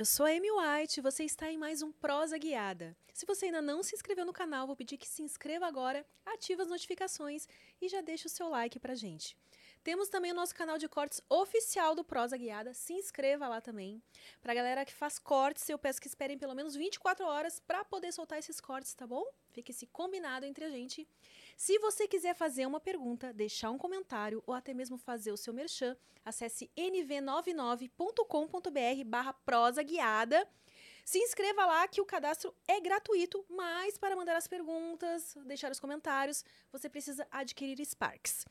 Eu sou a Amy White e você está em mais um Prosa Guiada. Se você ainda não se inscreveu no canal, vou pedir que se inscreva agora, ative as notificações e já deixe o seu like pra gente. Temos também o nosso canal de cortes oficial do Prosa Guiada. Se inscreva lá também. Pra galera que faz cortes, eu peço que esperem pelo menos 24 horas para poder soltar esses cortes, tá bom? Fique esse combinado entre a gente. Se você quiser fazer uma pergunta, deixar um comentário ou até mesmo fazer o seu merchan, acesse nv99.com.br barra prosa guiada. Se inscreva lá que o cadastro é gratuito, mas para mandar as perguntas, deixar os comentários, você precisa adquirir Sparks.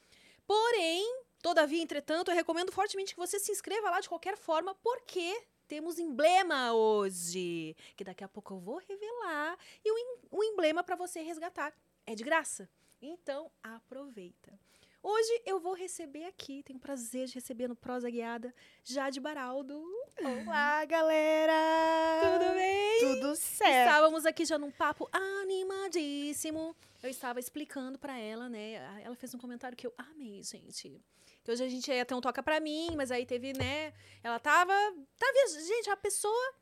Porém, todavia, entretanto, eu recomendo fortemente que você se inscreva lá de qualquer forma, porque temos emblema hoje, que daqui a pouco eu vou revelar, e o, o emblema para você resgatar é de graça. Então, aproveita. Hoje eu vou receber aqui, tenho o prazer de receber no Prosa Guiada, Jade Baraldo. Olá, galera! Tudo bem? Tudo certo. Estávamos aqui já num papo animadíssimo. Eu estava explicando para ela, né? Ela fez um comentário que eu amei, gente. Que hoje a gente ia ter um toca pra mim, mas aí teve, né? Ela tava. tava gente, a pessoa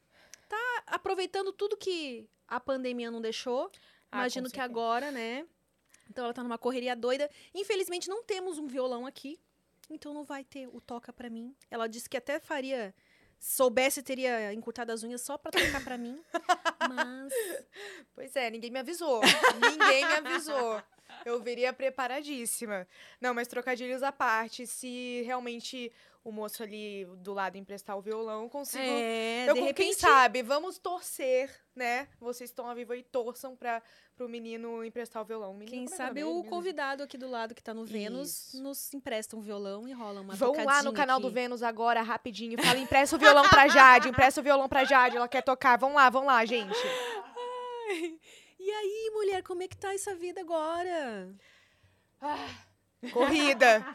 tá aproveitando tudo que a pandemia não deixou. Ah, Imagino que agora, né? Então ela tá numa correria doida. Infelizmente não temos um violão aqui, então não vai ter o toca pra mim. Ela disse que até faria soubesse teria encurtado as unhas só pra tocar pra mim. Mas Pois é, ninguém me avisou. ninguém me avisou. Eu viria preparadíssima. Não, mas trocadilhos à parte, se realmente o moço ali do lado emprestar o violão, consigo. é, eu, de com- repente Quem sabe? Vamos torcer, né? Vocês estão a vivo e torçam para o menino emprestar o violão. Menino, Quem é sabe o dele? convidado aqui do lado que tá no Vênus Isso. nos empresta um violão e rola uma Vão lá no canal do aqui. Vênus agora, rapidinho. e Fala, empresta o violão pra Jade, empresta o violão pra Jade, ela quer tocar. Vão lá, vão lá, gente. E aí, mulher, como é que tá essa vida agora? Corrida.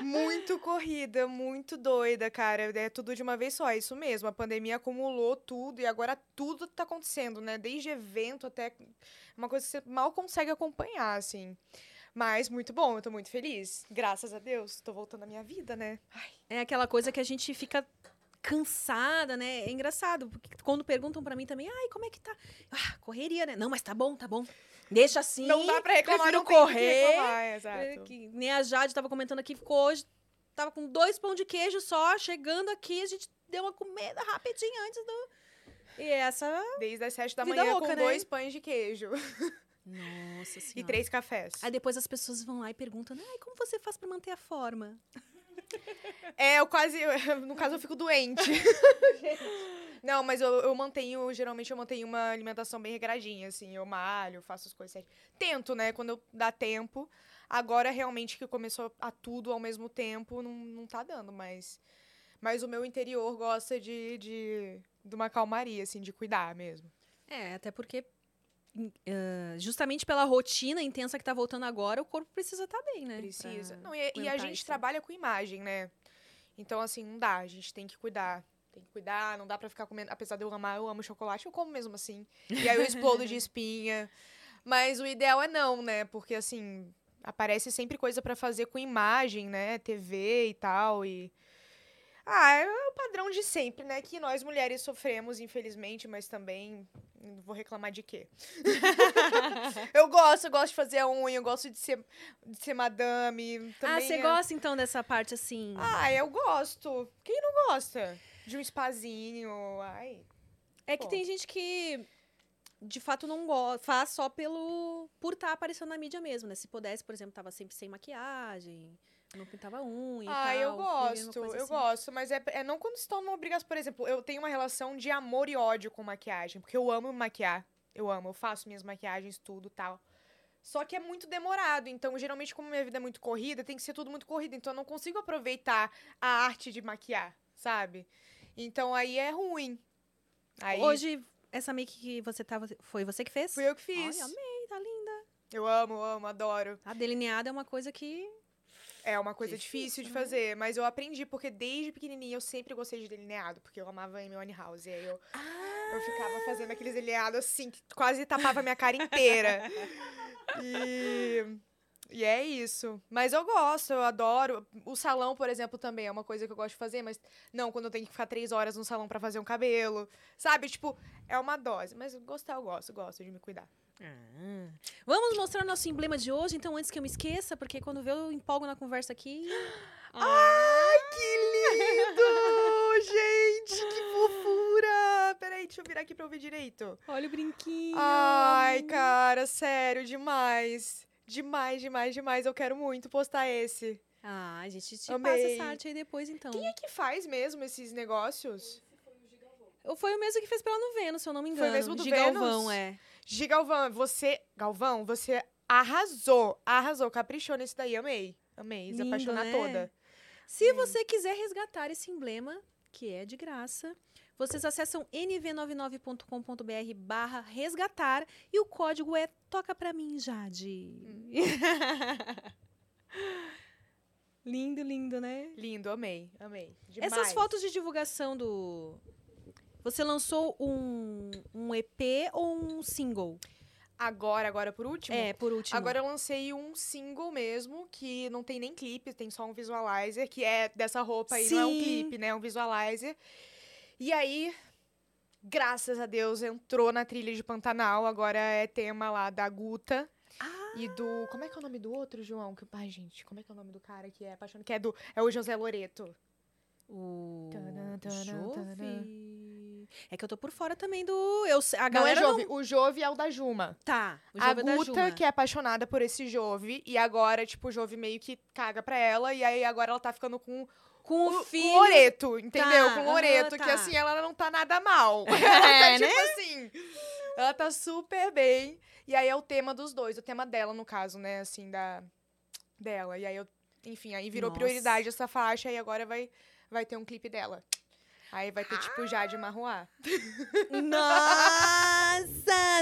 Muito corrida, muito doida, cara. É tudo de uma vez só, é isso mesmo. A pandemia acumulou tudo e agora tudo tá acontecendo, né? Desde evento até uma coisa que você mal consegue acompanhar, assim. Mas muito bom, eu tô muito feliz. Graças a Deus, tô voltando à minha vida, né? Ai, É aquela coisa que a gente fica cansada, né? É engraçado, porque quando perguntam pra mim também, ai, como é que tá? Ah, correria, né? Não, mas tá bom, tá bom. Deixa assim. não dá pra reclamar, não correr. reclamar, É, exato. que nem a Jade tava comentando aqui, ficou hoje, tava com dois pão de queijo só, chegando aqui, a gente deu uma comida rapidinho antes do... E essa... Desde as sete da manhã louca, com né? dois pães de queijo Nossa senhora. e três cafés. Aí depois as pessoas vão lá e perguntam, ai, como você faz pra manter a forma? É, eu quase. No caso, eu fico doente. Não, mas eu, eu mantenho, geralmente eu mantenho uma alimentação bem regradinha, assim. Eu malho, faço as coisas certas. Tento, né? Quando eu dá tempo. Agora, realmente, que começou a tudo ao mesmo tempo, não, não tá dando, mas. Mas o meu interior gosta de, de, de uma calmaria, assim, de cuidar mesmo. É, até porque ah, justamente pela rotina intensa que tá voltando agora, o corpo precisa estar bem, né? Precisa. Não, e, e a gente isso. trabalha com imagem, né? Então, assim, não dá. A gente tem que cuidar. Tem que cuidar, não dá pra ficar comendo. Apesar de eu amar, eu amo chocolate, eu como mesmo assim. E aí eu explodo de espinha. Mas o ideal é não, né? Porque, assim, aparece sempre coisa pra fazer com imagem, né? TV e tal. E. Ah, é o padrão de sempre, né? Que nós mulheres sofremos, infelizmente, mas também. Vou reclamar de quê? eu gosto, eu gosto de fazer a unha, eu gosto de ser, de ser madame. ah, você é- gosta então dessa parte assim? Ah, eu gosto. Quem não gosta? De um spazinho, ai. é que pô. tem gente que de fato não gosta, faz só pelo por estar aparecendo na mídia mesmo, né? Se pudesse, por exemplo, tava sempre sem maquiagem, não pintava unha Ah, e tal. eu uma gosto, eu assim. gosto, mas é, é não quando estão numa obrigação. Por exemplo, eu tenho uma relação de amor e ódio com maquiagem, porque eu amo maquiar. Eu amo, eu faço minhas maquiagens, tudo tal. Só que é muito demorado, então geralmente, como minha vida é muito corrida, tem que ser tudo muito corrido, então eu não consigo aproveitar a arte de maquiar, sabe? Então aí é ruim. Aí Hoje essa make que você tava foi você que fez? fui eu que fiz. Ai, amei, tá linda. Eu amo, amo, adoro. A delineada é uma coisa que É uma coisa Difícil, difícil, de né? fazer, mas eu aprendi porque desde pequenininha eu sempre gostei de delineado, porque eu amava Amy Winehouse, e aí eu, Ah, eu ficava fazendo aqueles delineados assim, que quase tapava a minha cara inteira. E, E é isso. Mas eu gosto, eu adoro. O salão, por exemplo, também é uma coisa que eu gosto de fazer, mas não quando eu tenho que ficar três horas no salão pra fazer um cabelo. Sabe? Tipo, é uma dose. Mas gostar, eu gosto, gosto de me cuidar. Ah. Vamos mostrar o nosso emblema de hoje, então, antes que eu me esqueça, porque quando vê eu empolgo na conversa aqui. Ai, que lindo! Gente, que fofura! Peraí, deixa eu virar aqui pra eu ver direito. Olha o brinquinho. Ai, cara, sério, demais. Demais, demais, demais. Eu quero muito postar esse. Ah, a gente te Amei. passa essa arte aí depois, então. Quem é que faz mesmo esses negócios? Foi o mesmo que fez pela no Vênus, se eu não me engano. mesmo do de Vênus? Galvão, é. Gigalvão, você. Galvão, você arrasou. Arrasou, caprichou nesse daí. Amei. Amei. Se apaixonar né? toda. Se você quiser resgatar esse emblema, que é de graça, vocês acessam nv99.com.br barra resgatar e o código é Toca Pra Mim, Jade. lindo, lindo, né? Lindo, amei. Amei. Demais. Essas fotos de divulgação do... Você lançou um, um EP ou um single? Agora, agora por último. É, por último. Agora eu lancei um single mesmo, que não tem nem clipe, tem só um visualizer, que é dessa roupa aí, não é um Sim. clipe, né? É um visualizer. E aí, graças a Deus, entrou na trilha de Pantanal, agora é tema lá da Guta. Ah, E do. Como é que é o nome do outro, João? Que, ai, gente, como é que é o nome do cara que é apaixonado? Que é do. É o José Loreto. o Tanã, tanã, Jove. É que eu tô por fora também do... Eu, a Não é galera Jove, o Jove é o da Juma. Tá, o a Jove é da Guta, Juma. que é apaixonada por esse Jove, e agora, tipo, o Jove meio que caga pra ela, e aí agora ela tá ficando com Com o, o filho... com o Loreto, entendeu? Tá, com Loreto, que tá. assim, ela não tá nada mal. É, ela tá, né? tipo assim, ela tá super bem. E aí é o tema dos dois, o tema dela, no caso, né, assim, da dela. E aí eu, enfim, aí virou Nossa. prioridade essa faixa, e agora vai, vai ter um clipe dela. Aí vai ter, tipo, Jade Marruá. Nossa!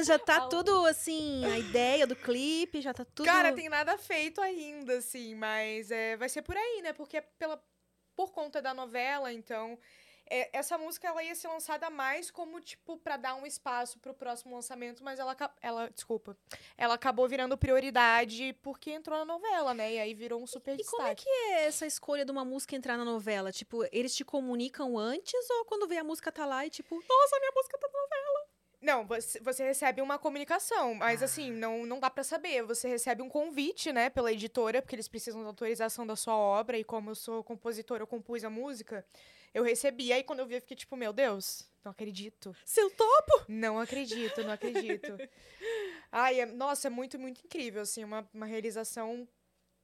Já tá Alô. tudo assim, a ideia do clipe, já tá tudo. Cara, tem nada feito ainda, assim, mas é, vai ser por aí, né? Porque é pela, por conta da novela, então. É, essa música ela ia ser lançada mais como, tipo, pra dar um espaço pro próximo lançamento, mas ela, ela. Desculpa. Ela acabou virando prioridade porque entrou na novela, né? E aí virou um super E como é destaque. que é essa escolha de uma música entrar na novela? Tipo, eles te comunicam antes ou quando vê a música tá lá e tipo, nossa, minha música tá na novela? Não, você, você recebe uma comunicação, mas assim, não, não dá pra saber. Você recebe um convite, né, pela editora, porque eles precisam da autorização da sua obra, e como eu sou compositora, eu compus a música, eu recebi. Aí quando eu vi, eu fiquei tipo, meu Deus, não acredito. Seu topo! Não acredito, não acredito. Ai, é- nossa, é muito, muito incrível, assim, uma, uma realização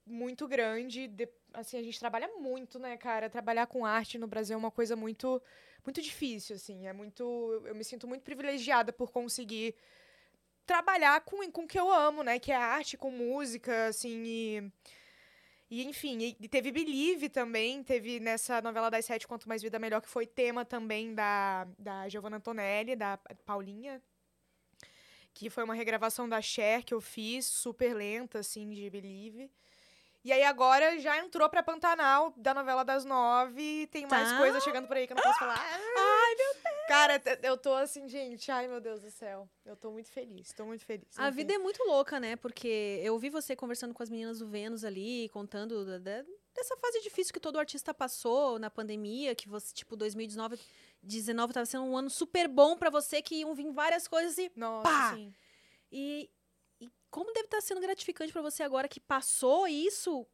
muito grande. de- assim, a gente trabalha muito, né, cara? Trabalhar com arte no Brasil é uma coisa muito, muito difícil, assim. É muito. Eu me sinto muito privilegiada por conseguir trabalhar com, com o que eu amo, né? Que é arte, com música, assim, e. E, enfim, e teve Believe também, teve nessa novela das sete, Quanto Mais Vida Melhor, que foi tema também da, da Giovanna Antonelli, da Paulinha, que foi uma regravação da Cher que eu fiz, super lenta, assim, de Believe. E aí agora já entrou pra Pantanal, da novela das nove, tem mais Tá. coisa chegando por aí que eu não posso falar. Deus! Cara, eu tô assim, gente, ai meu Deus do céu. Eu tô muito feliz, tô muito feliz. A vida é muito louca, né? Porque eu vi você conversando com as meninas do Vênus ali, contando da- da- dessa fase difícil que todo artista passou na pandemia, que você, tipo, 2019 19 tava sendo um ano super bom pra você, que iam vir várias coisas e Nossa, Pá! sim. E, e como deve estar sendo gratificante pra você agora que passou isso,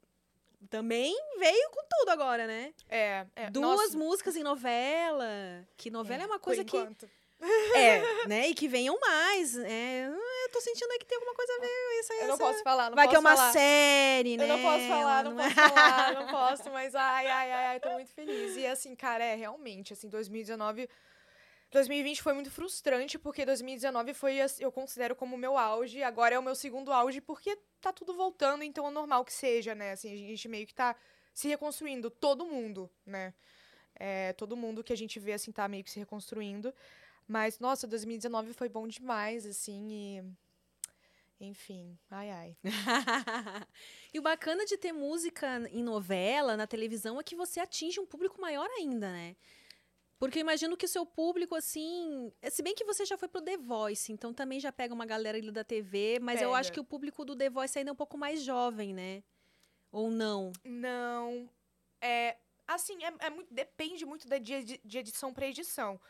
também veio com tudo agora, né? É, é. Duas nossa, músicas em novela. Que novela é, uma por coisa que. enquanto. É, né? E que venham mais. É, eu tô sentindo aí que tem alguma coisa a ver isso aí. Eu não posso falar, não Vai posso que é uma falar. série, né? Eu não posso falar, não é? posso falar, não posso, mas ai, ai, ai, ai, tô muito feliz. E assim, cara, é realmente, assim, 2019. 2020 foi muito frustrante, porque 2019 foi, eu considero como o meu auge, agora é o meu segundo auge, porque tá tudo voltando, então é normal que seja, né? Assim, a gente meio que tá se reconstruindo, todo mundo, né? É, todo mundo que a gente vê, assim, tá meio que se reconstruindo. Mas, nossa, 2019 foi bom demais, assim, e. Enfim, ai, ai. e o bacana de ter música em novela, na televisão, é que você atinge um público maior ainda, né? Porque eu imagino que o seu público, assim. é, Se bem que você já foi pro The Voice, então também já pega uma galera ali da TV, mas eu acho Pega. que o público do The Voice ainda é um pouco mais jovem, né? Ou não? Não. É. Assim, é, é muito, depende muito da dia de, de edição pra edição.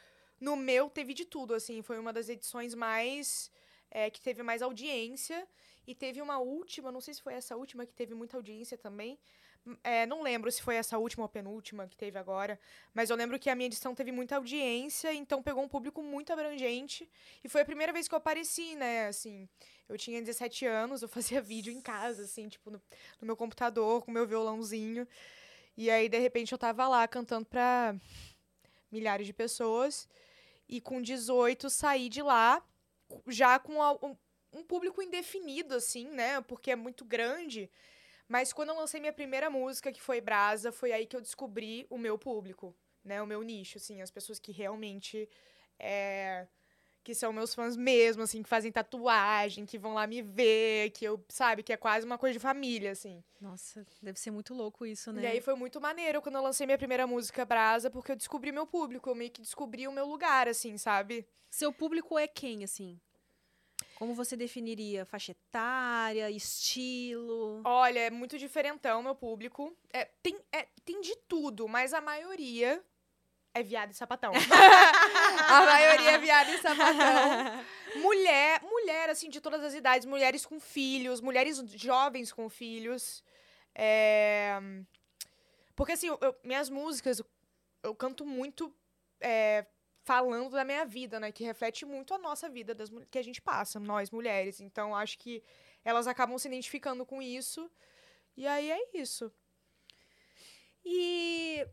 No meu, teve de tudo, assim. Foi uma das edições mais. é, que teve mais audiência. E teve uma última, não sei se foi essa última que teve muita audiência também. É, não lembro se foi essa última ou penúltima que teve agora. Mas eu lembro que a minha edição teve muita audiência, então pegou um público muito abrangente. E foi a primeira vez que eu apareci, né? Assim, eu tinha 17 anos, eu fazia vídeo em casa, assim, tipo, no, no meu computador, com meu violãozinho. E aí, de repente, eu tava lá cantando pra milhares de pessoas. E com 18, saí de lá já com al- um, um público indefinido, assim, né? Porque é muito grande. Mas quando eu lancei minha primeira música, que foi Brasa, foi aí que eu descobri o meu público, né? O meu nicho, assim, as pessoas que realmente é, que são meus fãs mesmo, assim, que fazem tatuagem, que vão lá me ver, que eu, sabe, que é quase uma coisa de família, assim. Nossa, deve ser muito louco isso, né? E aí foi muito maneiro quando eu lancei minha primeira música, Brasa, porque eu descobri meu público, eu meio que descobri o meu lugar, assim, sabe? Seu público é quem, assim? Como você definiria? Faixa etária, estilo? Olha, é muito diferentão meu público. É, tem, é, tem de tudo, mas a maioria é viado e sapatão. a maioria é viado e sapatão. Mulher, mulher, assim, de todas as idades. Mulheres com filhos, mulheres jovens com filhos. É, Porque, assim, eu- minhas músicas, eu, eu canto muito é, falando da minha vida, né? Que reflete muito a nossa vida, das, que a gente passa, nós mulheres. Então, acho que elas acabam se identificando com isso. E aí é isso. E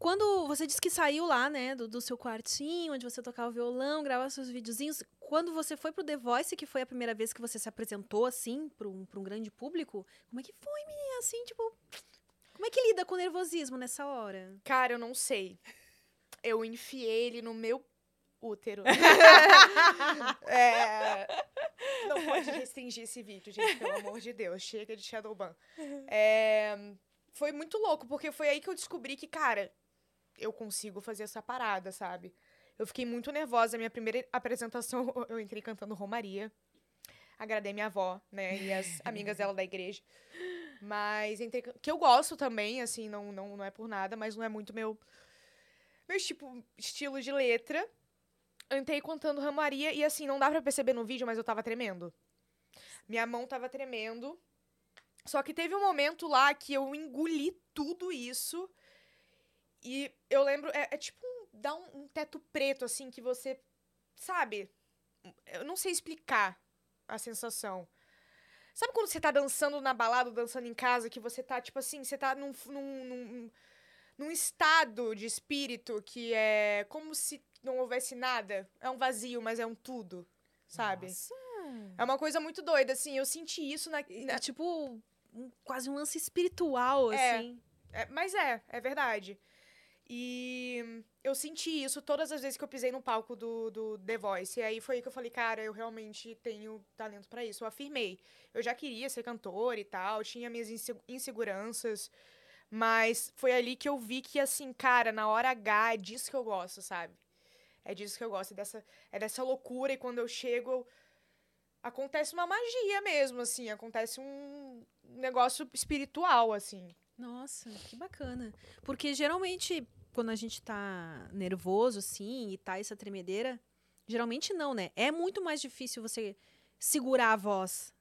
quando você disse que saiu lá, né, do, do seu quartinho, onde você tocava o violão, gravava seus videozinhos, quando você foi pro The Voice, que foi a primeira vez que você se apresentou, assim, pra um, pra um grande público, como é que foi, menina, assim, tipo... Como é que lida com o nervosismo nessa hora? Cara, eu não sei. Eu enfiei ele no meu útero. É, Não pode restringir esse vídeo, gente, pelo amor de Deus. Chega de Shadowban. É, Foi muito louco, porque foi aí que eu descobri que, cara, eu consigo fazer essa parada, sabe? Eu fiquei muito nervosa. Minha primeira apresentação, eu entrei cantando Romaria. Agradei minha avó, né? E as amigas dela da igreja. Mas entrei. Que eu gosto também, assim, não, não, não é por nada, mas não é muito meu. Meu tipo, estilo de letra. Eu entrei cantando Romaria e, assim, não dá pra perceber no vídeo, mas eu tava tremendo. Minha mão tava tremendo. Só que teve um momento lá que eu engoli tudo isso. E eu lembro, é, é tipo um, dá um, um teto preto, assim, que você, sabe? Eu não sei explicar a sensação. Sabe quando você tá dançando na balada, dançando em casa, que você tá, tipo assim, você tá num, num, num, num estado de espírito que é como se não houvesse nada? É um vazio, mas é um tudo, sabe? Nossa. É uma coisa muito doida, assim. Eu senti isso na. É na- tipo um- quase um lance espiritual, É. assim. É, mas é, é verdade. E eu senti isso todas as vezes que eu pisei no palco do, do The Voice. E aí foi aí que eu falei, cara, eu realmente tenho talento pra isso. Eu afirmei. Eu já queria ser cantora e tal, tinha minhas inse- inseguranças. Mas foi ali que eu vi que, assim, cara, na hora H é disso que eu gosto, sabe? É disso que eu gosto, é dessa, é dessa loucura. E quando eu chego, eu- acontece uma magia mesmo, assim. Acontece um negócio espiritual, assim. Nossa, que bacana. Porque geralmente, quando a gente tá nervoso, assim, e tá essa tremedeira, geralmente não, né? É muito mais difícil você segurar a voz.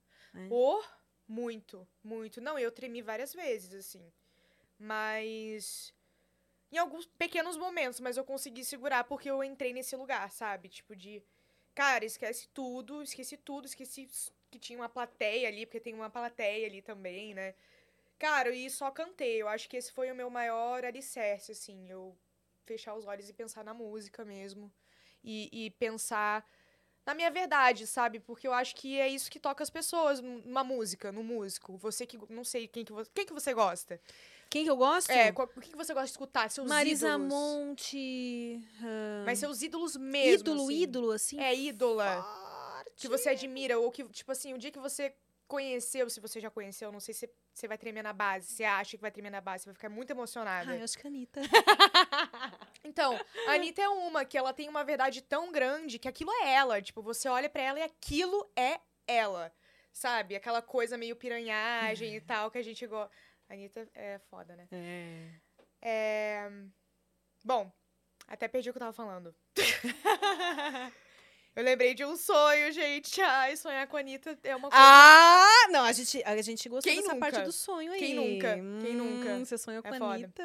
Oh, muito, muito. Não, eu tremi várias vezes, assim. Mas. Em alguns pequenos momentos, mas eu consegui segurar porque eu entrei nesse lugar, sabe? Tipo, de. Cara, esquece tudo, esqueci tudo, esqueci que tinha uma plateia ali, porque tem uma plateia ali também, né? Cara, e só cantei. Eu acho que esse foi o meu maior alicerce, assim. Eu fechar os olhos e pensar na música mesmo. E, e pensar na minha verdade, sabe? Porque eu acho que é isso que toca as pessoas numa música, no músico. Você que. Não sei quem que você. Quem que você gosta? Quem que eu gosto? É, qual- o que você gosta de escutar? Seus Marisa ídolos. Monte. ah, Mas seus ídolos mesmo. ídolo, assim. ídolo, assim. É ídola. forte. Que você admira. Ou que, tipo assim, o dia que você conheceu, se você já conheceu, não sei se você vai tremer na base. Você acha que vai tremer na base, você vai ficar muito emocionada. Ai, acho que a Anitta. Então, a Anitta é uma que ela tem uma verdade tão grande que aquilo é ela. Tipo, você olha pra ela e aquilo é ela. Sabe? Aquela coisa meio piranhagem e tal que a gente gosta. A Anitta é foda, né? É. É... Bom, até perdi o que eu tava falando. eu lembrei de um sonho, gente. Ai, sonhar com a Anitta é uma coisa. Ah, não, a gente, a gente gostou Quem dessa nunca? parte do sonho aí. Quem nunca? Quem nunca? Hum, Você sonhou É com a. Anitta.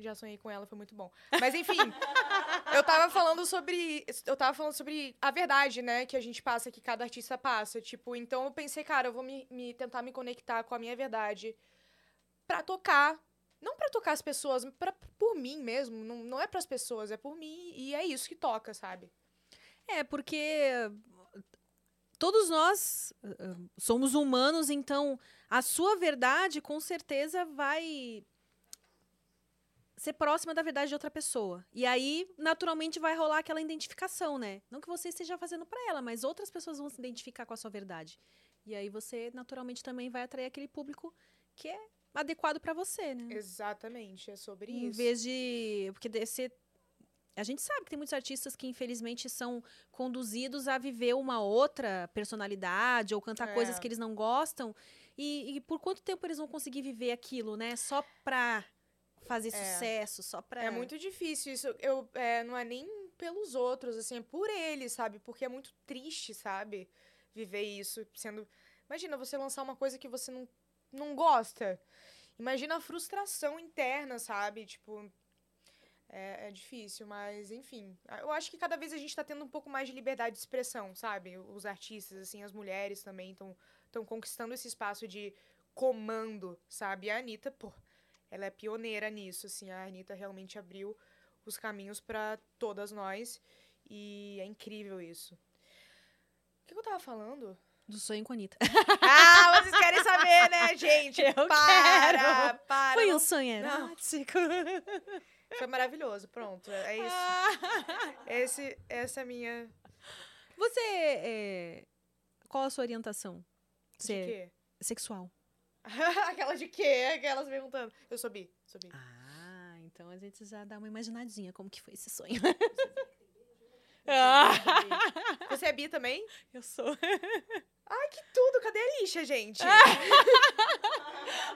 Já sonhei com ela, foi muito bom. Mas enfim, eu tava falando sobre. Eu tava falando sobre a verdade, né? Que a gente passa, que cada artista passa. Tipo, então eu pensei, cara, eu vou me, me- tentar me conectar com a minha verdade pra tocar. Não pra tocar as pessoas, pra, por mim mesmo. Não, não é pras pessoas, é por mim. E é isso que toca, sabe? É, porque todos nós uh, somos humanos, então a sua verdade com certeza vai ser próxima da verdade de outra pessoa. E aí, naturalmente, vai rolar aquela identificação, né? Não que você esteja fazendo pra ela, mas outras pessoas vão se identificar com a sua verdade. E aí você, naturalmente, também vai atrair aquele público que é adequado pra você, né? Exatamente, é sobre Em isso. vez de. Porque ser. A gente sabe que tem muitos artistas que, infelizmente, são conduzidos a viver uma outra personalidade ou cantar É. coisas que eles não gostam. E, e por quanto tempo eles vão conseguir viver aquilo, né? Só pra fazer É. sucesso, só pra. É muito difícil isso. Eu, é, não é nem pelos outros, assim, é por eles, sabe? Porque é muito triste, sabe? Viver isso, sendo. Imagina você lançar uma coisa que você não, não gosta. Imagina a frustração interna, sabe? Tipo. É, é difícil, mas enfim. Eu acho que cada vez a gente tá tendo um pouco mais de liberdade de expressão, sabe? Os artistas, assim, as mulheres também estão conquistando esse espaço de comando, sabe? E a Anitta, pô, ela é pioneira nisso, assim. A Anitta realmente abriu os caminhos pra todas nós. E é incrível isso. O que eu tava falando? Do sonho com a Anitta. Ah, vocês querem saber, né, gente? Eu para, quero. para. Foi um sonho erótico. Foi maravilhoso, pronto. É isso. Esse, essa é a minha... Você. é, Qual a sua orientação? De Você quê? sexual. Aquela de quê? Aquelas perguntando. Eu sou bi, sou bi. Ah, então a gente já dá uma imaginadinha como que foi esse sonho. Eu sou bi. Você é bi também? Eu sou. Tudo, cadê a lixa, gente?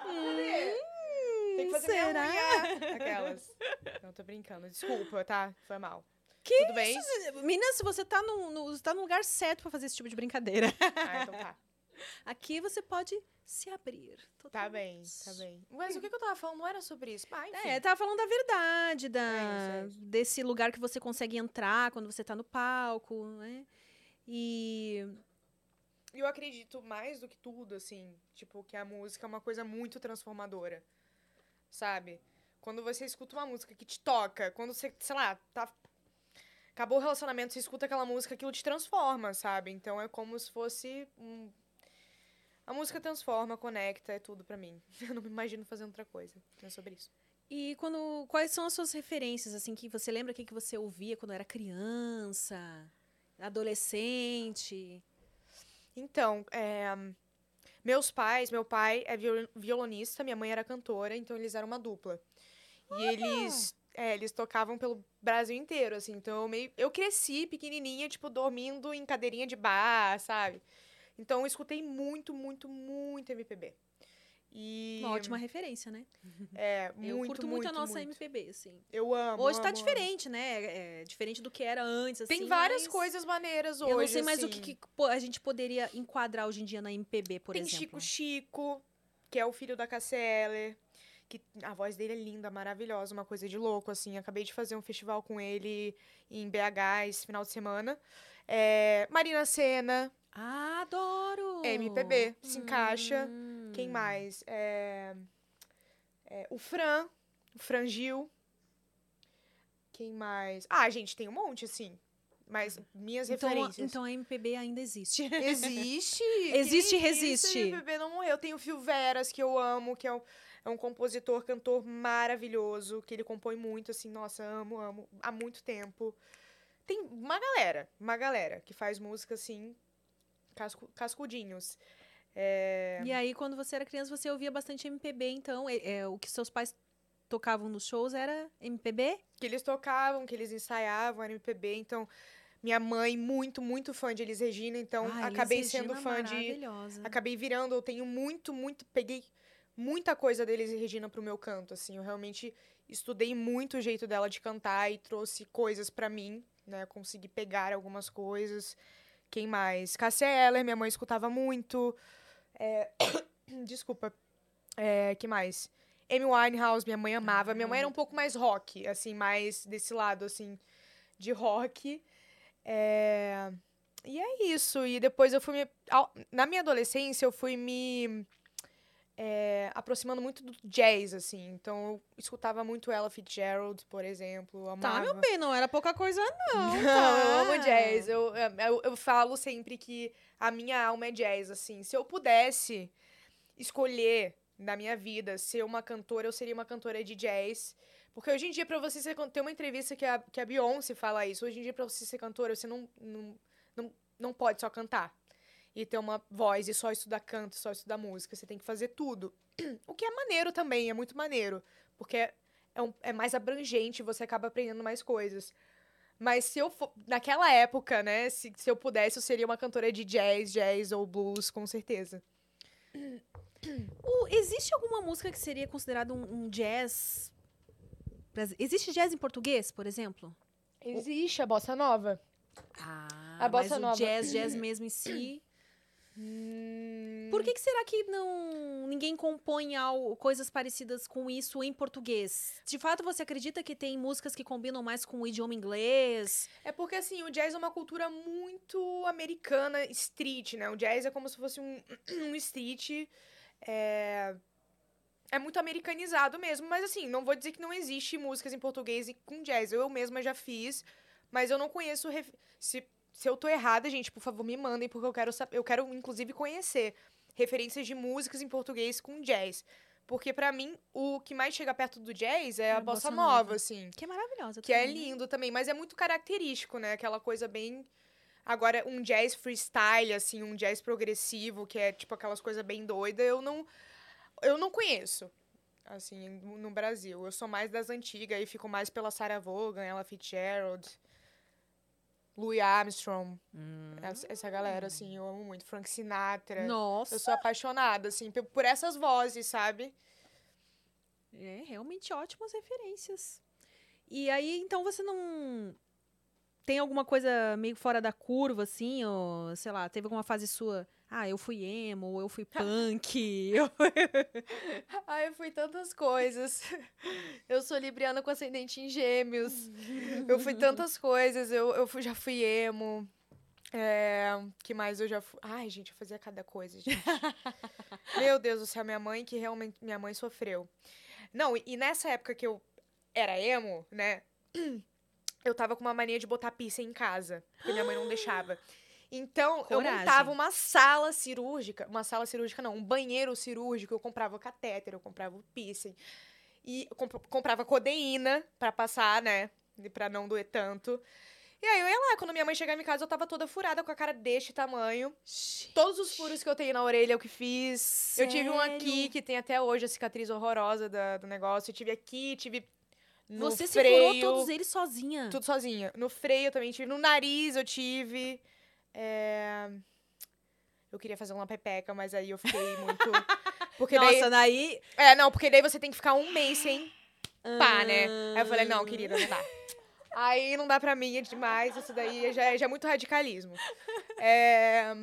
Hum, Tem que fazer será? minha unha. Aquelas. Não, tô brincando. Desculpa, tá? Foi mal. Que Tudo bem? Menina, se você tá no, no, tá no lugar certo pra fazer esse tipo de brincadeira. Ah, então tá. Aqui você pode se abrir. Tá bem, totalmente. tá bem. Mas o que, que eu tava falando não era sobre isso. Ah, enfim. É, tava falando da verdade, da, É isso, é isso. desse lugar que você consegue entrar quando você tá no palco, né? E E eu acredito mais do que tudo, assim, tipo, que a música é uma coisa muito transformadora. Sabe? Quando você escuta uma música que te toca, quando você, sei lá, tá. Acabou o relacionamento, você escuta aquela música, aquilo te transforma, sabe? Então é como se fosse um. A música transforma, conecta, é tudo pra mim. Eu não me imagino fazendo outra coisa. É sobre isso. E quando quais são as suas referências assim que você lembra que que você ouvia quando era criança, adolescente? Então, é, meus pais, meu pai é viol- violonista, minha mãe era cantora, então eles eram uma dupla. E eles, é, eles tocavam pelo Brasil inteiro, assim. Então eu meio, eu cresci pequenininha, tipo dormindo em cadeirinha de bar, sabe? Então eu escutei muito, muito, muito MPB. E Uma ótima referência, né? é Eu muito, curto muito, a nossa muito. MPB, assim. Eu amo. Hoje tá amo, amo. diferente, né? É diferente do que era antes, assim. Tem várias mas coisas maneiras hoje. Eu não sei mais o assim. que, que pô, a gente poderia enquadrar hoje em dia na MPB, por Tem exemplo. Chico Chico, que é o filho da Casseller. Que a voz dele é linda, maravilhosa, uma coisa de louco, assim. Acabei de fazer um festival com ele em BH esse final de semana. É, Marina Senna, Ah, adoro! MPB, se encaixa. Hum. quem mais? É, é, o Fran, o Fran Gil. Quem mais? Ah, gente, tem um monte, assim. Mas minhas Então, referências. então a MPB ainda existe. Existe. Existe e resiste. O bebê não morreu. Tem o Phil Veras, que eu amo, que é um, é um compositor, cantor maravilhoso, que ele compõe muito, assim, nossa, amo, amo, há muito tempo. Tem uma galera, uma galera que faz música, assim, cascu- cascudinhos. É, E aí, quando você era criança, você ouvia bastante MPB, então, é, é, o que seus pais tocavam nos shows era MPB? Que eles tocavam, que eles ensaiavam, era MPB, então minha mãe muito, muito fã de Elis Regina, então Ah, Elis acabei Regina sendo fã de acabei virando, eu tenho muito, muito, peguei muita coisa deles e Regina pro meu canto, assim, eu realmente estudei muito o jeito dela de cantar e trouxe coisas pra mim, né, consegui pegar algumas coisas. Quem mais? Cássia Eller, minha mãe escutava muito. É... Desculpa. É, que mais? Amy Winehouse, minha mãe amava. Minha mãe era um pouco mais rock, assim, mais desse lado, assim, de rock. É, E é isso. E depois eu fui me. Na minha adolescência, eu fui me é, aproximando muito do jazz, assim. Então eu escutava muito Ella Fitzgerald, por exemplo. Tá, Amava. meu bem, não era pouca coisa, não. Não, tá? eu amo jazz. Eu, eu, eu falo sempre que a minha alma é jazz, assim. Se eu pudesse escolher na minha vida ser uma cantora, eu seria uma cantora de jazz. Porque hoje em dia, pra você ser Tem uma entrevista que a, que a Beyoncé fala isso. Hoje em dia, pra você ser cantora, você não, não, não, não pode só cantar. E ter uma voz e só estudar canto, só estudar música. Você tem que fazer tudo. O que é maneiro também, é muito maneiro. Porque é, um- é mais abrangente, você acaba aprendendo mais coisas. Mas se eu for. Naquela época, né? Se, se eu pudesse, eu seria uma cantora de jazz, jazz ou blues, com certeza. O- existe alguma música que seria considerada um, um jazz? Existe jazz em português, por exemplo? Existe a bossa nova. Ah, A bossa mas nova. o jazz, jazz mesmo em si. Hum, Por que, que será que não ninguém compõe al- coisas parecidas com isso em português? De fato, você acredita que tem músicas que combinam mais com o idioma inglês? É porque, assim, o jazz é uma cultura muito americana, street, né? O jazz é como se fosse um, um street. É... é muito americanizado mesmo. Mas, assim, não vou dizer que não existe músicas em português com jazz. Eu mesma já fiz, mas eu não conheço. ref- Se, se eu tô errada, gente, por favor, me mandem, porque eu quero, eu quero inclusive, conhecer referências de músicas em português com jazz. Porque, pra mim, o que mais chega perto do jazz é a, bossa, nova, assim. Que é maravilhosa. Que é também, né? lindo também, mas é muito característico, né? Aquela coisa bem. Agora, um jazz freestyle, assim, um jazz progressivo, que é tipo aquelas coisas bem doidas, eu não. Eu não conheço. Assim, no Brasil. Eu sou mais das antigas e fico mais pela Sarah Vaughan, Ella Fitzgerald, Louis Armstrong. Hum. Essa, galera, assim, eu amo muito. Frank Sinatra. Nossa, Eu sou apaixonada, assim, por essas vozes, sabe? é realmente ótimas referências. E aí, então você não tem alguma coisa meio fora da curva, assim, ou sei lá, teve alguma fase sua? Ah, eu fui emo, eu fui punk. eu- Ai, eu fui tantas coisas. Eu sou libriana com ascendente em gêmeos. Eu fui tantas coisas. Eu, eu fui- já fui emo. É, que mais eu já fui? Ai, gente, eu fazia cada coisa, gente. Meu Deus do céu, minha mãe que realmente minha mãe sofreu. Não, e, e nessa época que eu era emo, né? Eu tava com uma mania de botar piercing em casa, porque minha mãe não deixava. Então, eu Coragem. montava uma sala cirúrgica, uma sala cirúrgica não, um banheiro cirúrgico, eu comprava catéter, eu comprava piercing. E eu comp- comprava codeína pra passar, né? E Pra não doer tanto. E aí eu ia lá, quando minha mãe chegava em casa, eu tava toda furada com a cara deste tamanho. Todos os furos que eu tenho na orelha eu que fiz. Eu tive um aqui Sério? que tem até hoje a cicatriz horrorosa da- do negócio. Eu tive aqui, tive no Você se freio. furou todos eles sozinha. Tudo sozinha. No freio eu também tive. No nariz eu tive. É, Eu queria fazer uma pepeca, mas aí eu fiquei muito. Porque daí. Nossa, daí... É, não, porque daí você tem que ficar um mês sem pá, né? Aí eu falei, não, Ah. querida, não dá. Aí não dá pra mim, é demais. Isso daí já, é- já é muito radicalismo. É,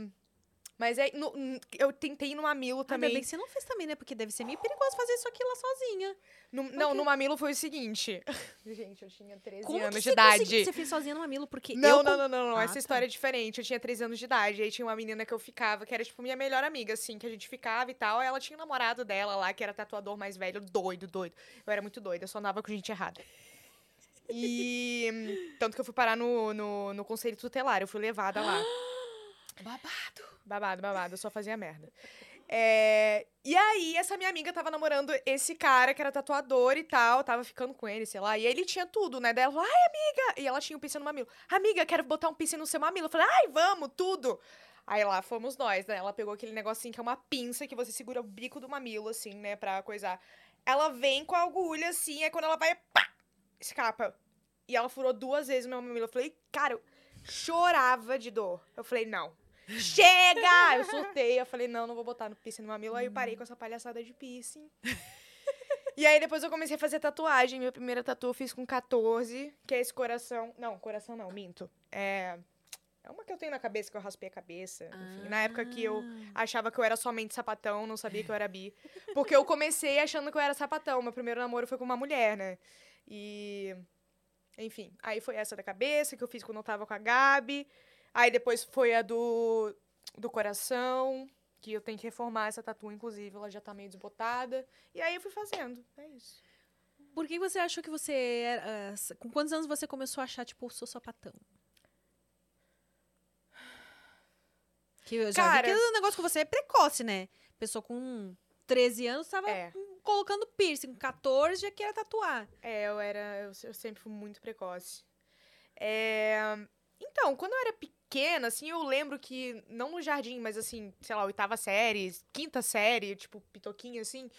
Mas é, no- eu tentei ir no mamilo Ainda também. bem que você não fez também, né? Porque deve ser meio perigoso fazer isso aqui lá sozinha. No- não, no mamilo foi o seguinte. Gente, eu tinha 13 Como anos que de você idade. conseguiu- Você fez sozinha no mamilo? Porque Não, eu... não, não, não, não. Ah, Essa tá. história é diferente. Eu tinha 13 anos de idade. Aí tinha uma menina que eu ficava, que era, tipo, minha melhor amiga, assim, que a gente ficava e tal. Aí ela tinha um namorado dela lá, que era tatuador mais velho, doido, doido. Eu era muito doida, eu só andava com gente errada. E. Tanto que eu fui parar no, no, no conselho tutelar, eu fui levada lá. Babado. Babado, babado, eu só fazia merda. É, E aí, essa minha amiga tava namorando esse cara que era tatuador e tal, tava ficando com ele, sei lá. E ele tinha tudo, né? Daí ela falou, ai, amiga! E ela tinha um piercing no mamilo. Amiga, quero botar um piercing no seu mamilo. Eu falei, ai, vamos, tudo! Aí lá fomos nós, né? Ela pegou aquele negocinho que é uma pinça que você segura o bico do mamilo, assim, né? Pra coisar. ela vem com a agulha assim, aí quando ela vai, pá, escapa. E ela furou duas vezes o meu mamilo. Eu falei, cara, eu chorava de dor. Eu falei, não. Chega! Eu surtei. Eu falei, não, não vou botar no piercing no mamilo. Aí eu parei com essa palhaçada de piercing. E aí depois eu comecei a fazer tatuagem. Minha primeira tatu eu fiz com 14, que é esse coração. Não, coração não, minto. É. É uma que eu tenho na cabeça, que eu raspei a cabeça. Enfim, na época que eu Ah. achava que eu era somente sapatão, não sabia que eu era bi. Porque eu comecei achando que eu era sapatão. Meu primeiro namoro foi com uma mulher, né? E. Enfim, aí foi essa da cabeça que eu fiz quando eu tava com a Gabi. Aí depois foi a do, do coração, que eu tenho que reformar essa tatu, inclusive, ela já tá meio desbotada. E aí eu fui fazendo. É isso. Por que você achou que você era. ah, com quantos anos você começou a achar, tipo, sou sapatão? Que eu já Cara- vi que o negócio com você é precoce, né? Pessoa com 13 anos tava É. hum, colocando piercing, com 14 já queria tatuar. É, eu era. Eu, eu sempre fui muito precoce. É, Então, quando eu era pequena, assim, eu lembro que, não no jardim, mas assim, sei lá, oitava série, quinta série, tipo, pitoquinha, assim,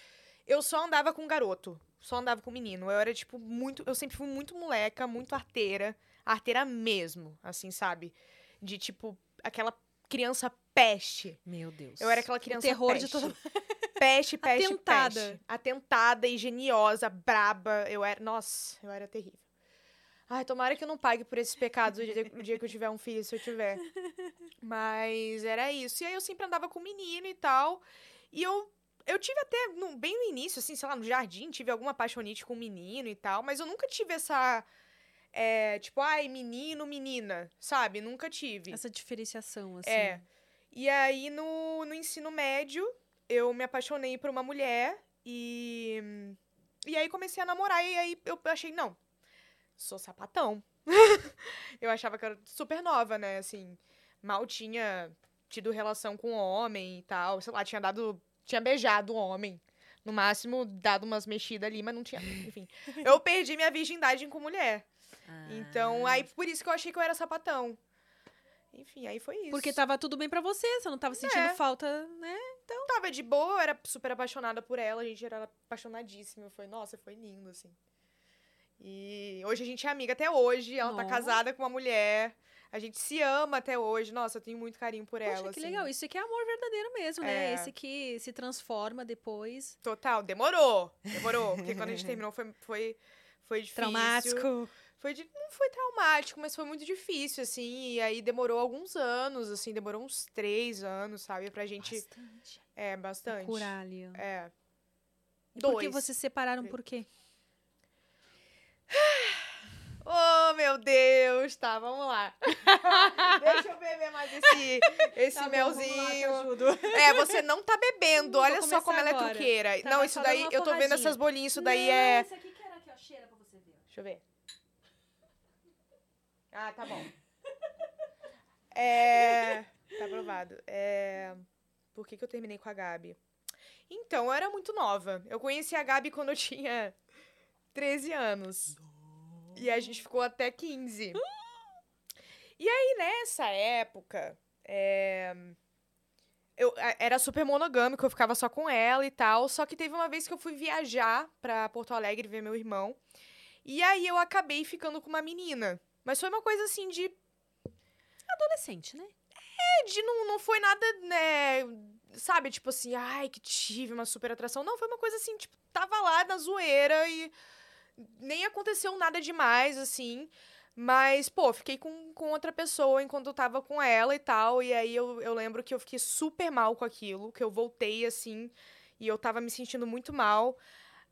eu só andava com garoto. Só andava com menino. Eu era, tipo, muito. Eu sempre fui muito moleca, muito arteira. Arteira mesmo, assim, sabe? De, tipo, aquela criança peste. Meu Deus. Eu era aquela criança terror de peste. todo- Peste, peste, Atentada. peste. Atentada, engeniosa, braba. Eu era... Nossa, eu era terrível. Ai, tomara que eu não pague por esses pecados o dia, o dia que eu tiver um filho, se eu tiver. Mas era isso. E aí eu sempre andava com menino e tal. E eu... Eu tive até, no- bem no início, assim, sei lá, no jardim, tive alguma apaixonite com menino e tal. Mas eu nunca tive essa... é, tipo, ai, menino, menina, sabe? Nunca tive. Essa diferenciação, assim. É. E aí, no, no ensino médio, eu me apaixonei por uma mulher e. E aí comecei a namorar. E aí eu achei, não, sou sapatão. eu achava que era super nova, né? Assim, mal tinha tido relação com homem e tal. Sei lá, tinha dado. Tinha beijado o homem. No máximo, dado umas mexidas ali, mas não tinha. Enfim. Eu perdi minha virgindade com mulher. Então, Ah. aí por isso que eu achei que eu era sapatão. Enfim, aí foi isso. Porque tava tudo bem pra você, você não tava sentindo É. falta, né? tava de boa, eu era super apaixonada por ela, a gente era apaixonadíssima. Foi, nossa, foi lindo, assim. E hoje a gente é amiga até hoje, ela tá Nossa. casada com uma mulher. A gente se ama até hoje. Nossa, eu tenho muito carinho por ela. Poxa, que assim. legal. Isso aqui é amor verdadeiro mesmo, né? É. Esse que se transforma depois. Total, demorou. Demorou. Porque quando a gente terminou foi, foi, foi difícil. Traumático. Foi de, não foi traumático, mas foi muito difícil, assim. E aí demorou alguns anos, assim, demorou uns três anos, sabe? Pra gente. Bastante. É, bastante. Curar ali. É. E por que Dois. vocês se separaram por quê? Oh, meu Deus! Tá, vamos lá. Deixa eu beber mais esse, esse Tá melzinho. ajudo. é, você não tá bebendo. Olha só como começar ela é agora. truqueira. Tava não, isso daí, eu tô vendo essas bolinhas, isso daí é... Esse aqui que era aqui, ó. Cheira pra você ver. Deixa eu ver. Ah, tá bom. É... Tá aprovado. É... Por que, que eu terminei com a Gabi? Então, eu era muito nova. Eu conheci a Gabi quando eu tinha 13 anos. E a gente ficou até 15. E aí, nessa época, é, eu era super monogâmico, eu ficava só com ela e tal. Só que teve uma vez que eu fui viajar pra Porto Alegre ver meu irmão. E aí eu acabei ficando com uma menina. Mas foi uma coisa assim de. Adolescente, né? de não, não foi nada, né? Sabe, tipo assim, ai, que tive uma super atração. Não, foi uma coisa assim, tipo, tava lá na zoeira e nem aconteceu nada demais, assim. Mas, pô, fiquei com, com outra pessoa enquanto eu tava com ela e tal. E aí eu, eu lembro que eu fiquei super mal com aquilo, que eu voltei assim, e eu tava me sentindo muito mal.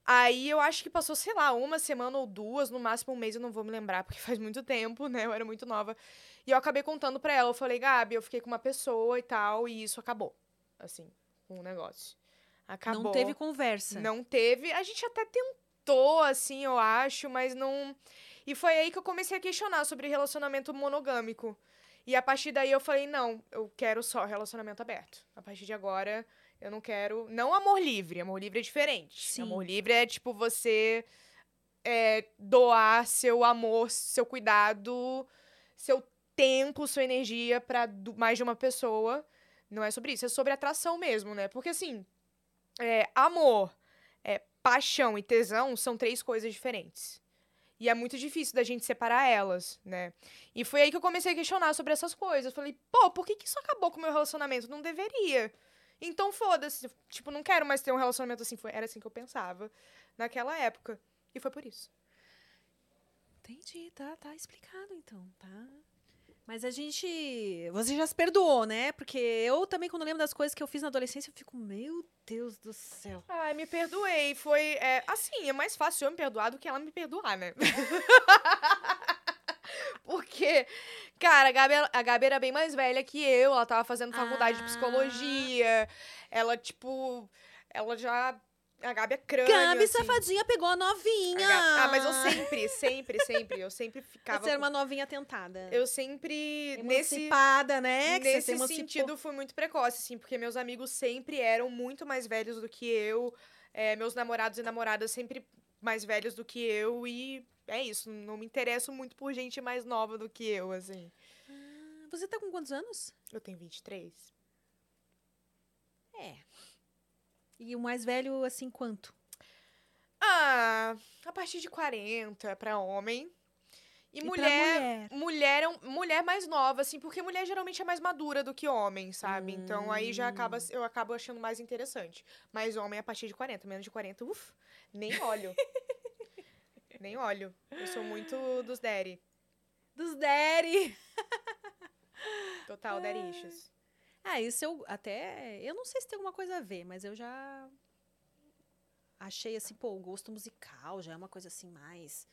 Aí eu acho que passou, sei lá, uma semana ou duas, no máximo um mês, eu não vou me lembrar, porque faz muito tempo, né? Eu era muito nova. E eu acabei contando pra ela. Eu falei, Gabi, eu fiquei com uma pessoa e tal, e isso acabou. Assim, com o negócio. Acabou. Não teve conversa. Não teve. A gente até tentou, assim, eu acho, mas não. E foi aí que eu comecei a questionar sobre relacionamento monogâmico. E a partir daí eu falei, não, eu quero só relacionamento aberto. A partir de agora, eu não quero. Não amor livre. Amor livre é diferente. Sim. Amor livre é tipo você é, doar seu amor, seu cuidado, seu tempo, sua energia pra du- mais de uma pessoa. Não é sobre isso, é sobre atração mesmo, né? Porque assim, é, amor paixão e tesão são três coisas diferentes. E é muito difícil da gente separar elas, né? E foi aí que eu comecei a questionar sobre essas coisas. Falei, pô, por que, que isso acabou com o meu relacionamento? Não deveria. Então foda-se. Tipo, não quero mais ter um relacionamento assim. Foi, era assim que eu pensava naquela época. E foi por isso. Entendi, tá, tá explicado então, tá? Mas a gente. Você já se perdoou, né? Porque eu também, quando lembro das coisas que eu fiz na adolescência, eu fico, meu Deus do céu. Ai, me perdoei. Foi. É, assim, é mais fácil eu me perdoar do que ela me perdoar, né? Porque, cara, a Gabi, a Gabi era bem mais velha que eu. Ela tava fazendo faculdade de Ah. psicologia. Ela, tipo. Ela já. A Gabi é crânio. Gabi, assim. safadinha, pegou a A novinha. Gabi- Ah, mas eu sempre, sempre, sempre. Eu sempre ficava. Você era uma novinha tentada. Eu sempre. Nesse. Emancipada, né? Que Nesse sentido, fui muito precoce, assim, porque meus amigos sempre eram muito mais velhos do que eu. é, meus namorados e namoradas sempre mais velhos do que eu. E é isso, não me interesso muito por gente mais nova do que eu, assim. Ah, Você tá com quantos anos? Eu tenho 23. É. E o mais velho, assim, quanto? Ah, a partir de 40 pra homem. E, E pra mulher, mulher é mulher mais nova, assim, porque mulher geralmente é mais madura do que homem, sabe? Então aí já acaba, Hum. eu acabo achando mais interessante. Mas homem a partir de 40, menos de 40, uff, nem olho. nem olho. Eu sou muito dos daddy. Dos daddy. Total daddy issues. Ah, isso eu até. Eu não sei se tem alguma coisa a ver, mas eu já. Achei assim, pô, o gosto musical já é uma coisa assim mais.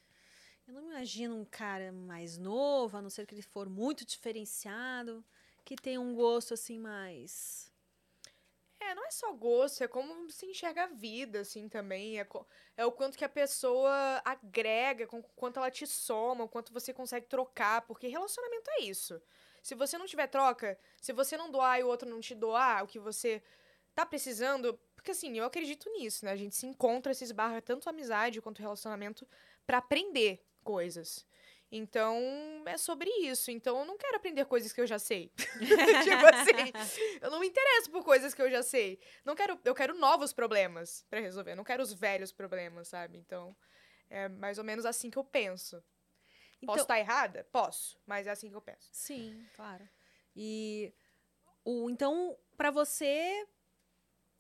Eu não me imagino um cara mais novo, a não ser que ele for muito diferenciado, que tem um gosto assim mais. É, não é só gosto, é como se enxerga a vida, assim, também. É, é o quanto que a pessoa agrega, com quanto ela te soma, o quanto você consegue trocar, porque relacionamento é isso. Se você não tiver troca, se você não doar e o outro não te doar o que você tá precisando, porque assim, eu acredito nisso, né? A gente se encontra, se esbarra tanto amizade quanto relacionamento pra aprender coisas. Então, é sobre isso. Então, eu não quero aprender coisas que eu já sei. tipo assim, eu não me interesso por coisas que eu já sei. Não quero, eu quero novos problemas pra resolver. Não quero os velhos problemas, sabe? Então, é mais ou menos assim que eu penso. Então, Posso estar errada? Posso, mas é assim que eu penso. Sim, claro. E o então para você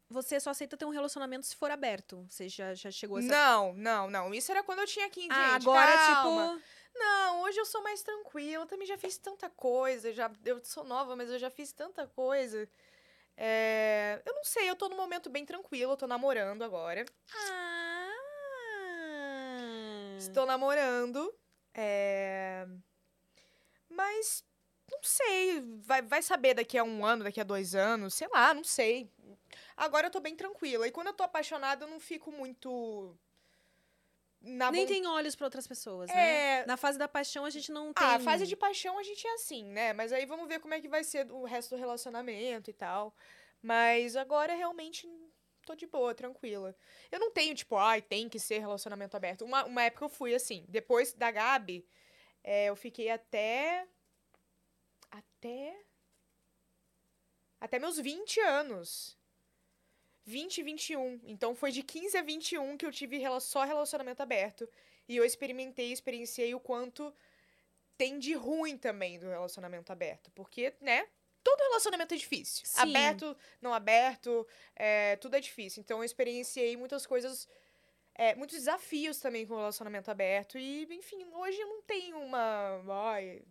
você só aceita ter um relacionamento se for aberto. Você já, já chegou a essa Não, não, não. Isso era quando eu tinha 15, Ah, gente. agora calma. tipo Não, hoje eu sou mais tranquila. Eu também já fiz tanta coisa. Já, eu sou nova, mas eu já fiz tanta coisa. É, eu não sei, eu tô num momento bem tranquilo. Eu tô namorando agora. ah. Estou namorando. É, Mas não sei. Vai, vai saber daqui a um ano, daqui a dois anos. Sei lá, não sei. Agora eu tô bem tranquila. E quando eu tô apaixonada, eu não fico muito. Na Nem von- tem olhos pra outras pessoas, né? É. Na fase da paixão a gente não tem. Ah, a fase de paixão a gente é assim, né? Mas aí vamos ver como é que vai ser o resto do relacionamento e tal. Mas agora realmente tô de boa, tranquila. Eu não tenho, tipo, ai, tem que ser relacionamento aberto. Uma, uma época eu fui assim. Depois da Gabi, é, eu fiquei até. Até. Até meus 20 anos. 20 e 21. Então foi de 15 a 21 que eu tive só relacionamento aberto. E eu experimentei, experienciei o quanto tem de ruim também do relacionamento aberto. Porque, né? Todo relacionamento é difícil. Sim. Aberto, não aberto, é, tudo é difícil. Então eu experienciei muitas coisas, é, muitos desafios também com o relacionamento aberto. E, enfim, hoje eu não tenho uma. Ai,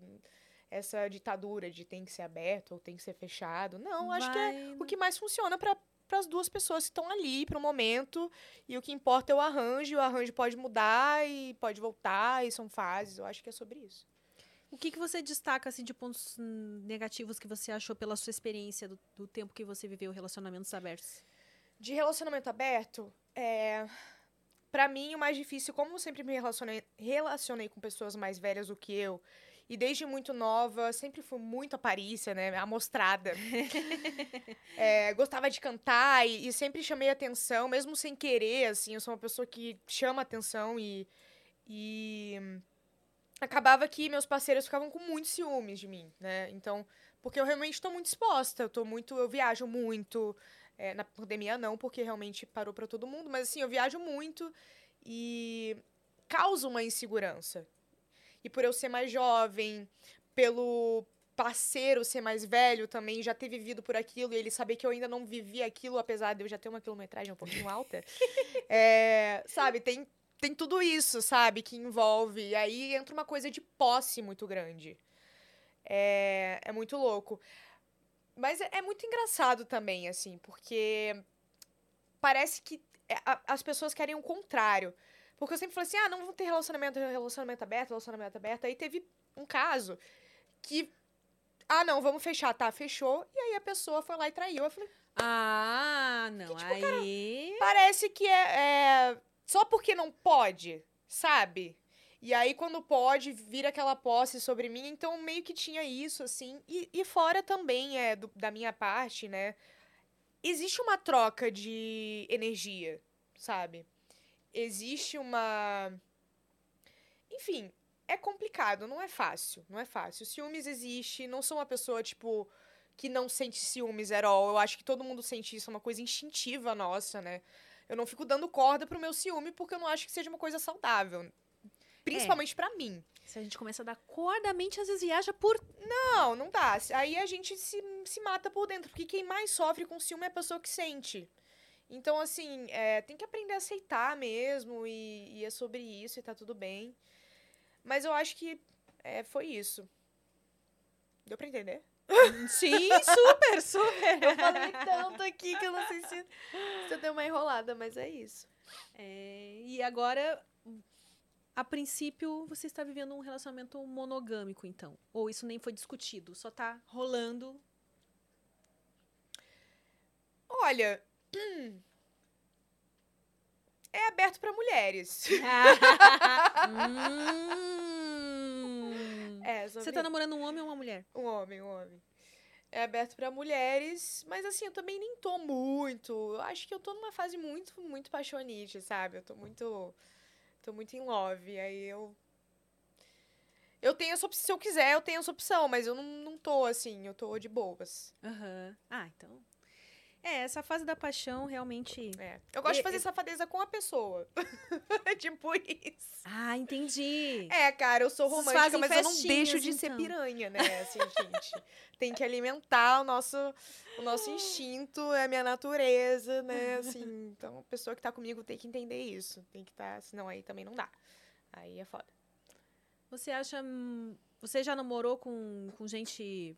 essa ditadura de tem que ser aberto ou tem que ser fechado. Não, acho que é Vai- o que mais funciona para as duas pessoas que estão ali para o momento. E o que importa é o arranjo. O arranjo pode mudar e pode voltar, e são fases. Eu acho que é sobre isso. O que, que você destaca assim, de pontos negativos que você achou pela sua experiência do, do tempo que você viveu relacionamentos abertos? De relacionamento aberto, é. Pra mim, o mais difícil, como eu sempre me relacionei, relacionei com pessoas mais velhas do que eu, e desde muito nova, sempre fui muito aparícia, né? Amostrada. É, gostava de cantar e, e sempre chamei atenção, mesmo sem querer, assim. Eu sou uma pessoa que chama atenção e. E. Acabava que meus parceiros ficavam com muitos ciúmes de mim, né? Então, porque eu realmente tô muito exposta, eu tô muito. Eu viajo muito. É, na pandemia não, porque realmente parou pra todo mundo, mas assim, eu viajo muito e causa uma insegurança. E por eu ser mais jovem, pelo parceiro ser mais velho também, já ter vivido por aquilo, e ele saber que eu ainda não vivi aquilo, apesar de eu já ter uma quilometragem um pouquinho alta. é, sabe, tem, tem tudo isso, sabe, que envolve. E aí entra uma coisa de posse muito grande. É, é muito louco. Mas é, é muito engraçado também, assim, porque parece que é, a- as pessoas querem o contrário. Porque eu sempre falei assim, ah, não vou ter relacionamento, relacionamento aberto, relacionamento aberto. Aí teve um caso que, ah, não, vamos fechar, tá, fechou. E aí a pessoa foi lá e traiu. Eu falei, Ah, não. tipo, aí. parece que é, é só porque não pode, sabe? E aí, quando pode, vira aquela posse sobre mim. Então, meio que tinha isso, assim. E, e fora também, é, do- da minha parte, né? Existe uma troca de energia, sabe? Existe uma. Enfim, é complicado, não é fácil. Não é fácil. Ciúmes existe. Não sou uma pessoa, tipo, que não sente ciúmes at all. Eu acho que todo mundo sente isso, é uma coisa instintiva nossa, né? Eu não fico dando corda pro meu ciúme porque eu não acho que seja uma coisa saudável. Principalmente pra mim. Se a gente começa a dar corda, a mente às vezes viaja por. Não, não dá. Aí a gente se, se mata por dentro. Porque quem mais sofre com ciúme é a pessoa que sente. Então, assim, é, tem que aprender a aceitar mesmo. E, e é sobre isso e tá tudo bem. Mas eu acho que é, foi isso. Deu pra entender? Sim, super, super. Eu falei tanto aqui que eu não sei se, se eu dei uma enrolada, mas é isso. É, e agora, a princípio, você está vivendo um relacionamento monogâmico, então? Ou isso nem foi discutido? Só tá rolando. Olha. hum, É aberto pra mulheres. Hum. É, Você tá namorando um homem ou uma mulher? Um homem, um homem. É aberto pra mulheres, mas assim, eu também nem tô muito. Eu acho que eu tô numa fase muito, muito paixonite, sabe? Eu tô muito. Tô muito em love. Aí eu. Eu tenho essa opção. Se eu quiser, eu tenho essa opção, mas eu não, não tô assim, eu tô de boas. Aham. Ah, então. É, essa fase da paixão realmente. É. Eu gosto E- de fazer e- safadeza com a pessoa. tipo isso. Ah, entendi. É, cara, eu sou romântica, mas eu não deixo de ser então. piranha, né? Assim, gente. Tem que alimentar o nosso, o nosso instinto, é a minha natureza, né? Assim, então a pessoa que tá comigo tem que entender isso. Tem que estar, senão aí também não dá. Aí é foda. Você acha. hum, Você já namorou com, com gente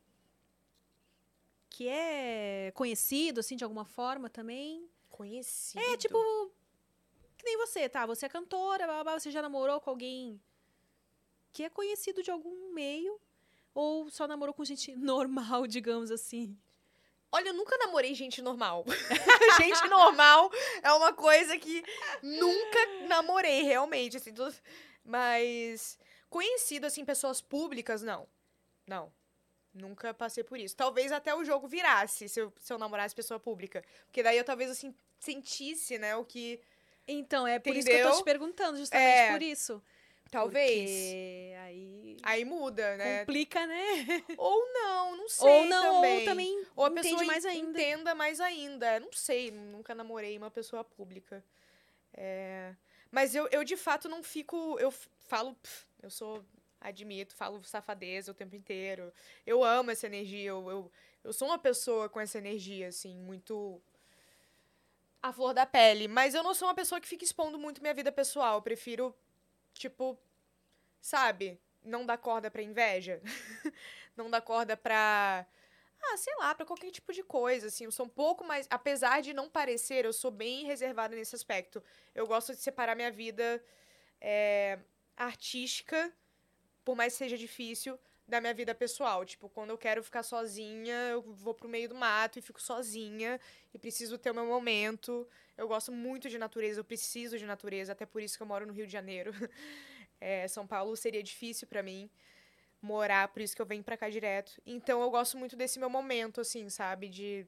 que é conhecido, assim, de alguma forma também? Conhecido. É, tipo. Que nem você, tá? Você é cantora, blá, blá, você já namorou com alguém que é conhecido de algum meio? Ou só namorou com gente normal, digamos assim? Olha, eu nunca namorei gente normal. gente normal é uma coisa que nunca namorei, realmente. Assim, tudo- Mas conhecido, assim, pessoas públicas, não. Não. Nunca passei por isso. Talvez até o jogo virasse se eu, se eu namorasse pessoa pública. Porque daí eu talvez, assim, sentisse, né, o que. Então, é por isso que eu tô te perguntando, justamente É, por isso. Talvez. Porque aí. Aí muda, né? Complica, né? Ou não, não sei. ou não, também. ou também Ou a pessoa mais ainda. entenda mais ainda. Não sei, nunca namorei uma pessoa pública. É, Mas eu, eu, de fato, não fico. Eu falo. pff, Eu sou. Admito, falo safadeza o tempo inteiro. Eu amo essa energia. Eu, eu, eu sou uma pessoa com essa energia, assim, muito. A flor da pele. Mas eu não sou uma pessoa que fica expondo muito minha vida pessoal. Eu prefiro, tipo. Sabe? Não dar corda pra inveja. não dar corda pra. Ah, sei lá, pra qualquer tipo de coisa, assim. Eu sou um pouco mais. Apesar de não parecer, eu sou bem reservada nesse aspecto. Eu gosto de separar minha vida é, artística, por mais que seja difícil, da minha vida pessoal. Tipo, quando eu quero ficar sozinha, eu vou pro meio do mato e fico sozinha e preciso ter o meu momento. Eu gosto muito de natureza, eu preciso de natureza, até por isso que eu moro no Rio de Janeiro. É, São Paulo seria difícil pra mim morar, por isso que eu venho pra cá direto. Então eu gosto muito desse meu momento, assim, sabe? De,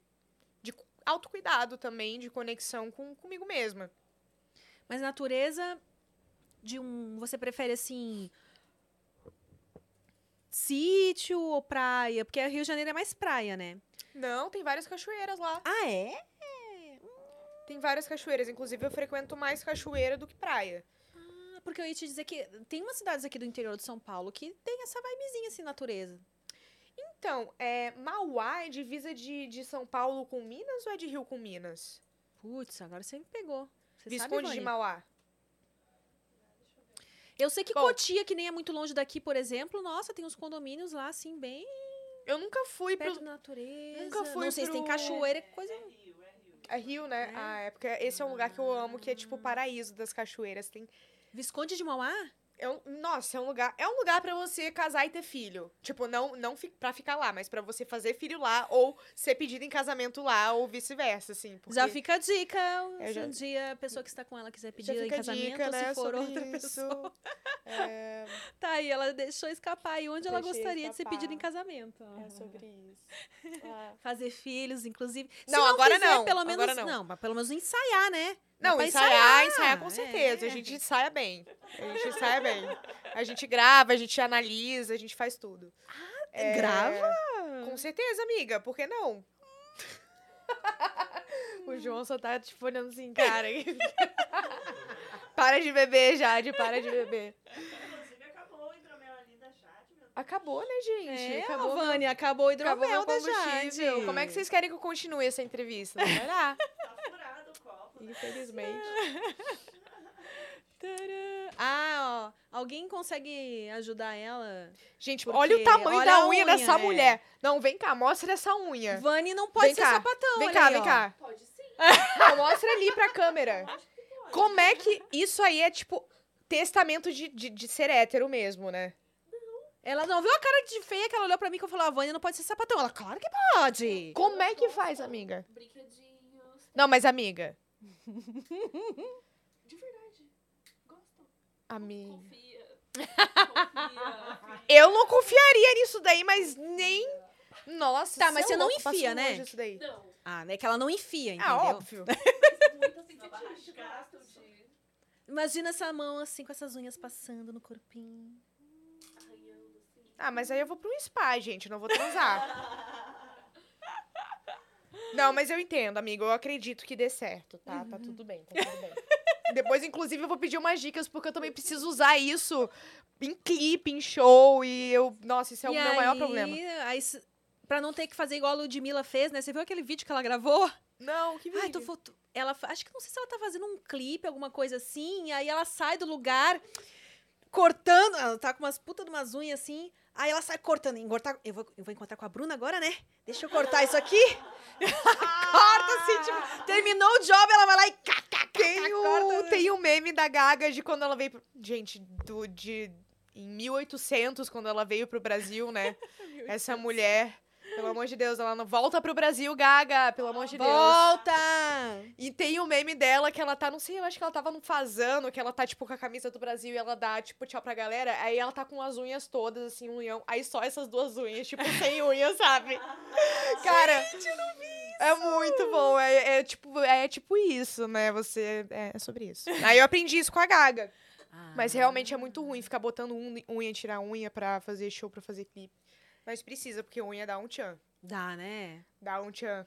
de cu- autocuidado também, de conexão com, comigo mesma. Mas natureza de um. Você prefere assim. Sítio ou praia? Porque Rio de Janeiro é mais praia, né? Não, tem várias cachoeiras lá. Ah, é? tem várias cachoeiras. Inclusive, eu frequento mais cachoeira do que praia. Ah, Porque eu ia te dizer que tem umas cidades aqui do interior de São Paulo que tem essa vibezinha assim, natureza. Então, é, Mauá é divisa de, de São Paulo com Minas ou é de Rio com Minas? Putz, agora você me pegou. Você sabe, Visconde de Vânia? Mauá. Eu sei que Bom. Cotia, que nem é muito longe daqui, por exemplo, nossa, tem uns condomínios lá, assim, bem Eu nunca fui perto pro. da natureza. Nunca fui Não sei se tem pro- cachoeira, que coisa. É Rio, né? É. Ah, é porque esse é um lugar que eu amo, que é tipo o paraíso das cachoeiras. Tem Visconde de Mauá? É um- nossa, é um lugar, é um lugar para você casar e ter filho. Tipo, não não fi, para ficar lá, mas pra você fazer filho lá ou ser pedido em casamento lá ou vice-versa, assim. Já fica a dica. É, se já- um dia a pessoa que está com ela quiser pedir em casamento, dica, né, se for outra isso. pessoa. É, Tá aí, ela deixou escapar. E onde ela Deixei gostaria de ser pedida em escapar. casamento? é sobre isso. Ah. Fazer filhos, inclusive. Se Não, agora quiser, não, Pelo menos, agora não. mas pelo menos ensaiar, né? Não, pra ensaiar, ensaiar com é. certeza. A gente ensaia bem. A gente ensaia bem. A gente grava, a gente analisa, a gente faz tudo. É, Grava? Com certeza, amiga. Por que não? o João só tá, tipo, olhando assim, cara. para de beber, Jade, para de beber. Inclusive, acabou entrou meu ali da chat, meu Acabou, né, gente? É, acabou. Vânia, acabou o Acabou hidromel meu da combustível. Jade. Como é que vocês querem que eu continue essa entrevista? Não vai dar, tá furado o copo. né? Infelizmente. Ah, ó. Alguém consegue ajudar ela? Gente, Porque olha o tamanho olha da unha, unha, dessa é. mulher. Não, vem cá, mostra essa unha. Vani não pode Vem ser cá, sapatão. Vem cá, aí, vem ó. cá. Pode sim. Não, mostra ali pra câmera. Como é que isso aí é, tipo, testamento de, de, de ser hétero mesmo, né? Ela não viu a cara de feia que ela olhou pra mim que eu falei, a Vânia não pode ser sapatão. Ela, claro que pode. Como é que faz, amiga? Brinquedinhos. Não, mas amiga. De verdade. Gostam. Amiga. Confia. Confia. Eu não confiaria nisso daí, mas nem. Nossa, Tá, mas você não enfia, né? longe Isso daí. Não. Ah, né? Que ela não enfia, entendeu? Ah, óbvio. Muitas gostam de Imagina essa mão assim, com essas unhas passando no corpinho. arranhando, assim. Ah, mas aí eu vou pra um spa, gente, não vou transar. Não, mas eu entendo, amigo. Eu acredito que dê certo, tá? Tá tudo bem, tá tudo bem. Depois, inclusive, eu vou pedir umas dicas, porque eu também preciso usar isso em clipe, em show, e eu... Nossa, isso é o E meu maior aí, problema. Aí, pra não ter que fazer igual a Ludmilla fez, né? Você viu aquele vídeo que ela gravou? Não, que vídeo. Ai, tô foto... Ela, acho que não sei se ela tá fazendo um clipe, alguma coisa assim, e aí ela sai do lugar cortando, ela tá com umas putas de umas unhas assim, aí ela sai cortando, engortar, eu vou, eu vou encontrar com a Bruna agora, né? Deixa eu cortar isso aqui. Corta assim, tipo, terminou o job, ela vai lá e cá, cá, cá, Tem o, corta. tem o meme da Gaga de quando ela veio... Pro... Gente, do, de... Em 1800, quando ela veio pro Brasil, né? Essa mulher... Pelo amor de Deus, ela não volta pro Brasil, Gaga, pelo amor de Deus. Volta! E tem o meme dela que ela tá, não sei, eu acho que ela tava num fazano, que ela tá, tipo, com a camisa do Brasil e ela dá, tipo, tchau pra galera. Aí ela tá com as unhas todas, assim, um unhão. Aí só essas duas unhas, tipo, sem unha, sabe? Cara, é muito bom. É, é tipo, é tipo isso, né? Você. É, é sobre isso. Aí eu aprendi isso com a Gaga. Mas realmente é muito ruim ficar botando un- unha, tirar unha pra fazer show, pra fazer clipe. Mas precisa, porque unha dá um tchan. Dá, né? Dá um tchan.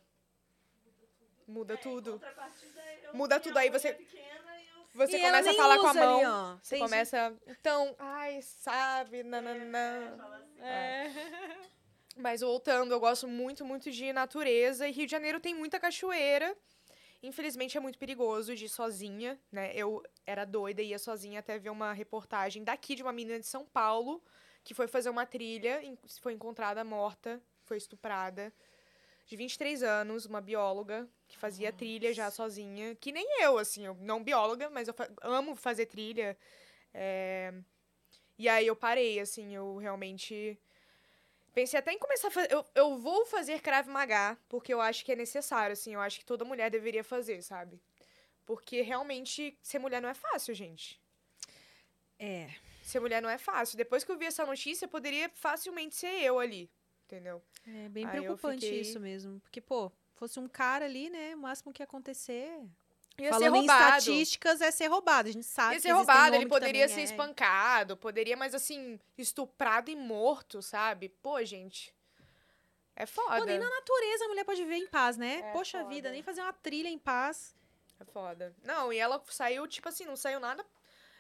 Muda tudo. Contrapartida, eu Muda minha tudo, aí você- é pequena e eu Você E ela começa a falar com a mão. ali, ó. Você Entendi. começa. Então, ai, sabe, nananã. falo assim. É. Mas voltando, eu gosto muito, muito de natureza. E Rio de Janeiro tem muita cachoeira. Infelizmente é muito perigoso de ir sozinha, né? Eu era doida e ia sozinha até ver uma reportagem daqui de uma menina de São Paulo que foi fazer uma trilha, foi encontrada morta, foi estuprada. De 23 anos, uma bióloga que fazia trilha já sozinha. Que nem eu, assim, eu não bióloga, mas eu fa- amo fazer trilha. É, E aí eu parei, assim, eu realmente Pensei até em começar a fazer. Eu, eu vou fazer Krav Maga, porque eu acho que é necessário, assim. Eu acho que toda mulher deveria fazer, sabe? Porque realmente ser mulher não é fácil, gente. É. Ser mulher não é fácil. Depois que eu vi essa notícia, poderia facilmente ser eu ali. Entendeu? É bem Aí preocupante fiquei- isso mesmo. Porque, pô, fosse um cara ali, né? O máximo que ia acontecer. Ia ser Falando em estatísticas, é ser roubado. A gente sabe Ia que ser existem roubado, ele que poderia ser é. espancado, poderia, mas assim, estuprado e morto, sabe? Pô, gente. É foda. Pô, nem na natureza a mulher pode viver em paz, né? É Poxa foda. vida, nem fazer uma trilha em paz. É foda. Não, e ela saiu, tipo assim, não saiu nada.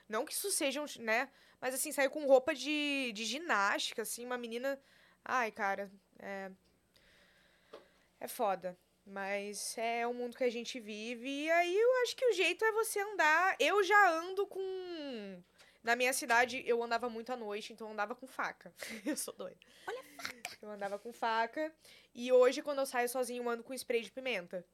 Não que isso seja, um, né? Mas assim, saiu com roupa de, de ginástica, assim, uma menina. Ai, cara, é. É foda. Mas é o mundo que a gente vive. E aí eu acho que o jeito é você andar. Eu já ando com. Na minha cidade, eu andava muito à noite, então eu andava com faca. eu sou doida. Olha a faca! Eu andava com faca. E hoje, quando eu saio sozinho, eu ando com spray de pimenta.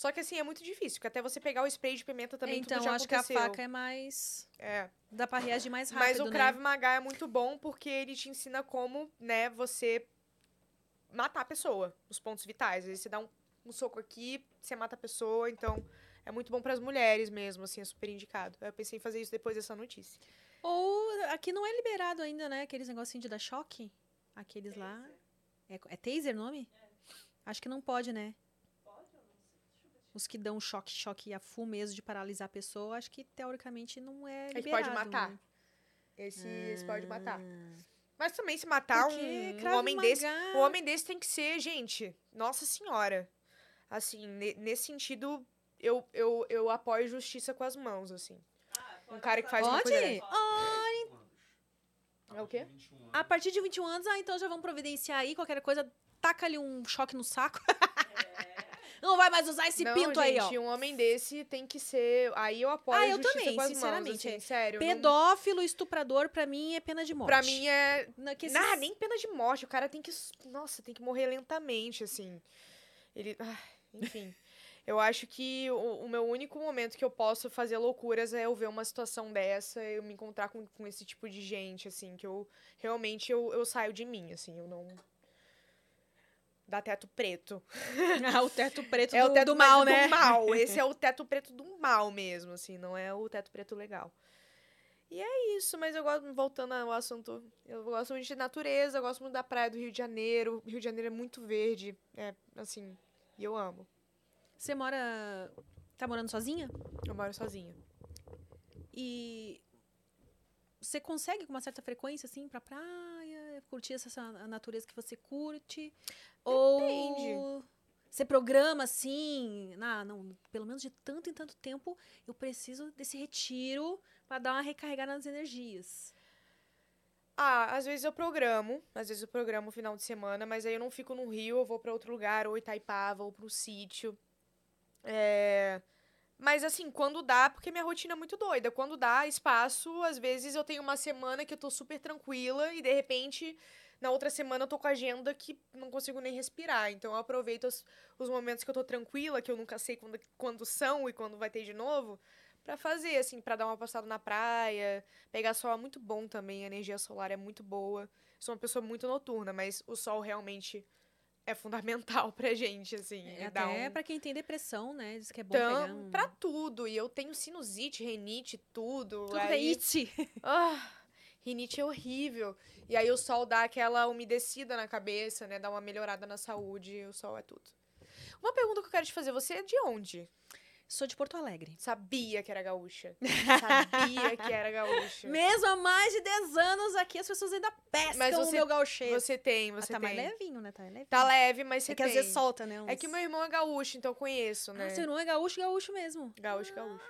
Só que assim, é muito difícil, porque até você pegar o spray de pimenta também então, tudo já acho aconteceu. que a faca é mais. É. Dá pra reagir mais rápido. Mas o né? Krav Maga é muito bom porque ele te ensina como, né, você matar a pessoa, os pontos vitais. Aí você dá um, um soco aqui, você mata a pessoa, então é muito bom pras mulheres mesmo, assim, é super indicado. Eu pensei em fazer isso depois dessa notícia. Ou aqui não é liberado ainda, né? Aqueles negocinhos de dar choque. Aqueles lá. É, é taser o nome? Acho que não pode, né? Os que dão choque, choque a full mesmo de paralisar a pessoa, acho que teoricamente não é liberado. pode matar. né? Esse, esse pode matar. Ah. Mas também se matar um, um homem desse, um homem desse tem que ser, gente, nossa senhora. Assim, ne- nesse sentido, eu, eu, eu apoio justiça com as mãos, assim. Um cara que faz uma Pode? coisa dessa. É É o quê? A partir de 21 anos, ah, então já vamos providenciar aí qualquer coisa, taca ali um choque no saco. não vai mais usar esse Não, pinto aí, ó. gente, um homem desse tem que ser. Aí eu apoio Ah, eu também, sinceramente, Mãos, assim, sério. não- Pedófilo, estuprador, pra mim é pena de morte. Pra mim é. Não, que esses- Nah, nem pena de morte. O cara tem que. Nossa, tem que morrer lentamente, assim. Ele. ah, enfim. Eu acho que o, o meu único momento que eu posso fazer loucuras é eu ver uma situação dessa, eu me encontrar com, com esse tipo de gente, assim, que eu realmente eu, eu saio de mim, assim, eu não. Dá teto preto. Ah, o teto preto É do, o teto do mal, né? do mal. Esse é o teto preto do mal mesmo, assim, não é o teto preto legal. E é isso, mas eu gosto, voltando ao assunto, eu gosto muito de natureza, eu gosto muito da praia do Rio de Janeiro. Rio de Janeiro é muito verde, é assim, e eu amo. Você mora. Tá morando sozinha? Eu moro sozinha. E. Você consegue com uma certa frequência, assim, pra praia, curtir essa natureza que você curte? Ou você programa assim, ah, não, pelo menos de tanto em tanto tempo eu preciso desse retiro pra dar uma recarregada nas energias. Ah, às vezes eu programo, às vezes eu programo o final de semana, mas aí eu não fico no Rio, eu vou pra outro lugar, ou Itaipava, ou pro sítio. É... Mas assim, quando dá, porque minha rotina é muito doida. Quando dá espaço, às vezes eu tenho uma semana que eu tô super tranquila e de repente na outra semana eu tô com a agenda que não consigo nem respirar. Então eu aproveito os, os momentos que eu tô tranquila, que eu nunca sei quando, quando são e quando vai ter de novo, pra fazer, assim, pra dar uma passada na praia. Pegar sol é muito bom também, a energia solar é muito boa. Sou uma pessoa muito noturna, mas o sol realmente é fundamental pra gente, assim. É, até um- pra quem tem depressão, né? Diz que é bom pegar então, um... pra tudo. E eu tenho sinusite, renite, tudo. Tudo que é aí, it. ah, rinite é horrível. E aí o sol dá aquela umedecida na cabeça, né? Dá uma melhorada na saúde. O sol é tudo. Uma pergunta que eu quero te fazer. Você é de onde? Sou de Porto Alegre. Sabia que era gaúcha. Sabia que era gaúcha. Mesmo há mais de 10 anos aqui, as pessoas ainda pescam Mas o você- meu gaucheiro. Você tem, Ah, você tá mais tem. levinho, né? Tá levinho. Tá leve, mas você É que tem. às vezes solta, né? É que uns- meu irmão é gaúcho, então eu conheço, né? Ah, seu irmão é gaúcho, gaúcho mesmo. Gaúcho, gaúcho.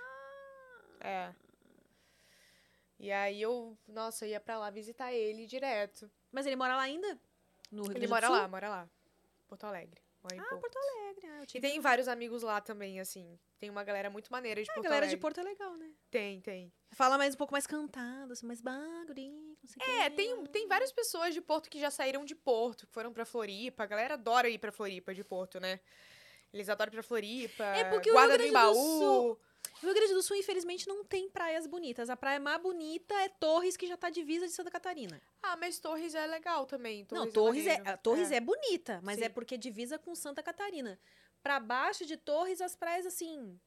É. E aí eu, nossa, ia pra lá visitar ele direto. Mas ele mora lá ainda? No Rio Ele mora lá, mora lá. Porto Alegre. Em Ah, Porto. Porto Alegre. Ah, E tem vários amigos lá também, assim. Tem uma galera muito maneira de Ah, a Porto galera Alegre. de Porto é legal, né? Tem, tem. Fala mais um pouco mais cantado, assim, mais bagulhinho, não sei o É, tem, tem várias pessoas de Porto que já saíram de Porto, que foram pra Floripa. A galera adora ir pra Floripa de Porto, né? Eles adoram ir pra Floripa. É porque o Guarda Rio do Grande do Embaú. Sul- O Rio Grande do Sul, infelizmente, não tem praias bonitas. A praia mais bonita é Torres, que já tá divisa de Santa Catarina. Ah, mas Torres é legal também. Torres não, Torres, é, Torres é. bonita, mas Sim. é porque divisa com Santa Catarina. Pra baixo de Torres, as praias, assim...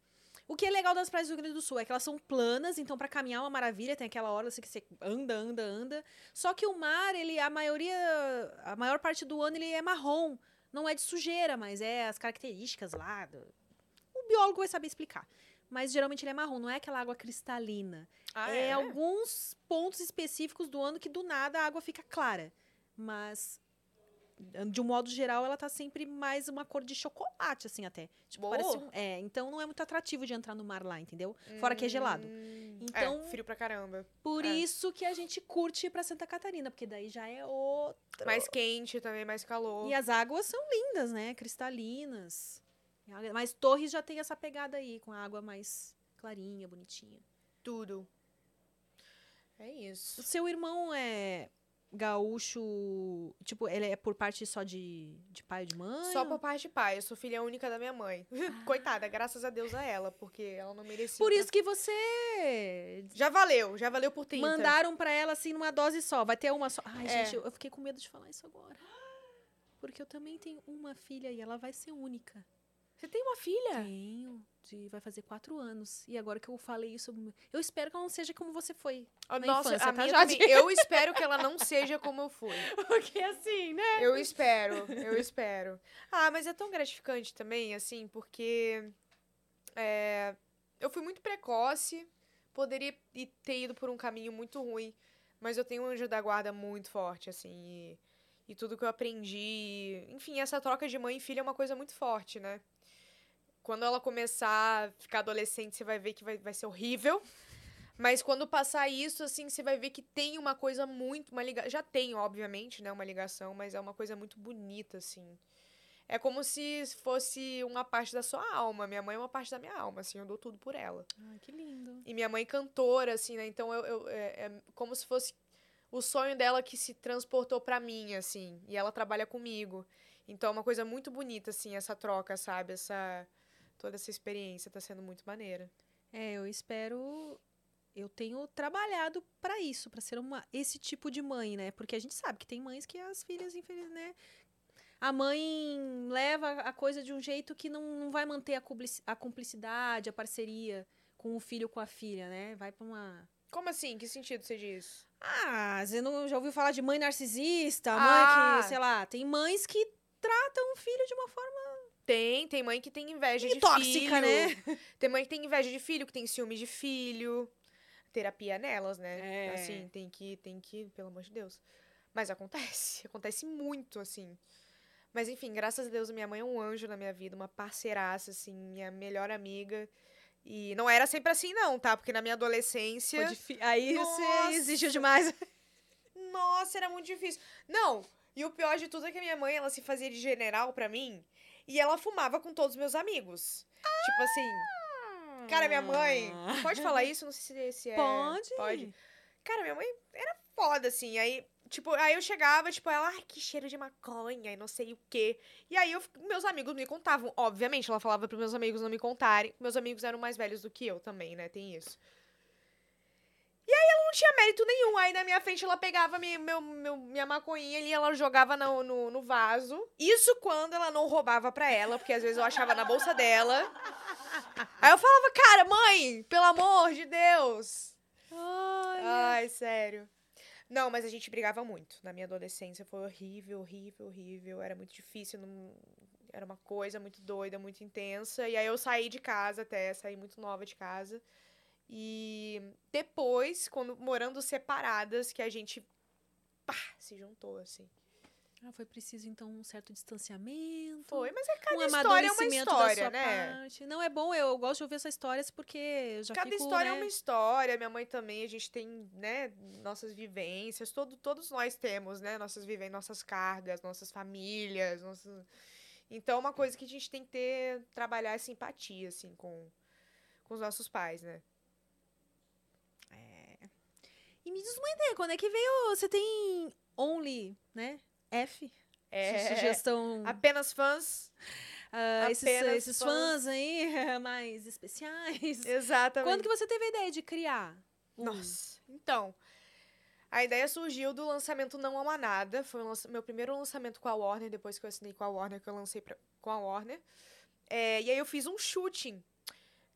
O que é legal das praias do Rio Grande do Sul é que elas são planas, então pra caminhar é uma maravilha, tem aquela hora assim, que você anda, anda, anda. Só que o mar, ele, a maioria, a maior parte do ano, ele é marrom. Não é de sujeira, mas é as características lá. do- O biólogo vai saber explicar. Mas geralmente ele é marrom, não é aquela água cristalina. Ah, é alguns pontos específicos do ano que do nada a água fica clara. Mas de um modo geral, ela tá sempre mais uma cor de chocolate, assim, até. Tipo, parece um, é, então não é muito atrativo de entrar no mar lá, entendeu? Fora que é gelado. Hum, Então- É, frio pra caramba. Por É. isso que a gente curte ir pra Santa Catarina, porque daí já é outro. Mais quente também, mais calor. E as águas são lindas, né? Cristalinas. Mas Torres já tem essa pegada aí, com a água mais clarinha, bonitinha. Tudo. É O isso. seu irmão é gaúcho, tipo, ele é por parte só de, de pai e de mãe? Só ou- por parte de pai. Eu sou filha única da minha mãe. Coitada, graças a Deus a ela, porque ela não merecia. Por isso que você Já valeu, já valeu por 30. mandaram pra ela assim numa dose só. Vai ter uma só. Ai, É. gente, eu fiquei com medo de falar isso agora. Porque eu também tenho uma filha e ela vai ser única. Você tem uma filha? Tenho. De, vai fazer quatro anos. E agora que eu falei isso, eu espero que ela não seja como você foi. Ah, Na Nossa, infância, a tá, minha também. Eu espero que ela não seja como eu fui. Porque assim, né? Eu espero, eu espero. Ah, mas é tão gratificante também, assim, porque é, eu fui muito precoce, poderia ter ido por um caminho muito ruim, mas eu tenho um anjo da guarda muito forte, assim, e, e tudo que eu aprendi. Enfim, essa troca de mãe e filha é uma coisa muito forte, né? Quando ela começar a ficar adolescente, você vai ver que vai, vai ser horrível. Mas quando passar isso, assim, você vai ver que tem uma coisa muito, uma ligação. Já tem, obviamente, né, uma ligação, mas é uma coisa muito bonita, assim. É como se fosse uma parte da sua alma. Minha mãe é uma parte da minha alma, assim, eu dou tudo por ela. Ai, que lindo. E minha mãe cantora, assim, né? Então eu, eu- é, é como se fosse o sonho dela que se transportou pra mim, assim. E ela trabalha comigo. Então é uma coisa muito bonita, assim, essa troca, sabe? Essa. Toda essa experiência tá sendo muito maneira. É, eu espero. Eu tenho trabalhado pra isso, pra ser uma esse tipo de mãe, né? Porque a gente sabe que tem mães que as filhas, infelizmente, né? A mãe leva a coisa de um jeito que não, não vai manter a, cumplici- a cumplicidade, a parceria com o filho com a filha, né? Vai pra uma. Como assim? Que sentido você diz? Ah, você não já ouviu falar de mãe narcisista? Ah. Mãe que, sei lá, tem mães que tratam o filho de uma forma Tem, tem mãe que tem inveja de tóxica, filho. né? Tem mãe que tem inveja de filho, que tem ciúme de filho. Terapia nelas, né? É. Assim, tem que, tem que, pelo amor de Deus. Mas acontece, acontece muito, assim. Mas enfim, graças a Deus, minha mãe é um anjo na minha vida, uma parceiraça, assim, minha melhor amiga. E não era sempre assim, não, tá? Porque na minha adolescência. Foi difí- Aí Nossa. você exigiu demais. Nossa, era muito difícil. Não, e o pior de tudo é que a minha mãe, ela se fazia de general pra mim. E ela fumava com todos os meus amigos. Tipo assim. Cara, minha mãe. Pode falar isso? Não sei se, se é. Pode. Pode. Cara, minha mãe era foda, assim. Aí, tipo, aí eu chegava, tipo, ela, ai, que cheiro de maconha e não sei o quê. E aí eu, meus amigos me contavam. Obviamente, ela falava pros meus amigos não me contarem. Meus amigos eram mais velhos do que eu também, né? Tem isso. E aí ela não tinha mérito nenhum. Aí na minha frente ela pegava minha, meu, meu- minha maconhinha ali, ela jogava no, no, no vaso. Isso quando ela não roubava pra ela, porque às vezes eu achava na bolsa dela. Aí eu falava, cara, mãe, pelo amor de Deus. Olha. Ai, sério. Não, mas a gente brigava muito. Na minha adolescência foi horrível, horrível, horrível. Era muito difícil. não- Era uma coisa muito doida, muito intensa. E aí eu saí de casa até, saí muito nova de casa. E depois, quando morando separadas, que a gente pá, se juntou, assim. Ah, foi preciso, então, um certo distanciamento. Foi, mas é cada um história é uma história, né? parte. Não, é bom, eu gosto de ouvir essas histórias porque eu já Cada fico, história né? é uma história, minha mãe também, a gente tem, né, nossas vivências, todo, todos nós temos, né, nossas vivências, nossas cargas, nossas famílias, nossas... Então, é uma coisa que a gente tem que ter, trabalhar essa empatia, assim, com, com os nossos pais, né? E me diz uma ideia, quando é que veio... Você tem Only, né? F? É, Sugestão... apenas fãs, ah, esses, apenas esses fãs. fãs aí mais especiais. exatamente. Quando que você teve a ideia de criar? um? Nossa, então, a ideia surgiu do lançamento Não Ama Nada, foi o lança- meu primeiro lançamento com a Warner, depois que eu assinei com a Warner, que eu lancei pra- com a Warner. É, e aí eu fiz um shooting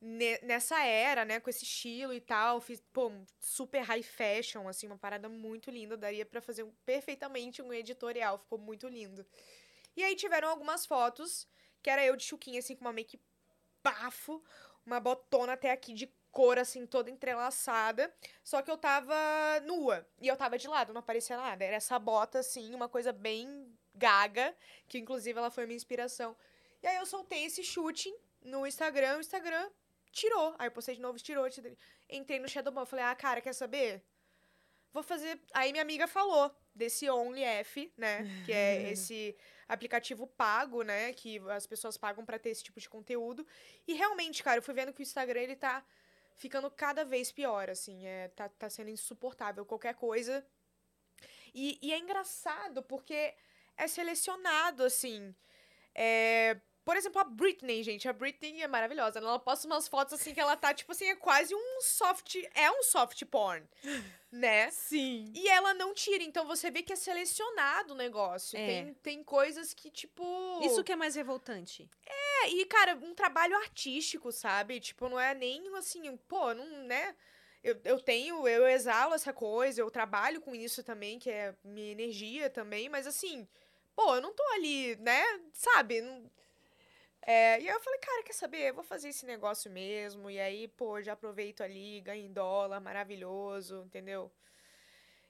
nessa era, né, com esse estilo e tal, fiz, pô, super high fashion, assim, uma parada muito linda, daria pra fazer um- perfeitamente um editorial, ficou muito lindo. E aí tiveram algumas fotos, que era eu de chuquinha, assim, com uma make bafo, uma botona até aqui de cor, assim, toda entrelaçada. Só que eu tava nua. E eu tava de lado, não aparecia nada. Era essa bota, assim, uma coisa bem Gaga, que inclusive ela foi minha inspiração. E aí eu soltei esse shooting no Instagram, o Instagram tirou. Aí eu postei de novo, tirou. tirou. Entrei no Shadowban, falei, ah, cara, quer saber? Vou fazer. Aí minha amiga falou desse OnlyF, né? Que é esse aplicativo pago, né? Que as pessoas pagam pra ter esse tipo de conteúdo. E realmente, cara, eu fui vendo que o Instagram, ele tá ficando cada vez pior, assim. É, tá, tá sendo insuportável. Qualquer coisa. E, e é engraçado porque é selecionado, assim. É, por exemplo, a Britney, gente. A Britney é maravilhosa. Ela posta umas fotos assim que ela tá, tipo assim, é quase um soft. É um soft porn. Né? Sim. E ela não tira. Então você vê que é selecionado o negócio. É. Tem, tem coisas que, tipo. Isso que é mais revoltante. É, e, cara, um trabalho artístico, sabe? Tipo, não é nem assim, pô, não, né? Eu, eu tenho, eu exalo essa coisa, eu trabalho com isso também, que é minha energia também, mas assim, pô, eu não tô ali, né? Sabe? Não- É, e aí eu falei, cara, quer saber? Eu vou fazer esse negócio mesmo. E aí, pô, já aproveito ali, ganho em dólar, maravilhoso, entendeu?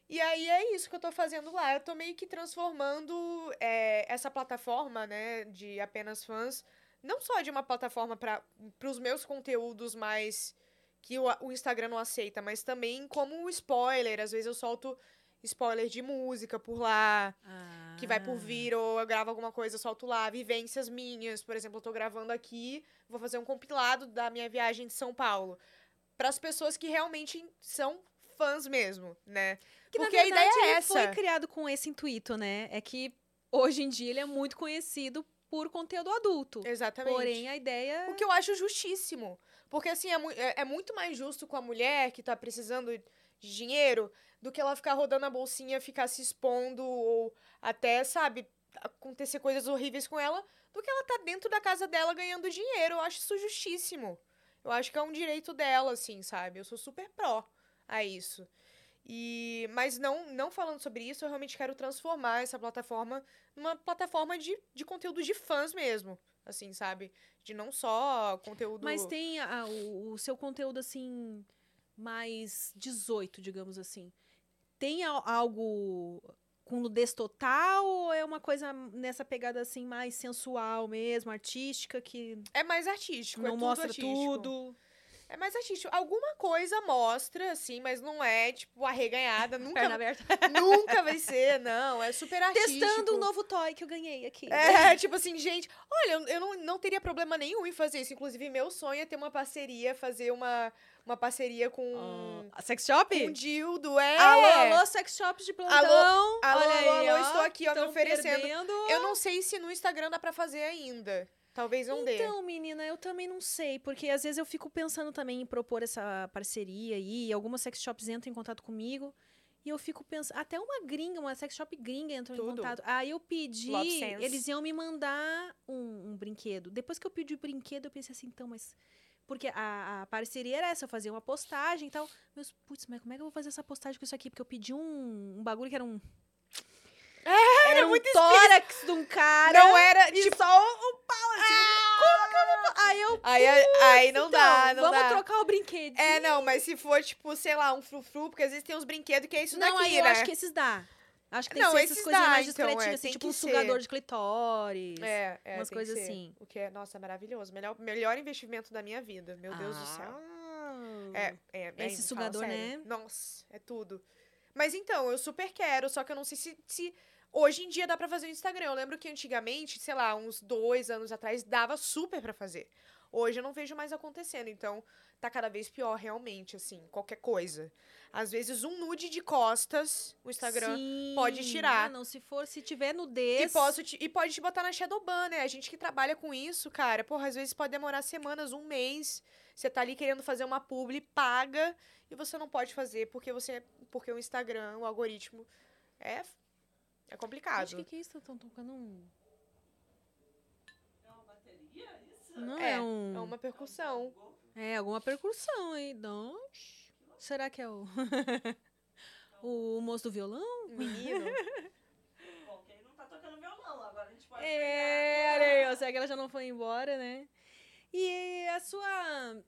E aí é isso que eu tô fazendo lá. Eu tô meio que transformando é, essa plataforma, né, de apenas fãs, não só de uma plataforma para os meus conteúdos mais que o, o Instagram não aceita, mas também como spoiler. Às vezes eu solto spoiler de música por lá, que vai por vir, ou eu gravo alguma coisa, eu solto lá, vivências minhas. Por exemplo, eu tô gravando aqui, vou fazer um compilado da minha viagem de São Paulo. Para as pessoas que realmente são fãs mesmo, né? Que, Porque na a ideia verdade, é ele foi essa. criado com esse intuito, né? É que hoje em dia ele é muito conhecido por conteúdo adulto. Exatamente. Porém, a ideia. O que eu acho justíssimo. Porque, assim, é, mu- é- é muito mais justo com a mulher que tá precisando de dinheiro do que ela ficar rodando a bolsinha, ficar se expondo ou até, sabe, acontecer coisas horríveis com ela, do que ela tá dentro da casa dela ganhando dinheiro. Eu acho isso justíssimo. Eu acho que é um direito dela, assim, sabe? Eu sou super pró a isso. E, mas não, não falando sobre isso, eu realmente quero transformar essa plataforma numa plataforma de, de conteúdo de fãs mesmo. Assim, sabe? De não só conteúdo. Mas tem a- o, o seu conteúdo, assim, mais 18, digamos assim. Tem al- algo com nudez total ou é uma coisa nessa pegada, assim, mais sensual mesmo, artística, que É mais artístico. é não tudo mostra artístico. tudo? É mais artístico. Alguma coisa mostra, assim, mas não é, tipo, arreganhada. Nunca, nunca vai ser, não. É super artístico. Testando um novo toy que eu ganhei aqui. É, tipo assim, gente, olha, eu- eu não, não teria problema nenhum em fazer isso. Inclusive, meu sonho é ter uma parceria, fazer uma, uma parceria com, Ah, sex shop? com um dildo. É. Alô, alô, sex shops de plantão. Alô, alô, Olha aí, alô, ó, estou aqui, ó, me oferecendo. perdendo. Eu não sei se no Instagram dá pra fazer ainda. Talvez não dê. Então, menina, eu também não sei, porque às vezes eu fico pensando também em propor essa parceria aí, e algumas sex shops entram em contato comigo, e eu fico pensando, até uma gringa, uma sex shop gringa entrou em Tudo. contato. Aí eu pedi, eles iam me mandar um, um brinquedo. Depois que eu pedi o brinquedo, eu pensei assim, então, mas... Porque a, a parceria era essa, eu fazia uma postagem e tal. Meus, putz, mas como é que eu vou fazer essa postagem com isso aqui? Porque eu pedi um, um bagulho que era um... era um muito tórax de um cara. Não era, E tipo... só o pau, assim, como que eu vou... Aí eu, Aí, aí não dá, então, não vamos dá. trocar o brinquedo. É, não, mas se for, tipo, sei lá, um frufru, porque às vezes tem uns brinquedos que é isso não, daqui, aí eu né? acho que esses dá. Acho que tem Não, que ser essas coisas dá, mais então, é, discretinhas, assim, tipo um sugador ser. de clitóris. É, é, umas coisas assim. O que é, nossa, maravilhoso. Melhor, melhor investimento da minha vida, meu Deus do céu. Ah. É, é, é, Esse sugador, né? Nossa, é tudo. Mas então, eu super quero, só que eu não sei se, se hoje em dia dá pra fazer no Instagram. Eu lembro que antigamente, sei lá, uns dois anos atrás, dava super pra fazer. Hoje eu não vejo mais acontecendo, então tá cada vez pior realmente, assim, qualquer coisa. Às vezes um nude de costas, o Instagram Sim. pode tirar. Ah, não, se for, se tiver E, nudez... posso te- e pode te botar na Shadowban, né? A gente que trabalha com isso, cara, porra, às vezes pode demorar semanas, um mês. Você tá ali querendo fazer uma publi, paga, e você não pode fazer porque você. Porque o Instagram, o algoritmo, é. É complicado. Gente, o que, que é isso? Estão tocando um... É uma bateria, isso? Não, É, é, um... É uma percussão. É, alguma percussão aí. Não. Será que é o... o moço do violão? Menino. Bom, que aí não tá tocando violão, agora a gente pode É, olha aí, ó, será que ela já não foi embora, né? E a sua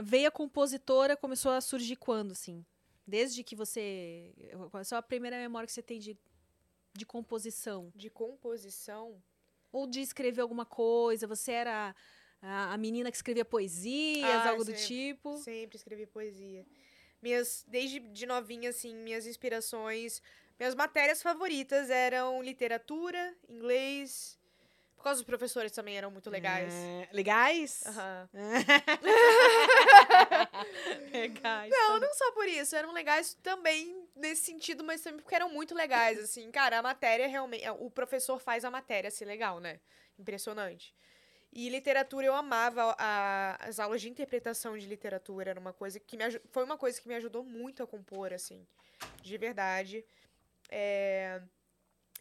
veia compositora começou a surgir quando, assim? Desde que você... Qual é a sua primeira memória que você tem de de composição? De composição. Ou de escrever alguma coisa? Você era a, a menina que escrevia poesias, Ah, algo do sempre. tipo? Sempre escrevi poesia. Minhas, desde de novinha, assim, minhas inspirações, minhas matérias favoritas eram literatura, inglês. Por causa dos professores também eram muito legais. É, legais? Aham. legais. Não, não só por isso, eram legais também nesse sentido, mas também porque eram muito legais, assim. Cara, a matéria realmente. O professor faz a matéria ser legal, né? Impressionante. E literatura eu amava a- as aulas de interpretação de literatura, era uma coisa que me foi uma coisa que me ajudou muito a compor, assim, de verdade. É,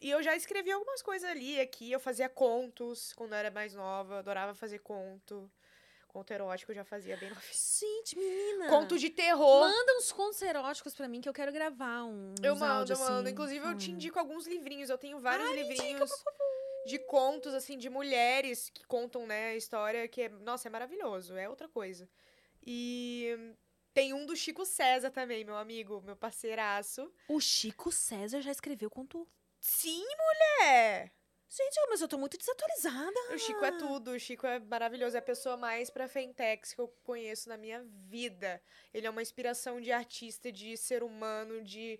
E eu já escrevi algumas coisas ali, aqui, eu fazia contos quando eu era mais nova, adorava fazer conto. Conto erótico eu já fazia bem novinha. Gente, menina. Conto de terror. Manda uns contos eróticos pra mim que eu quero gravar um. Eu mando, eu mando. assim. Inclusive, eu te Hum. indico alguns livrinhos. Eu tenho vários livrinhos de contos, assim, de mulheres que contam, né, a história, que é, nossa, é maravilhoso. É outra coisa. E tem um do Chico César também, meu amigo, meu parceiraço. O Chico César já escreveu conto. Sim, mulher! Gente, mas eu tô muito desatualizada. O Chico é tudo, o Chico é maravilhoso, é a pessoa mais pra Fentex que eu conheço na minha vida. Ele é uma inspiração de artista, de ser humano, de.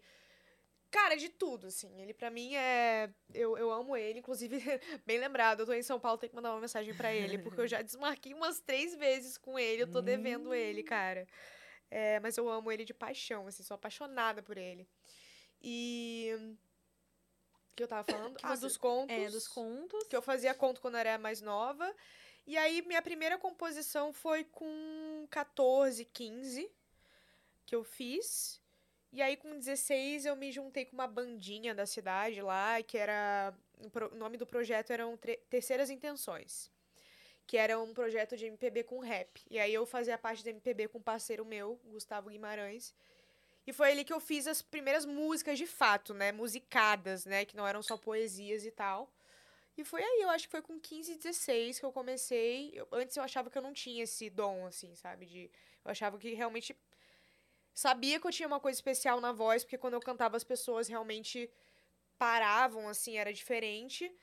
Cara, de tudo, assim. Ele pra mim é. Eu, eu amo ele, inclusive, bem lembrado, eu tô em São Paulo, tenho que mandar uma mensagem pra ele, porque eu já desmarquei umas três vezes com ele, eu tô devendo ele, cara. É, mas eu amo ele de paixão, assim, sou apaixonada por ele. E. O que eu tava falando? Que ah, você- dos contos É, dos contos. que eu fazia conto quando eu era mais nova. E aí, minha primeira composição foi com 14, 15, que eu fiz. E aí, com 16, eu me juntei com uma bandinha da cidade lá, que era. O nome do projeto eram Terceiras Intenções. Que era um projeto de MPB com rap. E aí, eu fazia parte da MPB com um parceiro meu, Gustavo Guimarães. E foi ali que eu fiz as primeiras músicas de fato, né? Musicadas, né? Que não eram só poesias e tal. E foi aí, eu acho que foi com 15, 16 que eu comecei. Eu- antes eu achava que eu não tinha esse dom, assim, sabe? De, eu achava que realmente. Sabia que eu tinha uma coisa especial na voz, porque quando eu cantava as pessoas realmente paravam, assim, era diferente.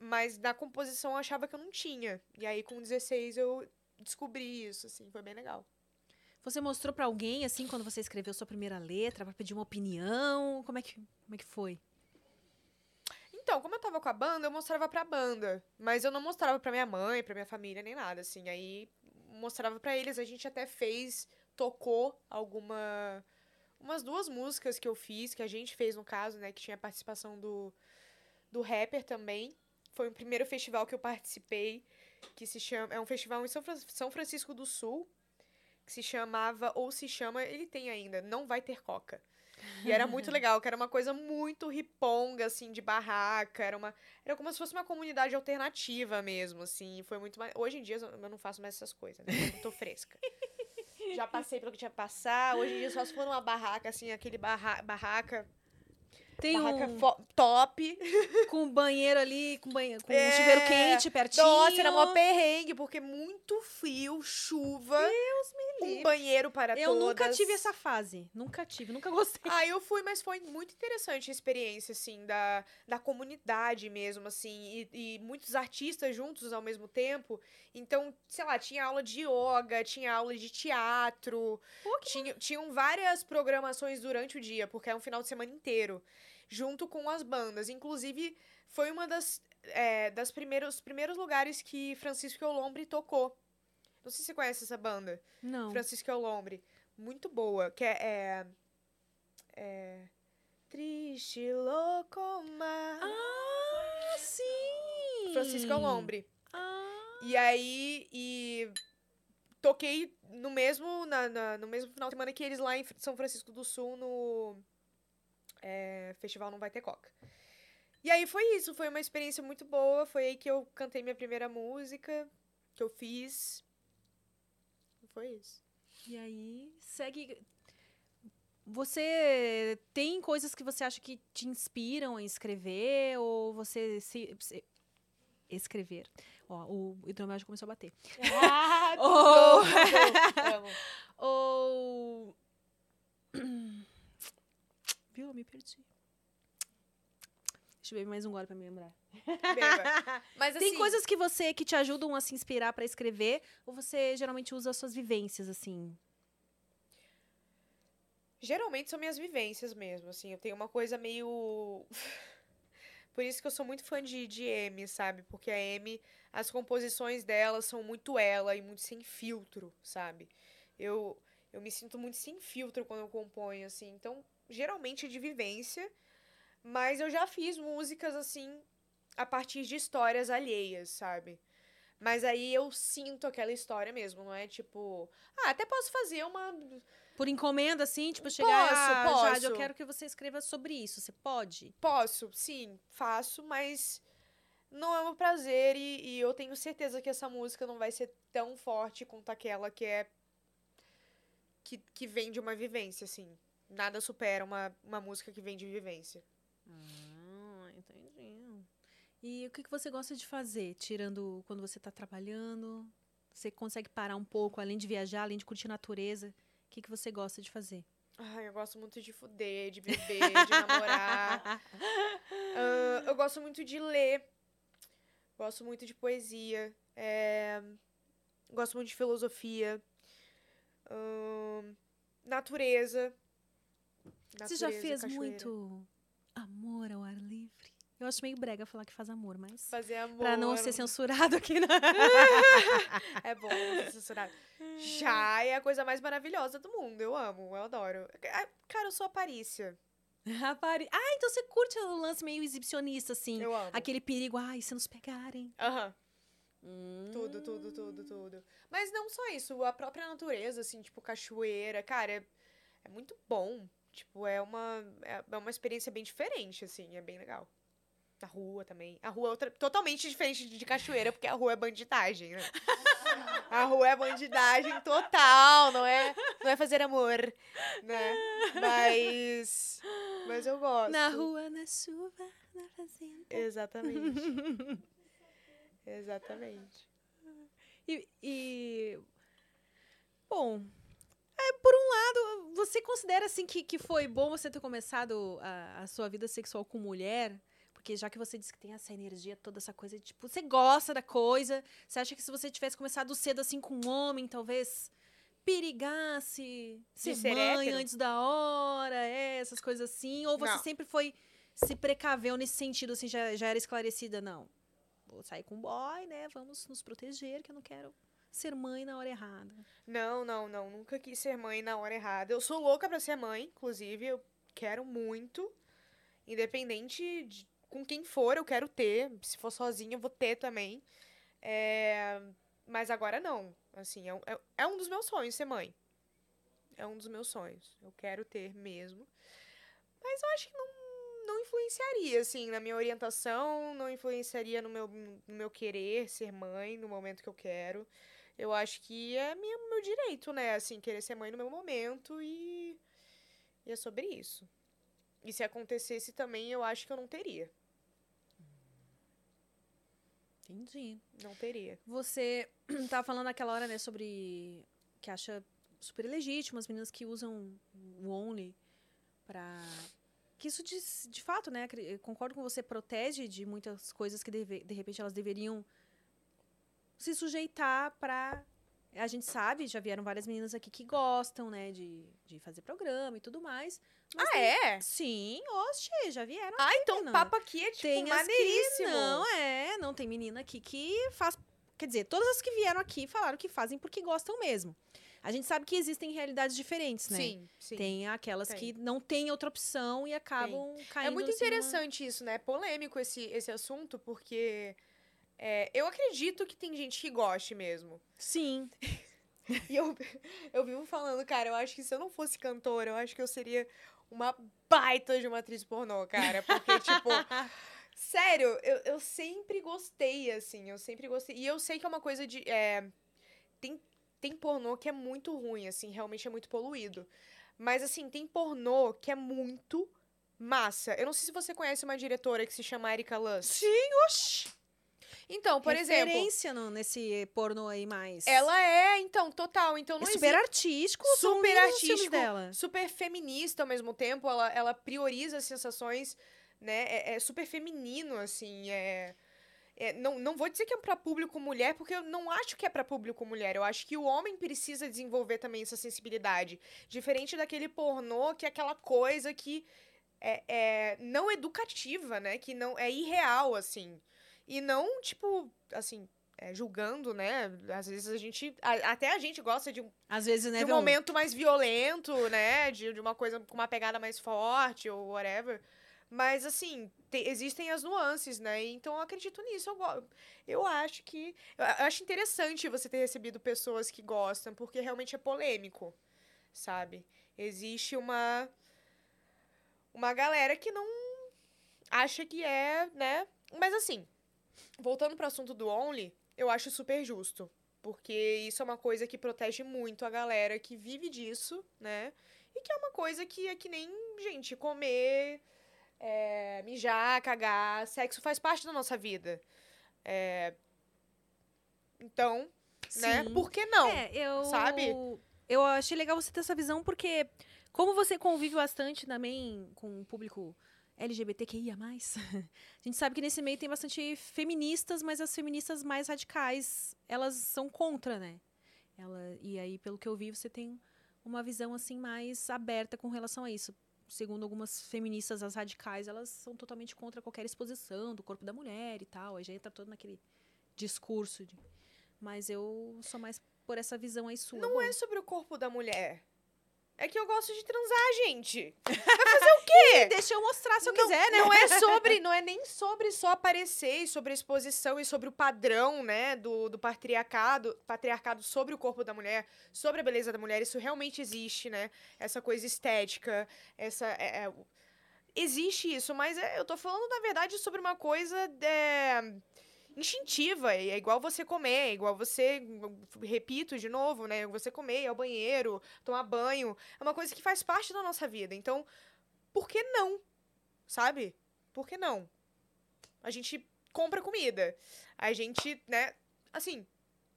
Mas na composição eu achava que eu não tinha. E aí com 16 eu descobri isso, assim, foi bem legal. Você mostrou pra alguém, assim, quando você escreveu sua primeira letra, pra pedir uma opinião? Como é que, como é que foi? Então, como eu tava com a banda, eu mostrava pra banda. Mas eu não mostrava pra minha mãe, pra minha família, nem nada, assim. Aí mostrava pra eles. A gente até fez, tocou alguma. Umas duas músicas que eu fiz, que a gente fez no caso, né? Que tinha a participação do, do rapper também. Foi o primeiro festival que eu participei, que se chama. É um festival em São Fran- São Francisco do Sul, que se chamava, ou se chama, ele tem ainda, Não Vai Ter Coca. E era muito legal, que era uma coisa muito riponga, assim, de barraca. Era uma. Era como se fosse uma comunidade alternativa mesmo, assim. Foi muito. Hoje em dia eu não faço mais essas coisas, né? Eu tô fresca. Já passei pelo que tinha que passar. Hoje em dia só se for numa barraca, assim, aquele barra... barraca. Tem barraca um top. com banheiro ali, com, banheiro, com É. um chuveiro quente pertinho. Nossa, era mó perrengue, porque muito frio, chuva. Deus me livre. Um banheiro para Eu todas. nunca tive essa fase. Nunca tive, nunca gostei. Ah, eu fui, mas foi muito interessante a experiência, assim, da, da comunidade mesmo, assim, e, e muitos artistas juntos ao mesmo tempo. Então, sei lá, tinha aula de yoga, tinha aula de teatro, tinha, tinham várias programações durante o dia, porque é um final de semana inteiro, junto com as bandas. Inclusive, foi uma das, é, das primeiros, primeiros lugares que Francisco Olombre tocou. Não sei se você conhece essa banda. Não. Francisco Olombre. Muito boa. Que é. é, é Triste Locoma. Ah, sim! Francisco Olombre. Ah, E aí. E toquei no mesmo, na, na- no mesmo final de semana que eles lá em São Francisco do Sul, no é, Festival Não Vai Ter Coca. E aí foi isso, foi uma experiência muito boa. Foi aí que eu cantei minha primeira música, que eu fiz. Foi isso. e aí, segue... Você tem coisas que você acha que te inspiram a escrever? Ou você se... se- Escrever. Ó, o hidromel já começou a bater. Ah, Oh. tudo! Amo. Ou... Eu me perdi. Deixa eu beber mais um gole pra me lembrar. Mas assim, Tem coisas que você que te ajudam a se inspirar pra escrever ou você geralmente usa as suas vivências assim? geralmente são minhas vivências mesmo, assim. Eu tenho uma coisa meio. Por isso que eu sou muito fã de, de M, sabe? Porque a M, as composições dela são muito ela e muito sem filtro, sabe? Eu, eu me sinto muito sem filtro quando eu componho, assim. Então, geralmente é de vivência. Mas eu já fiz músicas, assim, a partir de histórias alheias, sabe? Mas aí eu sinto aquela história mesmo, não é tipo. Ah, até posso fazer uma. Por encomenda, assim, tipo, chegar Posso, ah, Jade, eu posso. quero que você escreva sobre isso. Você pode? Posso, sim, faço, mas não é um prazer e, e eu tenho certeza que essa música não vai ser tão forte quanto aquela que é. que, que vem de uma vivência, assim. Nada supera uma, uma música que vem de vivência. Ah, entendi. E o que, que você gosta de fazer, tirando quando você tá trabalhando? Você consegue parar um pouco, além de viajar, além de curtir a natureza? O que, que você gosta de fazer? Ai, eu gosto muito de fuder, de beber, de namorar. Ah, eu gosto muito de ler. Gosto muito de poesia. é, Gosto muito de filosofia. Ahn, natureza. Você já fez cachoeira. muito amor ao ar livre? Eu acho meio brega falar que faz amor, mas. Fazer amor. Pra não ser censurado aqui, né? É bom ser censurado. Já é a coisa mais maravilhosa do mundo. Eu amo, eu adoro. Ah, Cara, eu sou a Parícia. Rapari- Ah, então você curte o lance meio exibicionista, assim. Eu amo. Aquele perigo, ai, se nos pegarem. Aham. Hum. Tudo, tudo, tudo, tudo. Mas não só isso, a própria natureza, assim, tipo, cachoeira, cara, é, é muito bom. Tipo, é uma, é, é uma experiência bem diferente, assim, é bem legal. Na rua também. A rua é outra, totalmente diferente de cachoeira, porque a rua é bandidagem, né? A rua é bandidagem total, não é, não é fazer amor, né? Mas, mas eu gosto. Na rua, na chuva, na fazenda. Exatamente. Exatamente. E, e- Bom. É, por um lado, você considera assim que, que foi bom você ter começado a, a sua vida sexual com mulher? Porque já que você disse que tem essa energia, toda essa coisa, tipo, você gosta da coisa. Você acha que se você tivesse começado cedo assim com um homem, talvez perigasse ser, ser mãe hétero? antes da hora, é, essas coisas assim? Ou você Não. sempre foi se precaveu nesse sentido, assim, já, já era esclarecida? Não. Vou sair com boy, né? Vamos nos proteger, que eu não quero ser mãe na hora errada. Não, não, não. Nunca quis ser mãe na hora errada. Eu sou louca pra ser mãe, inclusive. Eu quero muito. Independente de com quem for, eu quero ter. Se for sozinha, eu vou ter também. É, Mas agora não. Assim, é, um- é- é um dos meus sonhos ser mãe. É um dos meus sonhos. Eu quero ter mesmo. Mas eu acho que não, não influenciaria, assim, na minha orientação, não influenciaria no meu, no meu querer ser mãe no momento que eu quero. Eu acho que é minha, meu direito, né? Assim, querer ser mãe no meu momento e, e é sobre isso. E se acontecesse também, eu acho que eu não teria. Entendi. Não teria. Você tava falando naquela hora, né, sobre que acha super legítimo as meninas que usam o Only pra. Que isso, de, de fato, né? Concordo com você, protege de muitas coisas que deve- de repente elas deveriam se sujeitar pra. A gente sabe, já vieram várias meninas aqui que gostam, né, de, de fazer programa e tudo mais. mas Ah, tem- é? Sim, oxe, já vieram. Ah, então o papo aqui é tipo Tem maneiríssimo. não, é, não tem menina aqui que faz, quer dizer, todas as que vieram aqui falaram que fazem porque gostam mesmo. A gente sabe que existem realidades diferentes, né? Sim, sim. Tem aquelas Tem. que não têm outra opção e acabam caindo É muito assim, interessante isso, né? É polêmico esse, esse assunto, porque é, eu acredito que tem gente que goste mesmo. Sim. E eu, eu vivo falando, cara, eu acho que se eu não fosse cantora, eu acho que eu seria uma baita de uma atriz pornô, cara. Porque, tipo, sério, eu, eu sempre gostei, assim, eu sempre gostei. E eu sei que é uma coisa de. é, tem, tem pornô que é muito ruim, assim, realmente é muito poluído. Mas, assim, tem pornô que é muito massa. Eu não sei se você conhece uma diretora que se chama Erika Lust. Sim, oxi. Então, por exemplo. Referência nesse pornô aí mais. Ela é, então, total. Então é não super existe- artístico, super artístico dela. super feminista ao mesmo tempo. Ela, ela prioriza as sensações né? É, é super feminino, assim, é... é, não, não vou dizer que é pra público mulher, porque eu não acho que é pra público mulher. Eu acho que o homem precisa desenvolver também essa sensibilidade. Diferente daquele pornô, que é aquela coisa que é, é não educativa, né? Que não é irreal, assim. E não, tipo, assim, é, julgando, né? Às vezes a gente. a- até a gente gosta de um, Às vezes, né, de um momento mais violento, né? De, de uma coisa com uma pegada mais forte ou whatever. Mas, assim, te- existem as nuances, né? Então, eu acredito nisso. Eu, eu acho que. Eu acho interessante você ter recebido pessoas que gostam, porque realmente é polêmico, sabe? Existe uma. Uma galera que não acha que é, né? Mas, assim, voltando pro assunto do Only, eu acho super justo. Porque isso é uma coisa que protege muito a galera que vive disso, né? E que é uma coisa que é que nem, gente, comer, é, mijar, cagar. Sexo faz parte da nossa vida. É, Então, né? Sim. Por que não? É, eu. sabe? Eu achei legal você ter essa visão, porque como você convive bastante também com o público LGBTQIA, a gente sabe que nesse meio tem bastante feministas, mas as feministas mais radicais, elas são contra, né? Ela, e aí, pelo que eu vi, você tem uma visão assim mais aberta com relação a isso. Segundo algumas feministas, as radicais, elas são totalmente contra qualquer exposição do corpo da mulher e tal. Aí já entra todo naquele discurso. De... Mas eu sou mais por essa visão aí sua. Não Bom, é sobre o corpo da mulher. É que eu gosto de transar, gente. Vai fazer o quê? Deixa eu mostrar se eu não, quiser, né? Não é sobre, não é nem sobre só aparecer, e sobre a exposição e sobre o padrão, né, do, do patriarcado, patriarcado sobre o corpo da mulher, sobre a beleza da mulher. Isso realmente existe, né? Essa coisa estética, essa é- é- existe isso, mas é- eu tô falando na verdade sobre uma coisa é, instintiva, é igual você comer, é igual você, repito de novo, né, você comer, ir ao banheiro, tomar banho, é uma coisa que faz parte da nossa vida. Então, por que não? Sabe? Por que não? A gente compra comida. A gente, né, assim,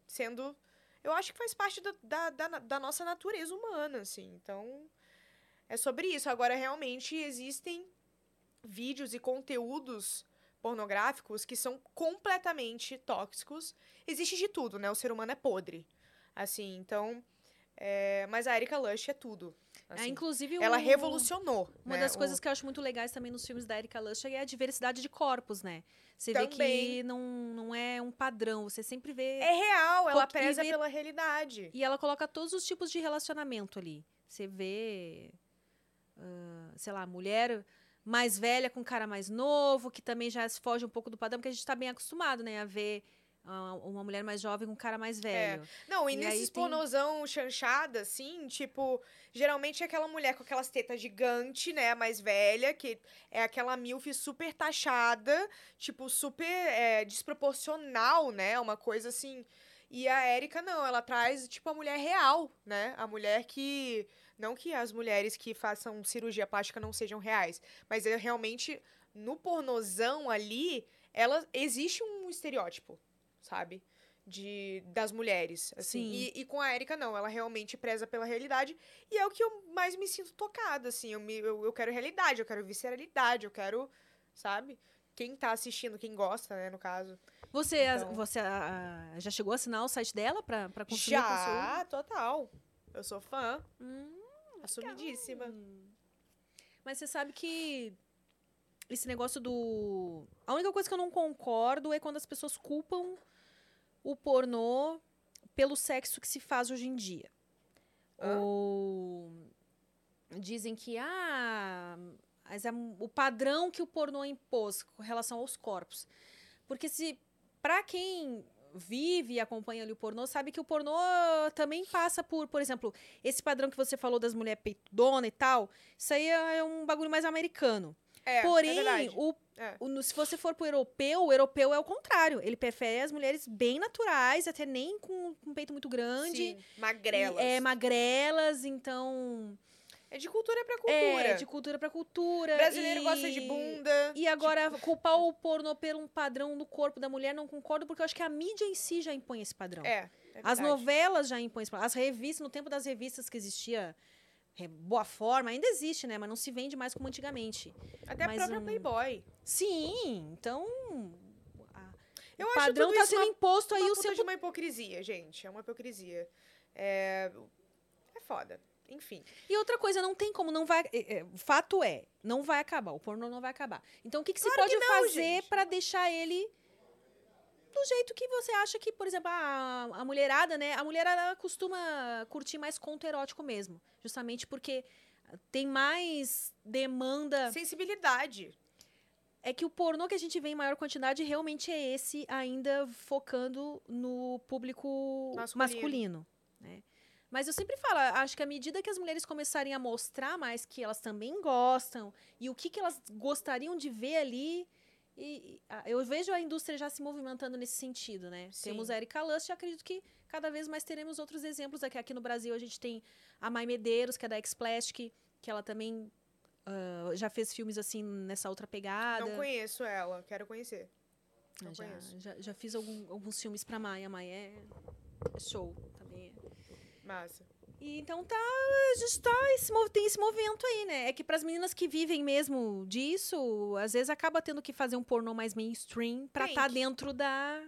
sendo. Eu acho que faz parte da, da, da, da nossa natureza humana, assim. Então, é sobre isso. Agora, realmente, existem vídeos e conteúdos pornográficos que são completamente tóxicos. Existe de tudo, né? O ser humano é podre. Assim, então. é, Mas a Erika Lush é tudo. É, assim. inclusive, Ela revolucionou. Uma né, das o- coisas que eu acho muito legais também nos filmes da Erika Lusher é a diversidade de corpos, né? Você vê que Também. não, não é um padrão, você sempre vê. É real, ela preza vê- pela realidade. E ela coloca todos os tipos de relacionamento ali. Você vê, ah, sei lá, mulher mais velha com cara mais novo, que também já foge um pouco do padrão, porque a gente tá bem acostumado, né, a ver ah, uma mulher mais jovem com um cara mais velho. Não, e, E nesses tem- pornozão chanchada, assim, tipo, geralmente é aquela mulher com aquelas tetas gigantes, né, mais velha, que é aquela milf super taxada, tipo, super é, desproporcional, né, uma coisa assim. E a Erika, não, ela traz, tipo, a mulher real, né, a mulher que... Não que as mulheres que façam cirurgia plástica não sejam reais, mas é realmente, no pornozão ali, ela existe um estereótipo, sabe? De, das mulheres, assim. Sim. E, e com a Erika, não. Ela realmente preza pela realidade. E é o que eu mais me sinto tocada, assim. Eu, me, eu, eu quero realidade, eu quero visceralidade, eu quero, sabe? Quem tá assistindo, quem gosta, né, no caso. Você, Então- você ah, já chegou a assinar o site dela pra, pra consumir o conteúdo? Já, total. Eu sou fã, Hum, assumidíssima. Mas você sabe que esse negócio do. A única coisa que eu não concordo é quando as pessoas culpam o pornô pelo sexo que se faz hoje em dia. Hã? Ou dizem que ah, mas é o padrão que o pornô impôs com relação aos corpos. Porque se para quem vive e acompanha ali o pornô, sabe que o pornô também passa por, por exemplo, esse padrão que você falou das mulheres peitudona e tal, isso aí é um bagulho mais americano. É, é Porém, verdade. o, É. o- se você for pro europeu, o europeu é o contrário. Ele prefere as mulheres bem naturais, até nem com, com peito muito grande. Sim, magrelas. E, É, magrelas, então. É de cultura pra cultura. É, de cultura pra cultura. Brasileiro e- gosta de bunda. E agora, culpar o pornô por um padrão do corpo da mulher, não concordo, porque eu acho que a mídia em si já impõe esse padrão. É, é As novelas já impõem esse padrão. As revistas, no tempo das revistas que existia é, boa forma, ainda existe, né? Mas não se vende mais como antigamente. Até a Mas própria um- Playboy. Sim, então. a- Eu o acho padrão tudo tá sendo uma- imposto aí uma o seu. de uma hipocrisia, gente. É uma hipocrisia. É, é foda. Enfim. E outra coisa, não tem como, não vai. é, é, o fato é, não vai acabar. O pornô não vai acabar. Então, o que, que se Claro pode que não, fazer pra deixar ele do jeito que você acha que, por exemplo, a, a mulherada, né? A mulherada costuma curtir mais conto erótico mesmo. Justamente porque tem mais demanda. Sensibilidade. É que o pornô que a gente vê em maior quantidade realmente é esse, ainda focando no público Masculino. masculino. né? Mas eu sempre falo, acho que à medida que as mulheres começarem a mostrar mais que elas também gostam e o que, que elas gostariam de ver ali. E, e, a- eu vejo a indústria já se movimentando nesse sentido, né? Sim. Temos a Erika Lust e acredito que cada vez mais teremos outros exemplos. Aqui, aqui no Brasil a gente tem a Mai Medeiros, que é da X-Plastic, que ela também ah, já fez filmes assim nessa outra pegada. Não conheço ela. Quero conhecer. Não já, conheço. já, já fiz algum- alguns filmes pra Maia. Maia é show. Massa. E então tá, a gente tá, esse, tem esse movimento aí, né? É que pras meninas que vivem mesmo disso, às vezes acaba tendo que fazer um pornô mais mainstream pra Tem estar que- dentro da...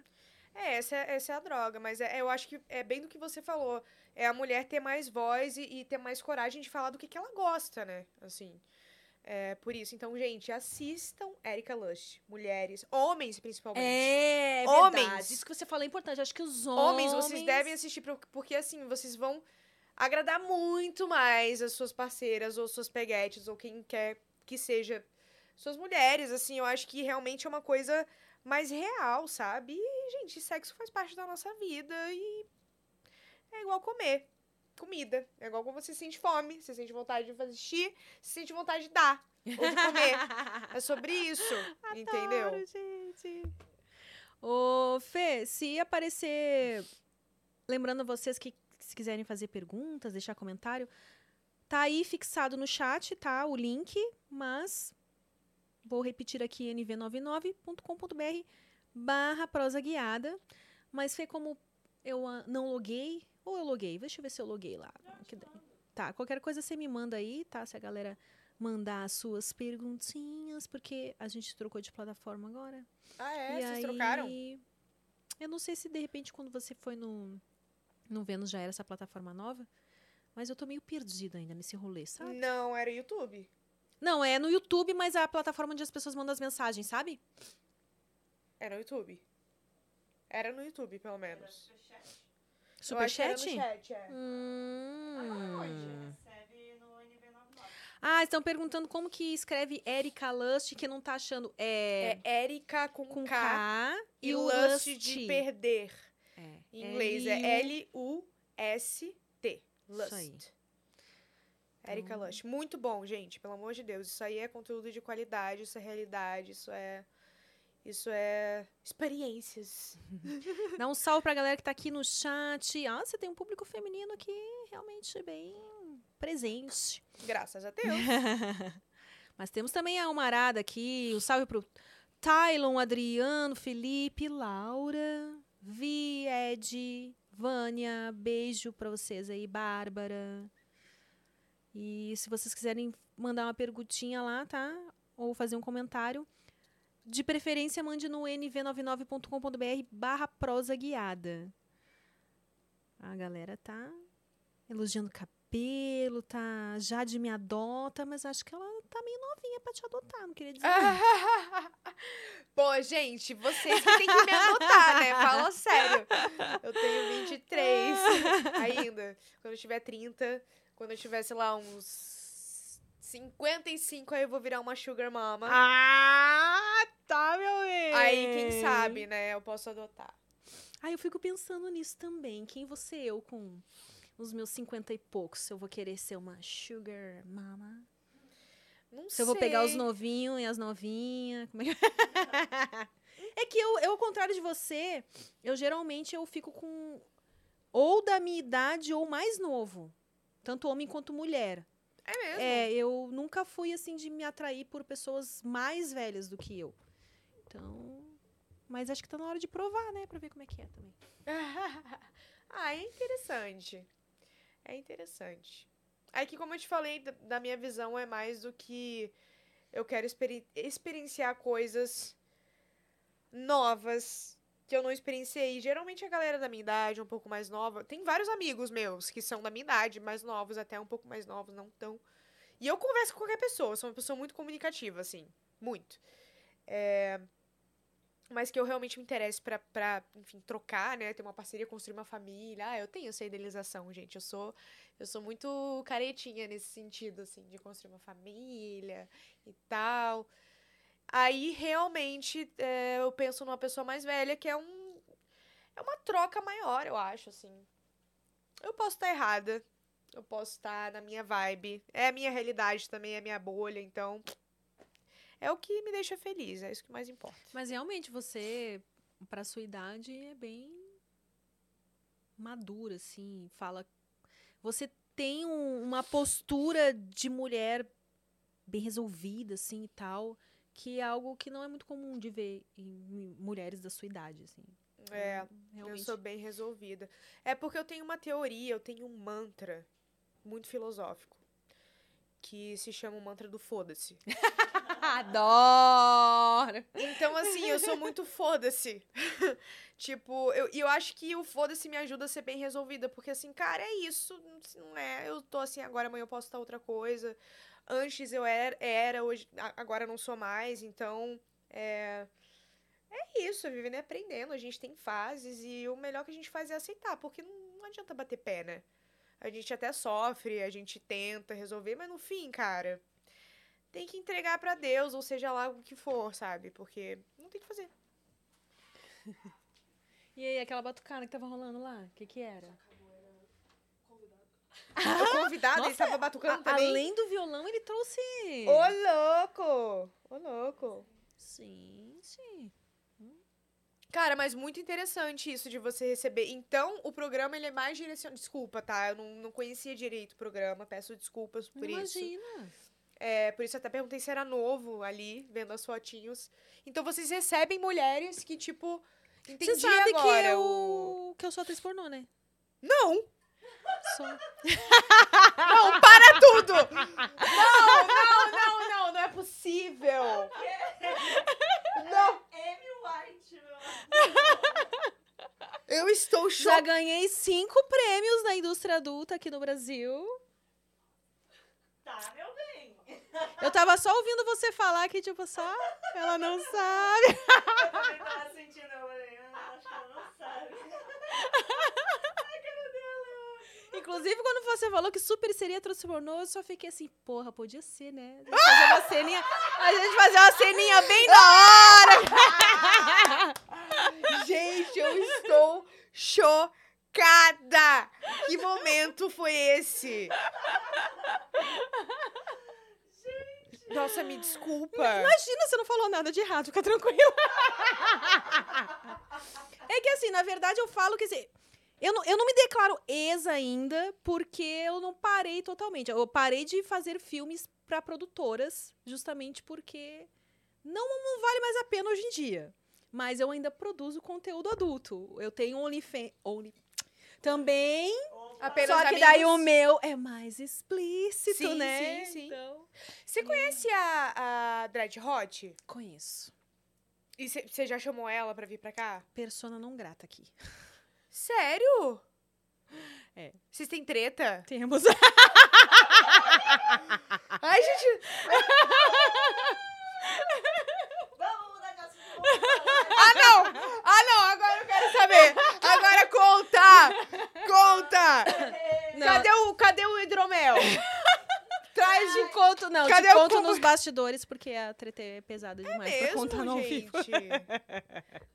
É, essa é, essa é a droga, mas é- eu acho que é bem do que você falou. É a mulher ter mais voz e, e ter mais coragem de falar do que, que ela gosta, né? Assim. É por isso. Então, gente, assistam Erika Lush. Mulheres, homens principalmente. É, é Homens. verdade. Isso que você falou é importante. Acho que os Homens, homens... vocês devem assistir, porque assim, vocês vão agradar muito mais as suas parceiras, ou suas peguetes, ou quem quer que seja suas mulheres, assim, eu acho que realmente é uma coisa mais real, sabe? E, gente, sexo faz parte da nossa vida e é igual comer. Comida. É igual quando você sente fome, você sente vontade de fazer xixi, você sente vontade de dar, ou de comer. é sobre isso, entendeu? Adoro, gente. Ô, Fê, se aparecer. Lembrando vocês que se quiserem fazer perguntas, deixar comentário, tá aí fixado no chat, tá? O link, mas vou repetir aqui nv99.com.br barra prosa guiada. Mas Fê, como eu não loguei, ou eu loguei, deixa eu ver se eu loguei lá. Tá, qualquer coisa você me manda aí, tá? Se a galera mandar as suas perguntinhas, porque a gente trocou de plataforma agora. Ah, é? E Vocês aí, trocaram? Eu não sei se de repente quando você foi no, no Vênus já era essa plataforma nova, mas eu tô meio perdida ainda nesse rolê, sabe? Não, era YouTube. Não, é no YouTube, mas é a plataforma onde as pessoas mandam as mensagens, sabe? Era no YouTube. Era no YouTube, pelo menos. Eu Superchat? chat, é. Hum. Recebe no NV99. Ah, estão perguntando como que escreve Erika Lust, que não tá achando. É, É Erika com, com K, K, e Lust Lust. de perder. É, Em inglês é L-U-S-T. Isso aí. Lust. Erika Então- Lust. Muito bom, gente. Pelo amor de Deus. Isso aí é conteúdo de qualidade, isso é realidade, isso é. Isso é. Experiências. Dá um salve pra galera que tá aqui no chat. Ah, você tem um público feminino aqui realmente bem presente. Graças a Deus. Mas temos também a Almarada aqui. Um salve pro Tylon, Adriano, Felipe, Laura, Vi, Ed, Vânia. Beijo pra vocês aí, Bárbara. E se vocês quiserem mandar uma perguntinha lá, tá? Ou fazer um comentário. De preferência, mande no nv99.com.br barra prosa guiada. A galera tá elogiando o cabelo, tá? Jade me adota, mas acho que ela tá meio novinha pra te adotar, não queria dizer. Pô, gente, vocês que tem que me adotar, né? Fala sério. Eu tenho 23 ainda. Quando eu tiver 30, quando eu tiver, sei lá, uns 55, aí eu vou virar uma sugar mama. Ah, tá, meu bem. Aí, quem sabe, né? Eu posso adotar. Ah, eu fico pensando nisso também. Quem você eu com os meus 50 e poucos? Se eu vou querer ser uma sugar mama? Não Se eu vou pegar os sei. novinhos e as novinhas. Como é que... é que eu, eu, ao contrário de você, eu geralmente eu fico com ou da minha idade ou mais novo. Tanto homem quanto mulher. É mesmo? É, eu nunca fui assim de me atrair por pessoas mais velhas do que eu. Então. Mas acho que tá na hora de provar, né? Pra ver como é que é também. ah, é interessante. É interessante. É que, como eu te falei, da- minha visão é mais do que eu quero experi- experienciar coisas novas que eu não experienciei. Geralmente a galera da minha idade, um pouco mais nova. Tem vários amigos meus que são da minha idade, mais novos, até um pouco mais novos, não tão. E eu converso com qualquer pessoa, sou uma pessoa muito comunicativa, assim. Muito. É, Mas que eu realmente me interesse pra, pra, enfim, trocar, né? Ter uma parceria, construir uma família. Ah, eu tenho essa idealização, gente. Eu sou eu sou muito caretinha nesse sentido, assim, de construir uma família e tal. Aí, realmente, é, eu penso numa pessoa mais velha, que é um. É uma troca maior, eu acho, assim. Eu posso estar errada. Eu posso estar na minha vibe. É a minha realidade também, é a minha bolha, então. É o que me deixa feliz, é isso que mais importa. Mas realmente você, pra sua idade, é bem madura, assim. Fala. Você tem um- uma postura de mulher bem resolvida, assim e tal. Que é algo que não é muito comum de ver em mulheres da sua idade, assim. É. Eu Realmente. sou bem resolvida. É porque eu tenho uma teoria, eu tenho um mantra muito filosófico. Que se chama o mantra do foda-se. Adoro! Então, assim, eu sou muito foda-se. tipo, eu, e eu acho que o foda-se me ajuda a ser bem resolvida. Porque, assim, cara, é isso. Não é. Eu tô assim agora, amanhã eu posso estar outra coisa. Antes eu era, era hoje, agora não sou mais. Então, é. É isso, vivendo e aprendendo. A gente tem fases e o melhor que a gente faz é aceitar. Porque não, não adianta bater pé, né? A gente até sofre, a gente tenta resolver, mas no fim, cara. Tem que entregar pra Deus, ou seja lá o que for, sabe? Porque não tem o que fazer. E aí, aquela batucada que tava rolando lá, o que que era? O convidado, ele Nossa, tava batucando A- também. além do violão, ele trouxe... Ô, louco! Ô, louco! Sim, sim. Cara, mas muito interessante isso de você receber. Então, o programa, ele é mais direcionado... Desculpa, tá? Eu não, não conhecia direito o programa, peço desculpas por isso. Imagina. É, por isso eu até perguntei se era novo ali, vendo as fotinhos. Então, vocês recebem mulheres que, tipo... Entendi Você sabe agora que eu, o... que eu sou atriz pornô, né? Não! Sou. Não, para tudo! Não, não, não, não, não é possível! Não, Amy White, meu. eu estou Já chocada. ganhei cinco prêmios na indústria adulta aqui no Brasil. Tá, meu. Eu tava só ouvindo você falar que, tipo, só ela não sabe. Eu também tava sentindo, eu falei, ah, acho que ela não sabe. Inclusive, quando você falou que super seria pornô, eu só fiquei assim, porra, podia ser, né? A gente fazer uma ceninha, a gente fazer uma ceninha bem da hora. Gente, eu estou chocada! Que momento foi esse? Nossa, me desculpa. Imagina, você não falou nada de errado, fica tranquila. É que assim, na verdade, eu falo que assim, eu não, eu não me declaro ex ainda, porque eu não parei totalmente. Eu parei de fazer filmes pra produtoras, justamente porque não, não vale mais a pena hoje em dia. Mas eu ainda produzo conteúdo adulto. Eu tenho OnlyFans. Only... Também. Apenas Só que daí amigos. o meu é mais explícito, Sim, né? sim, sim. Então, Você conhece a, a Dread Hot? conheço. E você já chamou ela pra vir pra cá? Persona não grata aqui. Sério? É. Vocês têm treta? Temos. Ai, gente. Vamos mudar de assunto. Ah, não! Ah, não! Agora eu quero saber! Agora conta! Conta! Não, Cadê o, cadê o hidromel? Traz te conto, não, Cadê te o conto nos bastidores, porque a treta é pesada demais pra mesmo, contar no ao vivo.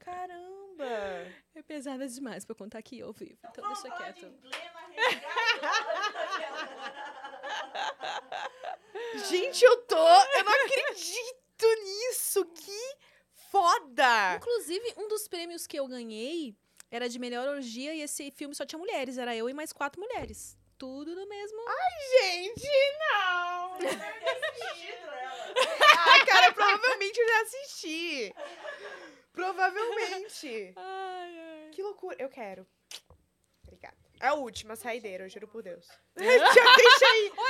Caramba! É pesada demais pra contar aqui ao vivo, então Vamos deixa de quieto. emblema, resgate. Gente, eu tô. Eu não acredito nisso! Que foda! Inclusive, um dos prêmios que eu ganhei era de melhor orgia e esse filme só tinha mulheres, era eu e mais quatro mulheres. Tudo no mesmo. Gente, não! Deve ter assistido ela. Ah, cara, provavelmente eu já assisti. Provavelmente. Ai, ai. Que loucura. Eu quero. Obrigada. É a última saideira, eu juro por Deus. Já deixa aí. Vou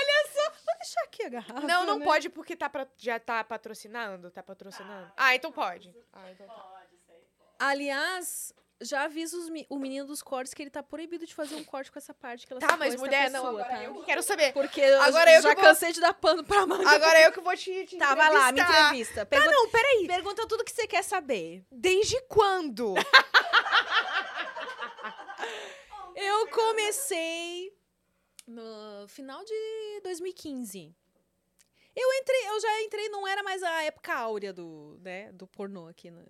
deixar aqui a garrafa. Não, não né? pode porque tá pra- já tá patrocinando. Tá patrocinando. Ah, então pode. Ah, então tá. Pode, isso aí pode. Aliás, já aviso os mi- o menino dos cortes que ele tá proibido de fazer um corte com essa parte que ela Tá, mas mulher, não, pessoa, agora tá? eu que quero saber. Porque Agora eu eu já vou- cansei de dar pano pra manga. Agora eu que vou te, te Tá, vai lá, me entrevista. Tá, Pergunta, não, peraí. pergunta tudo que você quer saber. Desde quando? Eu comecei no final de 2015. Eu entrei, eu já entrei, não era mais a época áurea do, né, do pornô aqui, né?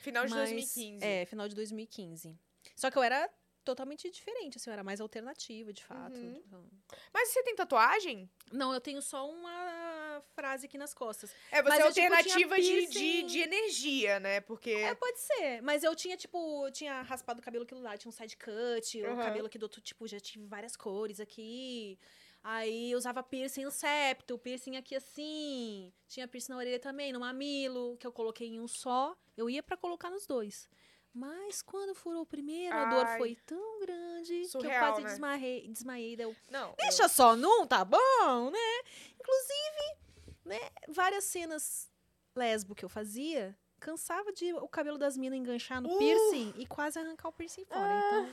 Final de Mas, 2015. É, final de 2015. Só que eu era totalmente diferente, assim, eu era mais alternativa, de fato. Uhum. Então- Mas você tem tatuagem? Não, eu tenho só uma frase aqui nas costas. É, você Mas é eu, tipo, alternativa tinha de, de, de energia, né? Porque. É, pode ser. Mas eu tinha, tipo, eu tinha raspado o cabelo aquilo lá, tinha um side cut, o Aham. cabelo aqui do outro, tipo, já tive várias cores aqui. Aí eu usava piercing no septo, piercing aqui assim. Tinha piercing na orelha também, no mamilo, que eu coloquei em um só. Eu ia pra colocar nos dois. Mas quando furou o primeiro, a dor Ai. foi tão grande que eu Surreal, quase né? desmaiei, desmaiei. daí eu, Não. Deixa só num, tá bom, né? Inclusive, né, várias cenas lesbo que eu fazia, cansava de o cabelo das minas enganchar no Uh! piercing e quase arrancar o piercing fora. Então.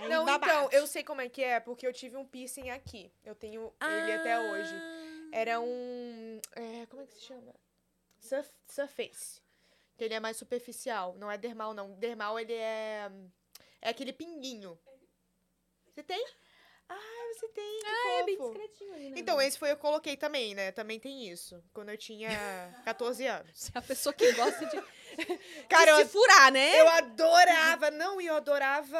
Aí eu... Não, então, eu sei como é que é, porque eu tive um piercing aqui. Eu tenho ele até hoje. Ah, Era um. é, como é que se chama? Surf, surface. Que ele é mais superficial. Não é dermal, não. Dermal, ele é. É aquele pinguinho. Você tem? Ah, você tem. Que É bem discretinho ali, né? Então, esse foi eu coloquei também, né? Também tem isso. Quando eu tinha 14 anos. Você é a pessoa que gosta de, Cara, de eu, se furar, né? eu adorava. Não, e eu adorava.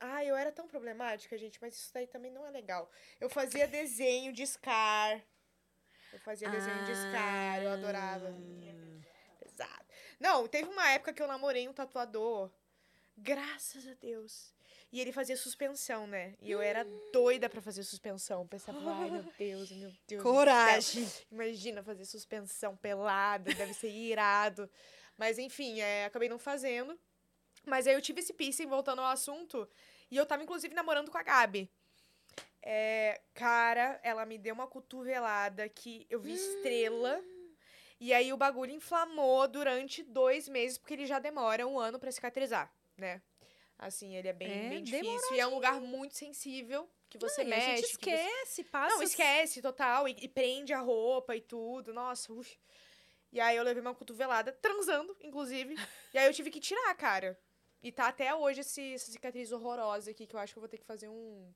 Ai, eu era tão problemática, gente, mas isso daí também não é legal. Eu fazia desenho de Scar. Eu fazia desenho de Scar, eu adorava. Pesado. Não, teve uma época que eu namorei um tatuador. Graças a Deus. E ele fazia suspensão, né? E eu era doida pra fazer suspensão. Pensava, ai meu Deus, meu Deus. Coragem. Imagina fazer suspensão pelada, deve ser irado. Mas enfim, é, acabei não fazendo. Mas aí eu tive esse piercing, voltando ao assunto. E eu tava, inclusive, namorando com a Gabi. É, cara, ela me deu uma cotovelada que eu vi estrela. E aí o bagulho inflamou durante dois meses, porque ele já demora um ano pra cicatrizar, né? Assim, ele é bem, É, bem difícil. E é um lugar muito sensível, que você Não, e a mexe. gente que você- esquece, passa. não, esquece, total. E, e prende a roupa e tudo. Nossa, uf. E aí eu levei uma cotovelada, transando, inclusive. e aí eu tive que tirar, cara. E tá até hoje esse, essa cicatriz horrorosa aqui, que eu acho que eu vou ter que fazer um,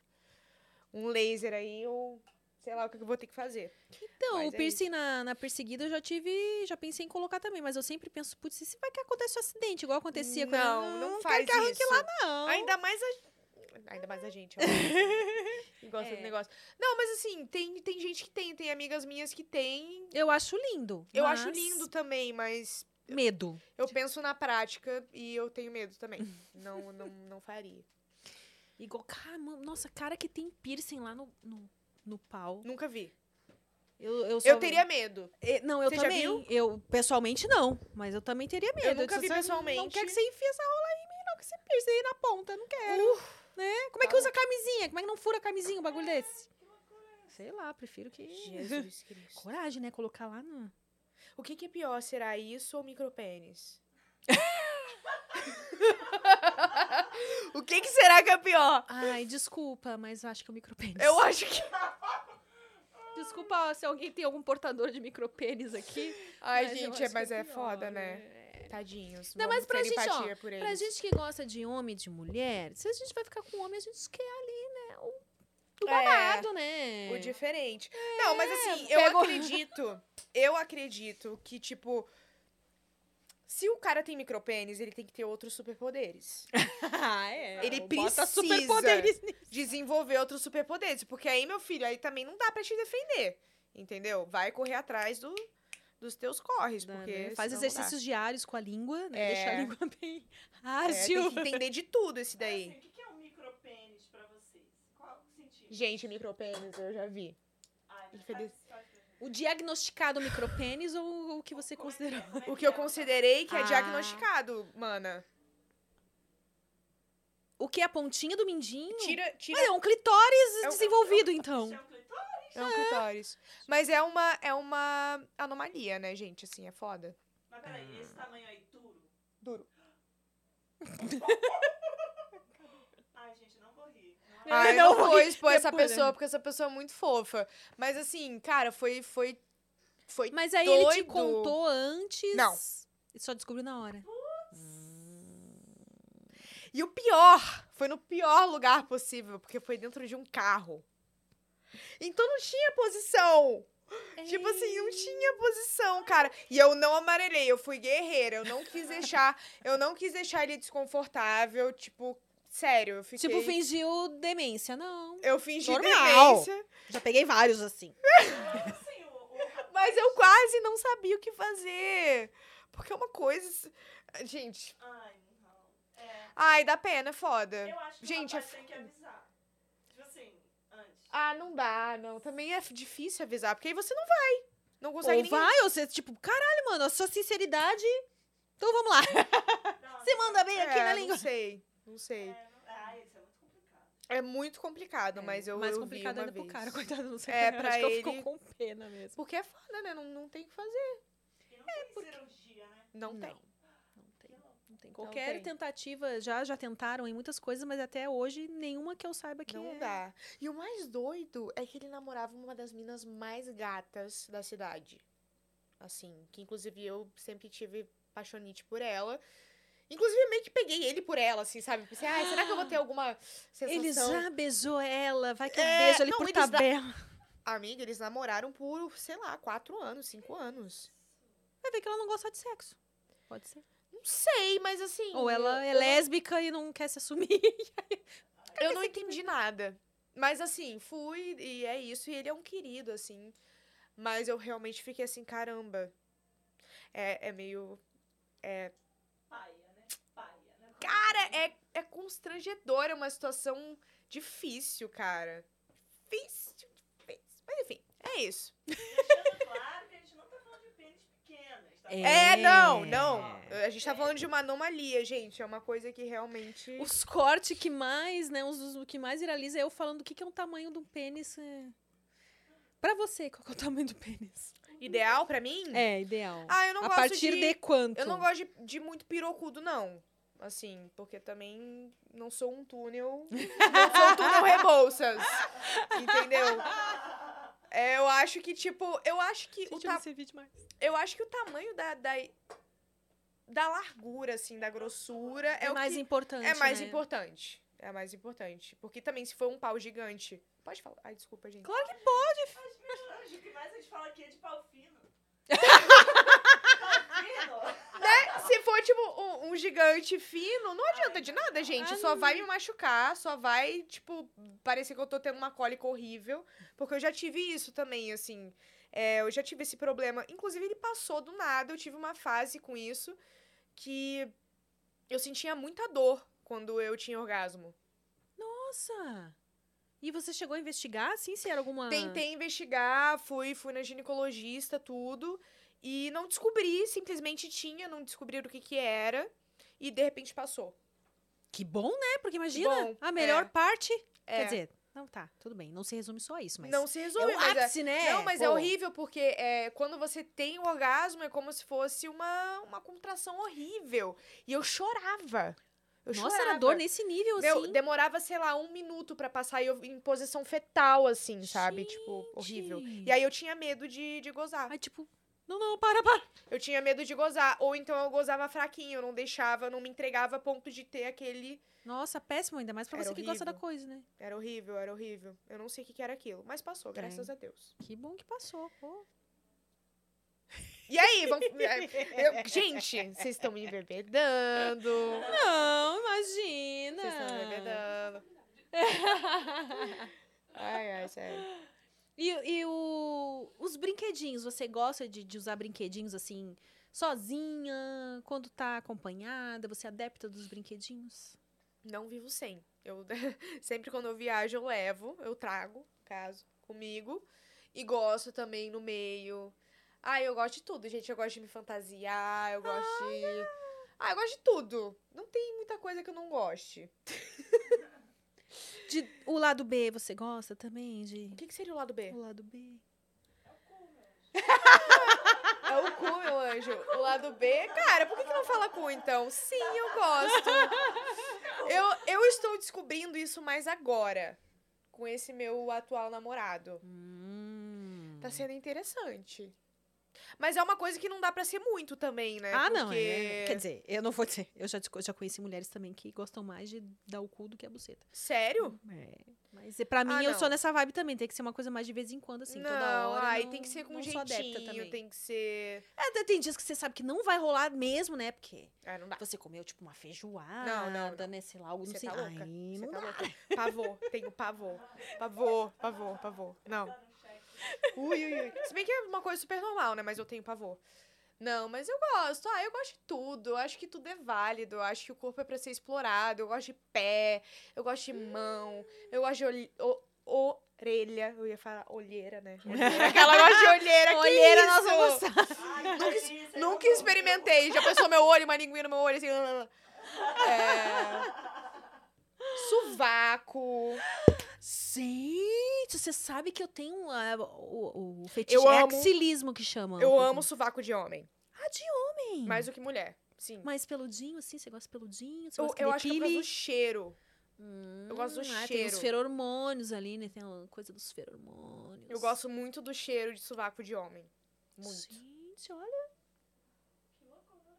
um laser aí, ou sei lá o que eu vou ter que fazer. Então, Mas o é piercing na, na perseguida eu já tive, já pensei em colocar também, mas eu sempre penso, putz, e se vai que acontece um acidente, igual acontecia com Não, não, quero faz arranque isso. lá, não. Ainda mais a. Ainda mais a gente, gosta É. do negócio. Não, mas assim, tem, tem gente que tem, tem amigas minhas que tem. Eu acho lindo. Eu acho mas lindo também, mas Medo. Eu penso na prática e eu tenho medo também. Não, não, não faria. Igual, cara, nossa, cara que tem piercing lá no, no, no pau. Nunca vi. Eu, eu, só- Eu teria medo. Eh, Não, eu Você também. Eu, pessoalmente, não. Mas eu também teria medo. nunca disse, vi "Você Não pessoalmente." quer que você enfie essa rola aí em mim, não, que você piercing aí na ponta. Não quero. Uh, né? Como é que usa camisinha? Como é que não fura camisinha um bagulho desse? Sei lá, prefiro que. Jesus Cristo. Coragem, né? Colocar lá no. O que, que é pior? Será isso ou micropênis? o que, que será que é pior? Ai, desculpa, mas eu acho que é o micropênis. Eu acho que. Desculpa se alguém tem algum portador de micropênis aqui. Ai, gente, é, mas é pior, foda, né? Tadinhos. Não, mas pra gente, ó. Pra gente que gosta de homem e de mulher, se a gente vai ficar com homem, a gente quer ali, né? O, o É, babado, né? O diferente. Não, mas assim, pego- eu acredito. Eu acredito que, tipo. Se o cara tem micropênis, ele tem que ter outros superpoderes. ah, é. Ele precisa. superpoderes. Desenvolver outros superpoderes. Porque aí, meu filho, aí também não dá pra te defender. Entendeu? Vai correr atrás do, dos teus corres. Dá, porque né? Faz exercícios diários com a língua, né? É. Deixar a língua bem É, ágil. tem que entender de tudo esse Assim, daí. o que é um micropênis pra vocês? Qual o sentido? Gente, micropênis eu já vi. Ai, infeliz- faz- faz. O diagnosticado micropênis ou o que você considerou? É O que eu é? considerei que é Ah. diagnosticado, mana. O que? A pontinha do mindinho? Tira, tira. Mas é um clitóris É um- desenvolvido, então. Isso é um clitóris? É um clitóris. Mas é uma, é uma anomalia, né, gente? Assim, é foda. Mas peraí, esse tamanho aí duro? Duro. Ai, gente, não vou rir. Não Ah, eu não vou expor essa pessoa, porque essa pessoa é muito fofa. Mas assim, cara, foi. Foi. Foi. Mas aí ele te Doido. contou antes. Não. E só descobriu na hora. E o pior, foi no pior lugar possível, porque foi dentro de um carro. Então não tinha posição. Tipo assim, não tinha posição, cara. E eu não amarelei, eu fui guerreira. Eu não quis deixar. Eu não quis deixar ele desconfortável. Tipo, sério, eu fiquei. Tipo, fingiu demência. Não. Eu fingi Normal. demência, Já peguei vários assim. Mas eu quase não sabia o que fazer. Porque é uma coisa. Gente. Ai, não. É, Ai, dá pena, é foda. eu acho que Gente, o é rapaz tem que avisar. Tipo assim, antes. Ah, não dá, não. Também é difícil avisar, porque aí você não vai. Não consegue Ou ninguém. vai, ou você, tipo, caralho, mano, a sua sinceridade. Então vamos lá. Não, Você manda bem aqui É, na Não língua. sei, não sei. É, não, ai, isso é muito complicado. É muito complicado, mas eu, Mais eu complicado vi uma ainda pro vez. cara, coitado, não sei. É, como, pra acho que eu ele- fico com pena mesmo. Porque é foda, né? Não, não tem o que fazer. E não tem cirurgia, né? Não, Não. tem. Não tem. Qualquer tem. tentativa, já já tentaram em muitas coisas, mas até hoje nenhuma que eu saiba que Não é. dá. E o mais doido é que ele namorava uma das minas mais gatas da cidade. Assim, que inclusive eu sempre tive paixonite por ela. Inclusive, eu meio que peguei ele por ela, assim, sabe? Pensei, ai, será que eu vou ter alguma sensação? Ele já beijou ela, vai que eu É, beijo ali não, por tabela. Amiga, eles namoraram por, sei lá, quatro anos, cinco anos. Vai ver que ela não gosta de sexo. Pode ser. Não sei, mas assim. Ou ela é eu, lésbica e não quer se assumir. Eu não entendi nada. Mas assim, fui e é isso. E ele é um querido, assim. Mas eu realmente fiquei assim, caramba. É, é meio. Né? Cara, é, é constrangedor, é uma situação difícil, cara. Difícil, difícil. Mas enfim, é isso. Claro que a gente não tá falando de pênis pequenas, tá? É, não, É. não. A gente tá falando de uma anomalia, gente. É uma coisa que realmente. Os cortes que mais, né? Os, os- o que mais viraliza é eu falando o que, que é um tamanho do pênis. É... Pra você, qual que é o tamanho do pênis? Ideal pra mim? É, ideal. Ah, eu não A gosto partir de... de quanto? Eu não gosto de, de muito pirocudo, não. Assim, porque também não sou um túnel. não sou um túnel Rebouças. Entendeu? É, eu acho que, tipo, eu acho que o Gente, eu ta... eu acho que o tamanho da, da, da largura, assim, da grossura é, É, o mais que importante, é mais né? importante. É mais importante. Porque também, se for um pau gigante. Pode falar. Ai, desculpa, gente. Claro que Mas, meu anjo, o que mais a gente fala aqui é de pau fino. Né? Se for, tipo, um, um gigante fino, não adianta de nada, gente. Só vai me machucar, só vai, tipo, parecer que eu tô tendo uma cólica horrível. Porque eu já tive isso também, assim. É, eu já tive esse problema. Inclusive, ele passou do nada. Eu tive uma fase com isso que eu sentia muita dor quando eu tinha orgasmo. Nossa! E você chegou a investigar, assim, se era alguma... Tentei investigar, fui, fui na ginecologista, tudo. E não descobri, simplesmente tinha, não descobri o que que era. E de repente passou. Que bom, né? Porque imagina, bom, a melhor é. parte... É. Quer dizer, não, tá, tudo bem. Não se resume só a isso, mas... Não se é resolve, o é, ápice, né? Não, mas é Pô. horrível porque é, quando você tem o orgasmo é como se fosse uma, uma contração horrível. E eu chorava. Eu Nossa, chorava. era dor nesse nível, Meu, assim. demorava, sei lá, um minuto pra passar e eu em posição fetal, assim, sabe? Tipo, horrível. Gente. E aí eu tinha medo de, de gozar. Aí, tipo, não, não, para, para. Eu tinha medo de gozar. Ou então eu gozava fraquinho, eu não deixava, não me entregava a ponto de ter aquele. Nossa, péssimo, ainda mais pra Era você que gosta da horrível. coisa, né? Era horrível, era horrível. Eu não sei o que, que era aquilo. Mas passou, graças a Deus. Que bom que passou, pô. E aí, vamos. eu- gente, vocês estão me embebedando. Não, imagina. Vocês estão me embebedando. Ai, ai, sério. E, e o, os brinquedinhos, você gosta de, de usar brinquedinhos assim, sozinha, quando tá acompanhada? Você é adepta dos brinquedinhos? Não vivo sem. Eu sempre quando eu viajo eu levo, eu trago, caso, comigo. E gosto também no meio. Ah, eu gosto de tudo, gente. Eu gosto de me fantasiar, eu gosto de. Ah, eu gosto de tudo. Não tem muita coisa que eu não goste. De, o lado B, você gosta também de. O que, que seria o lado B? O lado B. É o cu, meu anjo. O lado B. Cara, por que, que não fala cu, então? Sim, eu gosto. Eu, eu estou descobrindo isso mais agora. Com esse meu atual namorado. Hum. Tá sendo interessante. Mas é uma coisa que não dá pra ser muito também, né? Ah, não. Porque- é- Quer dizer, eu não vou dizer. Eu já, já conheci mulheres também que gostam mais de dar o cu do que a buceta. Sério? É. Mas é, pra mim, Ah, eu não. sou nessa vibe também. Tem que ser uma coisa mais de vez em quando, assim, não, toda hora. ai, não- tem que ser com não sou adepta jeitinho, também. tem que ser. É, tem dias que você sabe que não vai rolar mesmo, né? Porque Ah, não dá. você comeu, tipo, uma feijoada, Não, não, né? Sei lá, algo Você assim. tá louca? Ai, Você não tá dá. louca? Pavor, tenho pavor. Pavor, pavor, pavor. Não. Ui, ui, ui. Se bem que é uma coisa super normal, né? Mas eu tenho pavor. Não, mas eu gosto. Ah, eu gosto de tudo. Eu acho que tudo é válido. Eu acho que o corpo é pra ser explorado. Eu gosto de pé. Eu gosto de mão. Eu gosto de olhe- o- orelha. Eu ia falar olheira, né? Olheira. Aquela gosta de olheira. que Olheira, isso? nós vamos. Ai, Nunca, eu nunca experimentei. Já pensou meu olho, uma linguinha no meu olho, assim. É... Sovaco. Gente, você sabe que eu tenho ah, o, o fetiche Eu amo- axilismo que chamam. Eu amo sovaco de homem. Ah, de homem. Mais do que mulher. Sim. Mais peludinho, assim? Você gosta de peludinho? Você Eu, gosta que eu acho que é causa depile? do cheiro. Hum, eu gosto do ah, Tem cheiro. os feromônios ali, né? Tem uma coisa dos feromônios. Eu gosto muito do cheiro de sovaco de homem. Muito. Gente, olha.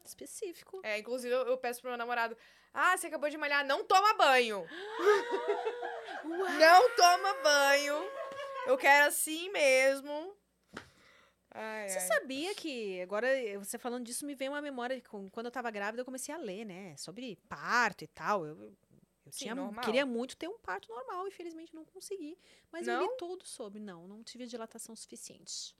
Específico. É, inclusive eu, eu peço pro meu namorado: Ah, você acabou de malhar, não toma banho. Não toma banho. Eu quero assim mesmo. Ai, Você ai. sabia que, agora eh, você falando disso, me veio uma memória. Quando eu tava grávida, eu comecei a ler, né? Sobre parto e tal. Eu, eu Sim, tinha, normal. queria muito ter um parto normal, infelizmente não consegui. Mas eu Não? li tudo sobre. Não, não tive dilatação suficiente.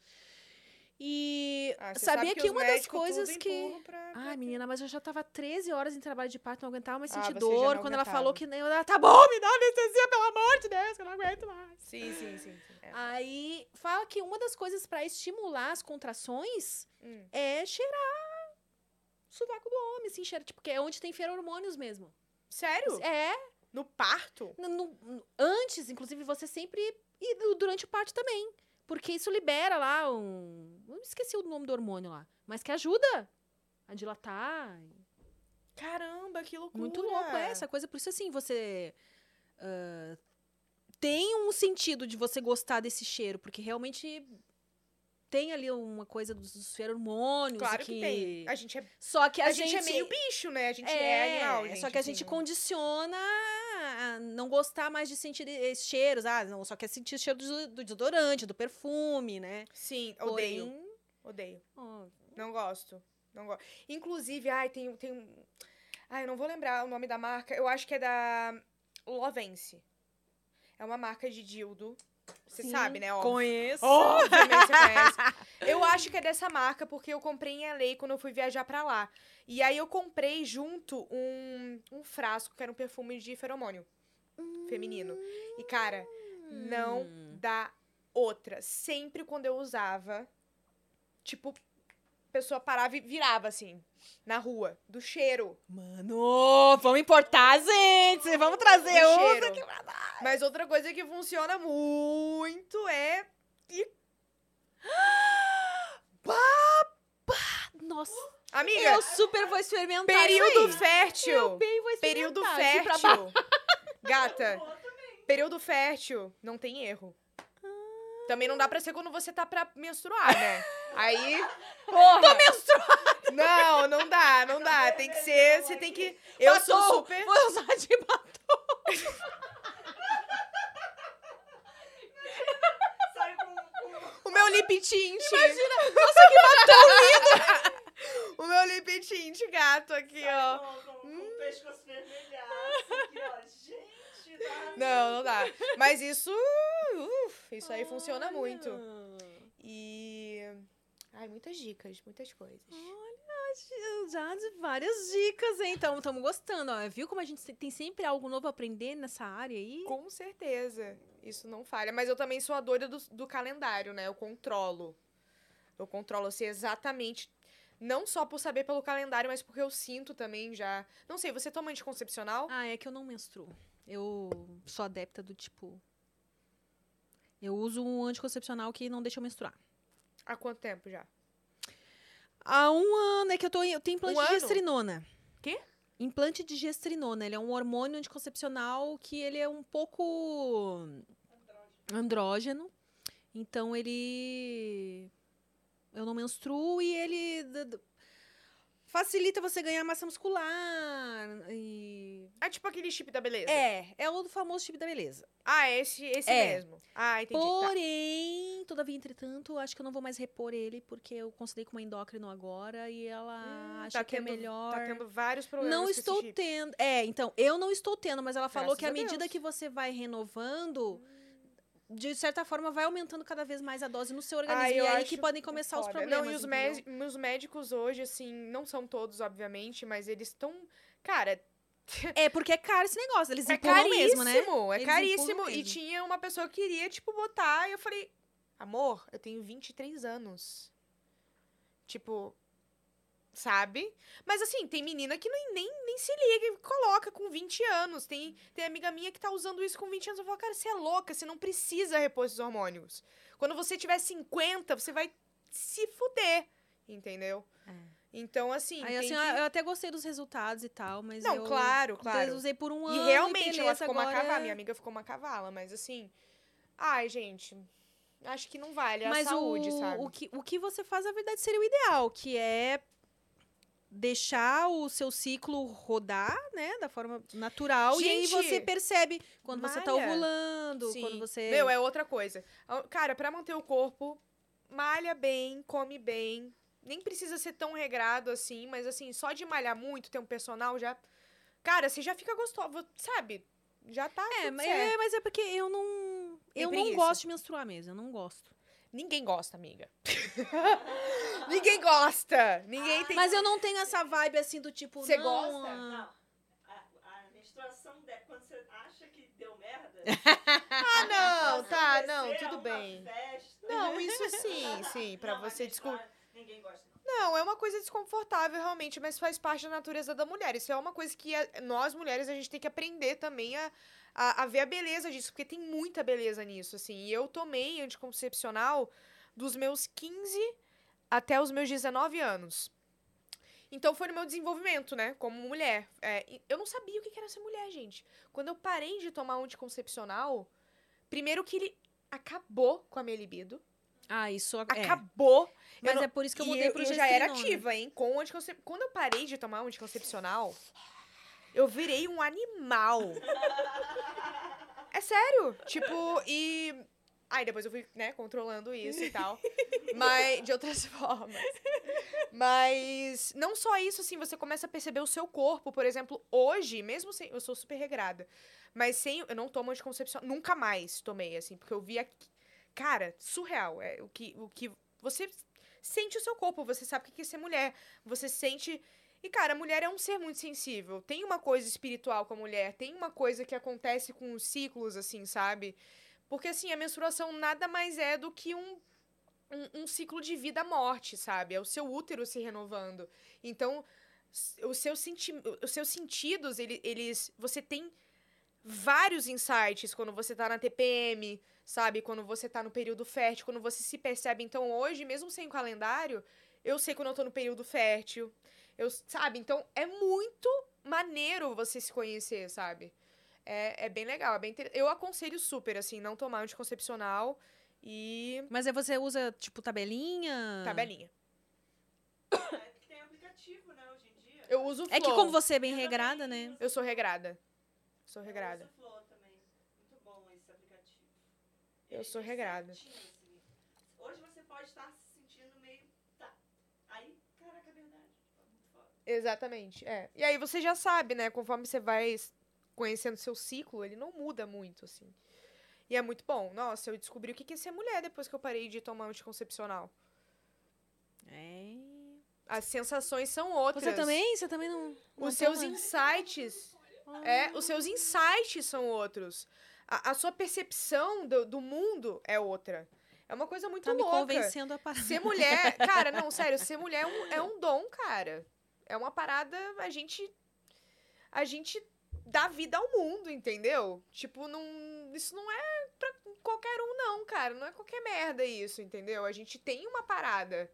E Ah, sabia sabe que os uma das coisas que. pra- Ai, menina, mas eu já tava 13 horas em trabalho de parto, não aguentava mais Ah, sentir já dor. Quando ela falou que nem. Ela, tá bom, me dá anestesia, pelo amor de Deus, que eu não aguento mais. Sim, sim, sim. sim. É. Aí fala que uma das coisas pra estimular as contrações Hum. é cheirar o sovaco do homem, assim, cheira, tipo, que é onde tem feromônios mesmo. Sério? É, No parto? no- no- antes, inclusive, você sempre. E du- durante o parto também. Porque isso libera lá um. Eu esqueci o nome do hormônio lá. Mas que ajuda a dilatar. Caramba, que loucura. Muito louco é essa coisa. Por isso, assim, você. ah, tem um sentido de você gostar desse cheiro, porque realmente tem ali uma coisa dos, dos feromônios. Claro e que, tem. A gente é, Só que a, a gente, é meio bicho, né? A gente é, animal, gente. Só que a gente assim. condiciona a não gostar mais de sentir esses cheiros. Ah, não, só quer sentir o cheiro do, do desodorante, do perfume, né? Sim, odeio. Porém, Odeio. ó, Não gosto. Não gosto. Inclusive, ai, tem, tem um. Ai, eu não vou lembrar o nome da marca. Eu acho que é da Lovence. É uma marca de dildo. Você sim, sabe, né? Óbvio. Conheço. Obviamente você conhece. Eu acho que é dessa marca, porque eu comprei em LA quando eu fui viajar pra lá. E aí eu comprei junto um, um frasco, que era um perfume de feromônio feminino. E, cara, não Hum. dá outra. Sempre quando eu usava, tipo, a pessoa parava e virava assim, na rua, do cheiro. Mano, vamos importar, gente! Vamos trazer Do cheiro. Mas outra coisa que funciona muito é. Nossa, Amiga, eu super vou experimentar período isso aí. fértil. Eu bem vou experimentar. Período fértil. Gata, período fértil, não tem erro. Também não dá pra ser quando você tá pra menstruar, né? Aí. Porra! Tô menstruada! Não, não dá, não dá. Tem que ser. Você tem que. Eu sou super. Vou usar de batom. Sai com, com... O meu lip tint. Imagina, nossa, que batom O meu lip tint, gato, aqui, ó. com, o pescoço vermelhaço aqui, ó. Gente, dá- Não, não dá. Mas isso. uf, isso aí funciona Olha. muito. E. Ai, muitas dicas, muitas coisas. Já de várias dicas, hein? Então, estamos gostando, ó. Viu como a gente tem sempre algo novo a aprender nessa área aí? Com certeza. Isso não falha. Mas eu também sou a doida do, do calendário, né? Eu controlo. Eu controlo, sei exatamente. Não só por saber pelo calendário, mas porque eu sinto também já. Não sei, você toma anticoncepcional? Ah, é que eu não menstruo. Eu sou adepta do tipo. Eu uso um anticoncepcional que não deixa eu menstruar. Há quanto tempo já? Há um ano é que eu, tô, eu tenho implante Um de ano? gestrinona. Quê? Implante de gestrinona. Ele é um hormônio anticoncepcional que ele é um pouco andrógeno. Então ele. Eu não menstruo e ele facilita você ganhar massa muscular. E... É tipo aquele chip da beleza. É, é o famoso tipo da beleza. Ah, esse, esse É. mesmo. Ah, entendi. Tá. Porém, todavia, entretanto, acho que eu não vou mais repor ele, porque eu consultei com uma endócrino agora e ela Hum, acha tá que é tendo- melhor. Tá tendo vários problemas Não estou chip. tendo. É, então, eu não estou tendo, mas ela falou Graças que à medida Deus. que você vai renovando, de certa forma, vai aumentando cada vez mais a dose no seu organismo. Ah, e aí que podem começar os Foda. problemas. Não, e os, mé- os médicos hoje, assim, não são todos, obviamente, mas eles estão. Cara, É, porque é caro esse negócio. Eles é empurram caríssimo, mesmo, né? é Eles caríssimo. E tinha uma pessoa que queria, tipo, botar, e eu falei, amor, eu tenho 23 anos. Tipo, sabe? Mas assim, tem menina que nem, nem, nem se liga e coloca com 20 anos. Tem, tem amiga minha que tá usando isso com 20 anos. Eu falo, cara, você é louca, você não precisa repor esses hormônios. Quando você tiver 50, você vai se fuder, entendeu? Então, assim, Aí, assim, que... eu até gostei dos resultados e tal, mas Não, eu claro, claro. usei por um E ano realmente beleza, ela ficou uma agora- cavala. Minha amiga ficou uma cavala, mas assim. Ai, gente. Acho que não vale. É Mas a saúde, o, sabe? O que, o que você faz, na verdade, seria o ideal, que é deixar o seu ciclo rodar, né, da forma natural. e aí Gente, você percebe quando você tá malha. ovulando, Sim. quando você... Meu, é outra coisa. Cara, pra manter o corpo, malha bem, come bem. Nem precisa ser tão regrado assim, mas assim, só de malhar muito, ter um personal já. Cara, você já fica gostoso, sabe? Já tá. É, mas é, mas é porque eu não... Eu não gosto de menstruar mesmo, eu não gosto. Ninguém gosta, amiga. Ninguém gosta. Ninguém tem. Mas eu não tenho essa vibe assim do tipo. Você gosta? ah, Não. A, a menstruação, de, quando você acha que deu merda. Ah, não, tá, não, tudo bem. festa. Não, isso sim, sim, pra Não, mas você descobrir. Ninguém gosta, não. Não, é uma coisa desconfortável, realmente, mas faz parte da natureza da mulher. Isso é uma coisa que a- nós, mulheres, a gente tem que aprender também a, a, a ver a beleza disso, porque tem muita beleza nisso, assim. E eu tomei anticoncepcional dos meus 15 até os meus 19 anos. Então foi no meu desenvolvimento, né, como mulher. É, e eu não sabia o que era ser mulher, gente. Quando eu parei de tomar anticoncepcional, primeiro que ele acabou com a minha libido. Ah, isso é. Acabou. Mas não- é por isso que eu E mudei pro eu já era ativa, hein? Com anticoncep... Quando eu parei de tomar anticoncepcional, eu virei um animal. É sério. Tipo, e. Aí depois eu fui, né, controlando isso e tal. Mas. De outras formas. Mas. Não só isso, assim, você começa a perceber o seu corpo. Por exemplo, hoje, mesmo sem. Eu sou super regrada. Mas sem. Eu não tomo anticoncepcional. Nunca mais tomei, assim, porque eu vi aqui. Cara, surreal. É o que, o que você sente o seu corpo, você sabe o que é ser mulher. Você sente. E, cara, a mulher é um ser muito sensível. Tem uma coisa espiritual com a mulher, tem uma coisa que acontece com os ciclos, assim, sabe? Porque, assim, a menstruação nada mais é do que um, um, um ciclo de vida-morte, sabe? É o seu útero se renovando. Então, os seus, senti os seus sentidos, ele- eles. Você tem vários insights quando você tá na TPM, sabe? Quando você tá no período fértil, quando você se percebe. Então, hoje, mesmo sem calendário, eu sei quando eu tô no período fértil. Eu, sabe? Então, é muito maneiro você se conhecer, sabe? É, é bem legal, é bem inter... Eu aconselho super, assim, não tomar anticoncepcional e Mas aí você usa, tipo, tabelinha? tabelinha. É porque tem aplicativo, né, hoje em dia. Eu uso o É que Flow. como você é bem Eu regrada, também né? Eu sou regrada. Sou Eu regrada. uso o Flow também. Muito bom esse aplicativo. Eu Ele sou diz regrada. certinho, assim. Hoje você pode estar se sentindo meio. Tá. Aí, caraca, é verdade. Tá muito foda. Exatamente, é. E aí você já sabe, né? Conforme você vai conhecendo seu ciclo, ele não muda muito, assim. E é muito bom. Nossa, eu descobri o que é ser mulher depois que eu parei de tomar anticoncepcional. É. As sensações são outras. Você também? Você também não. não Os seus toma? insights. É, os seus insights são outros. A, a sua percepção do, do mundo é outra. É uma coisa muito Tá me louca. convencendo a parar. Ser mulher, cara, não, sério, ser mulher é um, é um dom, cara. É uma parada, a gente. A gente dá vida ao mundo, entendeu? Tipo, não. Isso não é pra qualquer um, não, cara. Não é qualquer merda isso, entendeu? A gente tem uma parada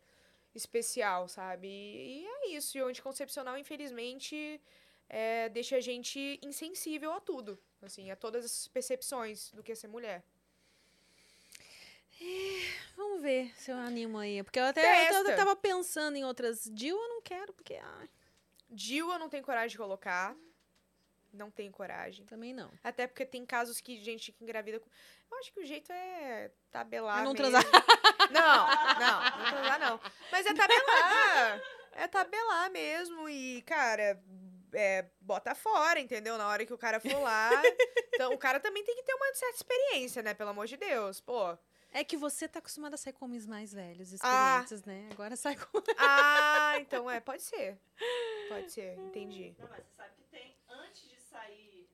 especial, sabe? E, é isso. E o anticoncepcional, infelizmente, é, deixa a gente insensível a tudo. Assim, a todas as percepções do que é ser mulher. Vamos ver se eu animo aí. Porque eu até eu, Testa. tava pensando em outras. Jill eu não quero, porque ai, Jill eu não tenho coragem de colocar. Não tenho coragem. também não. Até porque tem casos que gente que engravida com. Eu acho que o jeito é tabelar. É não mesmo. transar. Não, não, não transar não. Mas é tabelar. É tabelar mesmo. E, cara, é, bota fora, entendeu? Na hora que o cara for lá. Então, o cara também tem que ter uma certa experiência, né? Pelo amor de Deus. Pô. É que você tá acostumada a sair com homens mais velhos, Ah. experientes, né? Agora sai com. Ah, então é, pode ser. Pode ser, entendi. Não, mas você sabe que tem, antes de sair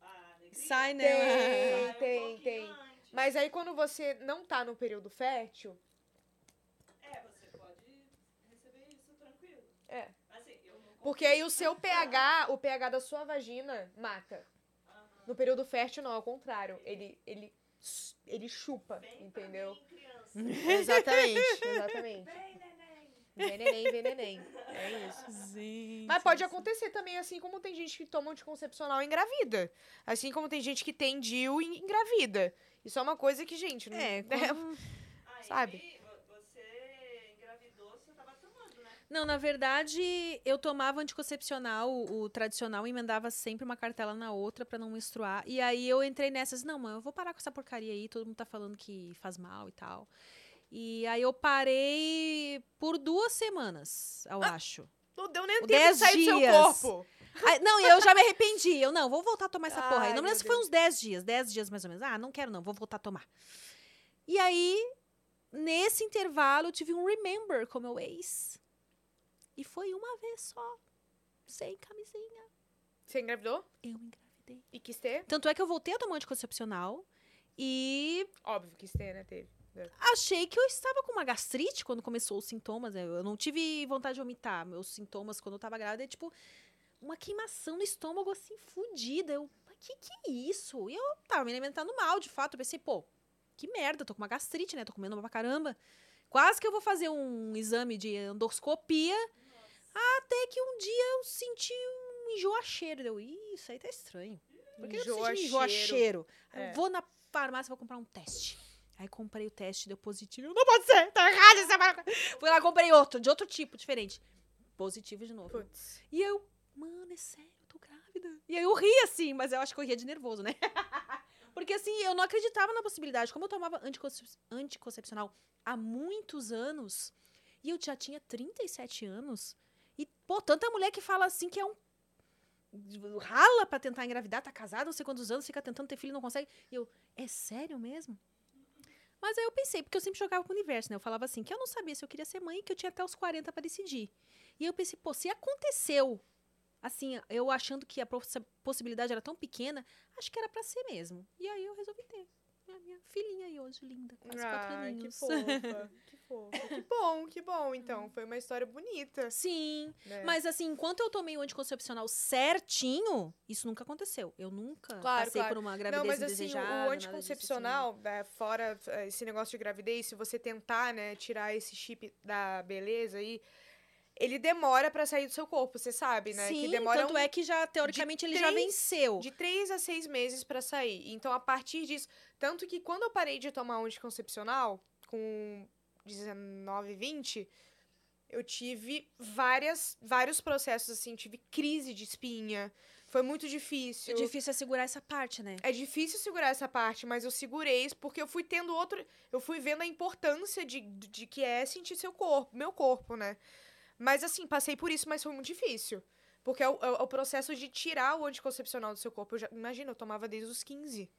a alegria... Sai, né? Tem. sai um tem, tem. antes. Mas aí quando você não tá no período fértil. É, você pode receber isso tranquilo. É. Assim, eu não Porque aí o seu pH, o pH da sua vagina mata. No período fértil, não, ao contrário. Ele, ele, ele chupa, Vem entendeu? mim. Exatamente, exatamente. Vem, neném. Vem neném, vem neném. É isso. Gente. Mas pode acontecer também, assim como tem gente que toma anticoncepcional e engravida. Assim como tem gente que tem DIU e engravida. Isso é uma coisa que, gente, não É, quando- Aí, Sabe? vo- você engravidou, você tava tomando, né? Não, na verdade, eu tomava anticoncepcional, o, o tradicional, e emendava sempre uma cartela na outra pra não menstruar. E aí eu entrei nessas, não, mãe, eu vou parar com essa porcaria aí, todo mundo tá falando que faz mal e tal. E aí eu parei por duas semanas, eu acho. Não deu nem tempo de dez sair do seu dias. corpo. Aí- não, e eu já me arrependi. Eu, não, vou voltar a tomar essa porra aí. Ai, Não me lembro se foi uns 10 dias, 10 dias mais ou menos. Ah, não quero não, vou voltar a tomar. E aí, nesse intervalo, eu tive um remember com meu ex. E foi uma vez só, sem camisinha. Você engravidou? Eu engravidei. E quis ter? Tanto é que eu voltei a tomar anticoncepcional e Óbvio, quis ter, né? Teve. achei que eu estava com uma gastrite quando começou os sintomas. né? Eu não tive vontade de vomitar. Meus sintomas quando eu tava grávida é tipo uma queimação no estômago assim, fudida. Eu, mas que que é isso? E eu tava me alimentando mal, de fato. Eu pensei, pô, que merda, tô com uma gastrite, né? Tô comendo pra caramba. Quase que eu vou fazer um exame de endoscopia. Até que um dia eu senti um enjoacheiro. Eu, "Ih, isso aí tá estranho. Por que eu tô sentindo enjoacheiro? É. Eu vou na farmácia, vou comprar um teste. Aí comprei o teste, deu positivo. Eu, Não pode ser, tá errado essa marca. Fui lá, comprei outro, de outro tipo, diferente. Positivo de novo. Putz. E eu, mano, é sério, eu tô grávida. E aí eu ri assim, mas eu acho que eu ria de nervoso, né? Porque assim, eu não acreditava na possibilidade. Como eu tomava anticoncep- anticoncepcional há muitos anos, e eu já tinha 37 anos, e, pô, tanta mulher que fala assim que é um. rala pra tentar engravidar, tá casada, não sei quantos anos, fica tentando ter filho não consegue. E eu, é sério mesmo? Mas aí eu pensei, porque eu sempre jogava com o universo, né? Eu falava assim, que eu não sabia se eu queria ser mãe, que eu tinha até os 40 pra decidir. E eu pensei, pô, se aconteceu, assim, eu achando que a possi- possibilidade era tão pequena, acho que era pra ser mesmo. E aí eu resolvi ter. A minha filhinha aí hoje, linda, quase quatro Ai, que aninhos. fofa. que fofa. Que bom, que bom, então. Foi uma história bonita. Sim, né? mas assim, enquanto eu tomei o anticoncepcional certinho, isso nunca aconteceu. Eu nunca Claro, passei claro. por uma gravidez Não, mas assim, o- o disso, assim. anticoncepcional, é, fora é, esse negócio de gravidez, se você tentar, né, tirar esse chip da beleza aí, ele demora pra sair do seu corpo, você sabe, né? Sim, que demora tanto um- é que já, teoricamente, ele já três- venceu. de três a seis meses pra sair. Então, a partir disso. Tanto que quando eu parei de tomar um anticoncepcional, com 19, 20, eu tive várias, vários processos, assim, tive crise de espinha. Foi muito É difícil. difícil é segurar essa parte, né? É difícil segurar essa parte, mas eu segurei isso porque eu fui tendo outro. Eu fui vendo a importância de, de que é sentir seu corpo, meu corpo, né? Mas assim, passei por isso, mas foi muito difícil. Porque é o, é o processo de tirar o anticoncepcional do seu corpo. Eu já, imagina, eu tomava desde os 15.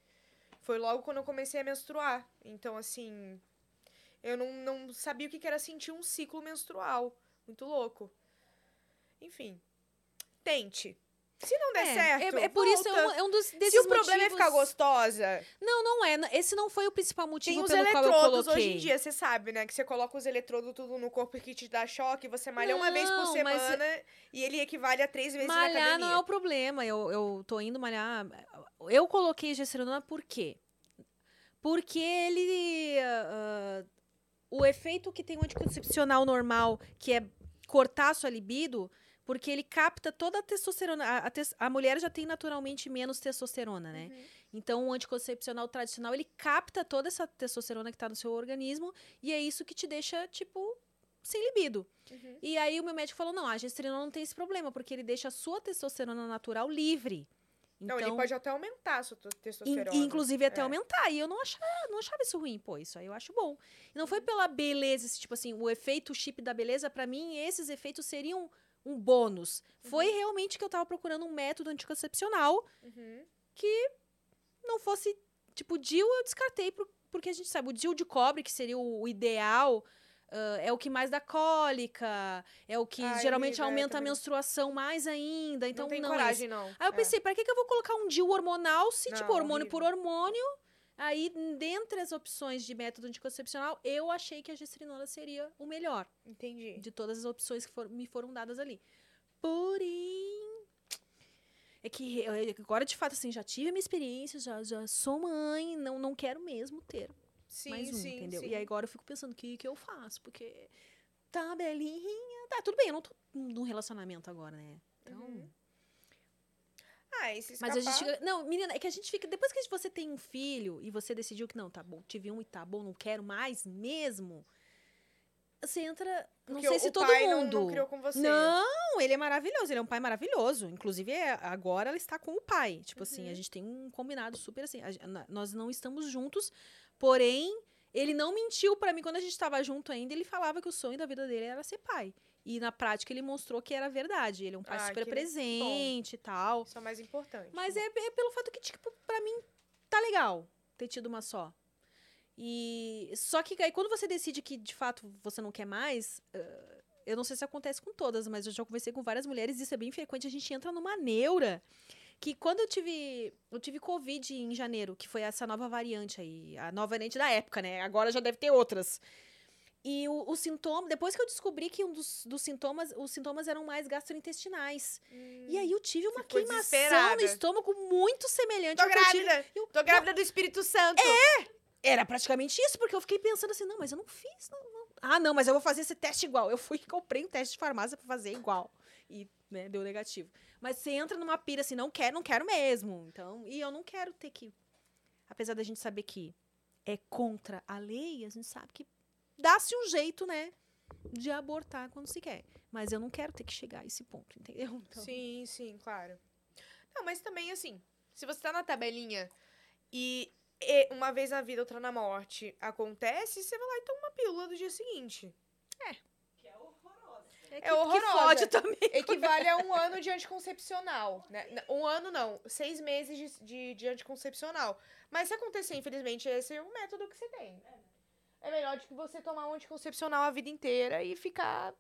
Foi logo quando eu comecei a menstruar. Então, assim. Eu não, não sabia o que era sentir um ciclo menstrual. Muito louco. Enfim. Tente. Se não der é, certo, é, é por isso, é volta. um, é um dos desses Se o problema é motivos- ficar gostosa, Não, não é. Esse não foi o principal motivo pelo qual eu eletrodos coloquei. hoje em dia, você sabe, né? Que você coloca os eletrodos tudo no corpo que te dá choque, você malha uma vez por Não, mas- semana e ele equivale a três vezes na Malhar academia. não é o problema. Eu, eu tô indo malhar. Eu coloquei gesterona por quê? Porque ele. ah, o efeito que tem o anticoncepcional normal, que é cortar a sua libido, porque ele capta toda a testosterona. A, a tes- a mulher já tem naturalmente menos testosterona, né? Uhum. Então, o anticoncepcional tradicional, ele capta toda essa testosterona que tá no seu organismo e é isso que te deixa, tipo, sem libido. Uhum. E aí o meu médico falou: não, a gestrina não tem esse problema, porque ele deixa a sua testosterona natural livre. Então, Não, ele pode até aumentar a sua to- in- testosterona. inclusive até É. aumentar. E eu não achava, não achava isso ruim, pô. Isso aí eu acho bom. E não Uhum. foi pela beleza, esse, tipo assim, o efeito chip da beleza, pra mim, esses efeitos seriam um bônus. Foi Uhum. realmente que eu tava procurando um método anticoncepcional Uhum. não fosse, tipo, DIL eu descartei, por- porque a gente sabe, o DIL de cobre, que seria o, o ideal, ah, é o que mais dá cólica, é o que Ai, geralmente amiga, aumenta a menstruação mais ainda, então não tem não coragem, esse. não. Aí eu É. pensei, pra que, que eu vou colocar um DIL hormonal se, tipo, Não, hormônio por hormônio? Aí, dentre as opções de método anticoncepcional, eu achei que a gestrinona seria o melhor Entendi. de todas as opções que for- me foram dadas ali. Porém, é que eu- agora, de fato, assim, já tive a minha experiência, já, já sou mãe, não, não quero mesmo ter Sim, mais um, sim, entendeu? sim. E aí agora eu fico pensando, o que, que eu faço? Porque tá, belinha, tá, tudo bem, eu não tô num relacionamento agora, né? Então... Uhum. Ah, e se Mas a gente escapar-. Não, menina, é que a gente fica. Depois que você tem um filho e você decidiu que não, tá bom, tive um e tá bom, não quero mais mesmo. Você entra. Não Porque sei o se todo pai não- mundo. Não, criou com você. Não, ele é maravilhoso, ele é um pai maravilhoso. Inclusive, é- agora ela está com o pai. Tipo assim, Uhum. a gente tem um combinado super assim. a nós não estamos juntos, porém, ele não mentiu pra mim quando a gente estava junto ainda. Ele falava que o sonho da vida dele era ser pai. E na prática ele mostrou que era verdade. Ele é um pai Ah, super presente e tal. Isso é o mais importante. Mas é, é pelo fato que, tipo, pra mim, tá legal ter tido uma só. E. Só que aí, quando você decide que, de fato, você não quer mais. eh, eu não sei se acontece com todas, mas eu já conversei com várias mulheres e isso é bem frequente. A gente entra numa neura. Que quando eu tive. Eu tive Covid em janeiro, que foi essa nova variante aí. A nova variante da época, né? Agora já deve ter outras. E o, o sintoma. Depois que eu descobri que um dos, dos sintomas. Os sintomas eram mais gastrointestinais. E aí eu tive uma Hum. queimação no estômago muito semelhante Tô ao que eu tive. grávida! eu- Tô grávida do Espírito Santo! Era praticamente isso, porque eu fiquei pensando assim, não, mas eu não fiz. Não, não. Ah, não, mas eu vou fazer esse teste igual. Eu fui e comprei um teste de farmácia pra fazer igual. E, né, deu negativo. Mas você entra numa pira assim, não quero, não quero mesmo. Então, e eu não quero ter que. Apesar da gente saber que é contra a lei, a gente sabe que dá-se um jeito, né? De abortar quando se quer. Mas eu não quero ter que chegar a esse ponto, entendeu? Então, Sim, sim, claro. Não, mas também, assim, se você tá na tabelinha e, e uma vez na vida, outra na morte acontece, você vai lá e toma uma pílula do dia seguinte. Que é horrorosa. é, É horrorosa. Que também. Equivale a um ano de anticoncepcional. Né? Um ano não, seis meses de, de, de anticoncepcional. Mas se acontecer, infelizmente, esse é o método que você tem. É melhor do que você tomar um anticoncepcional a vida inteira e ficar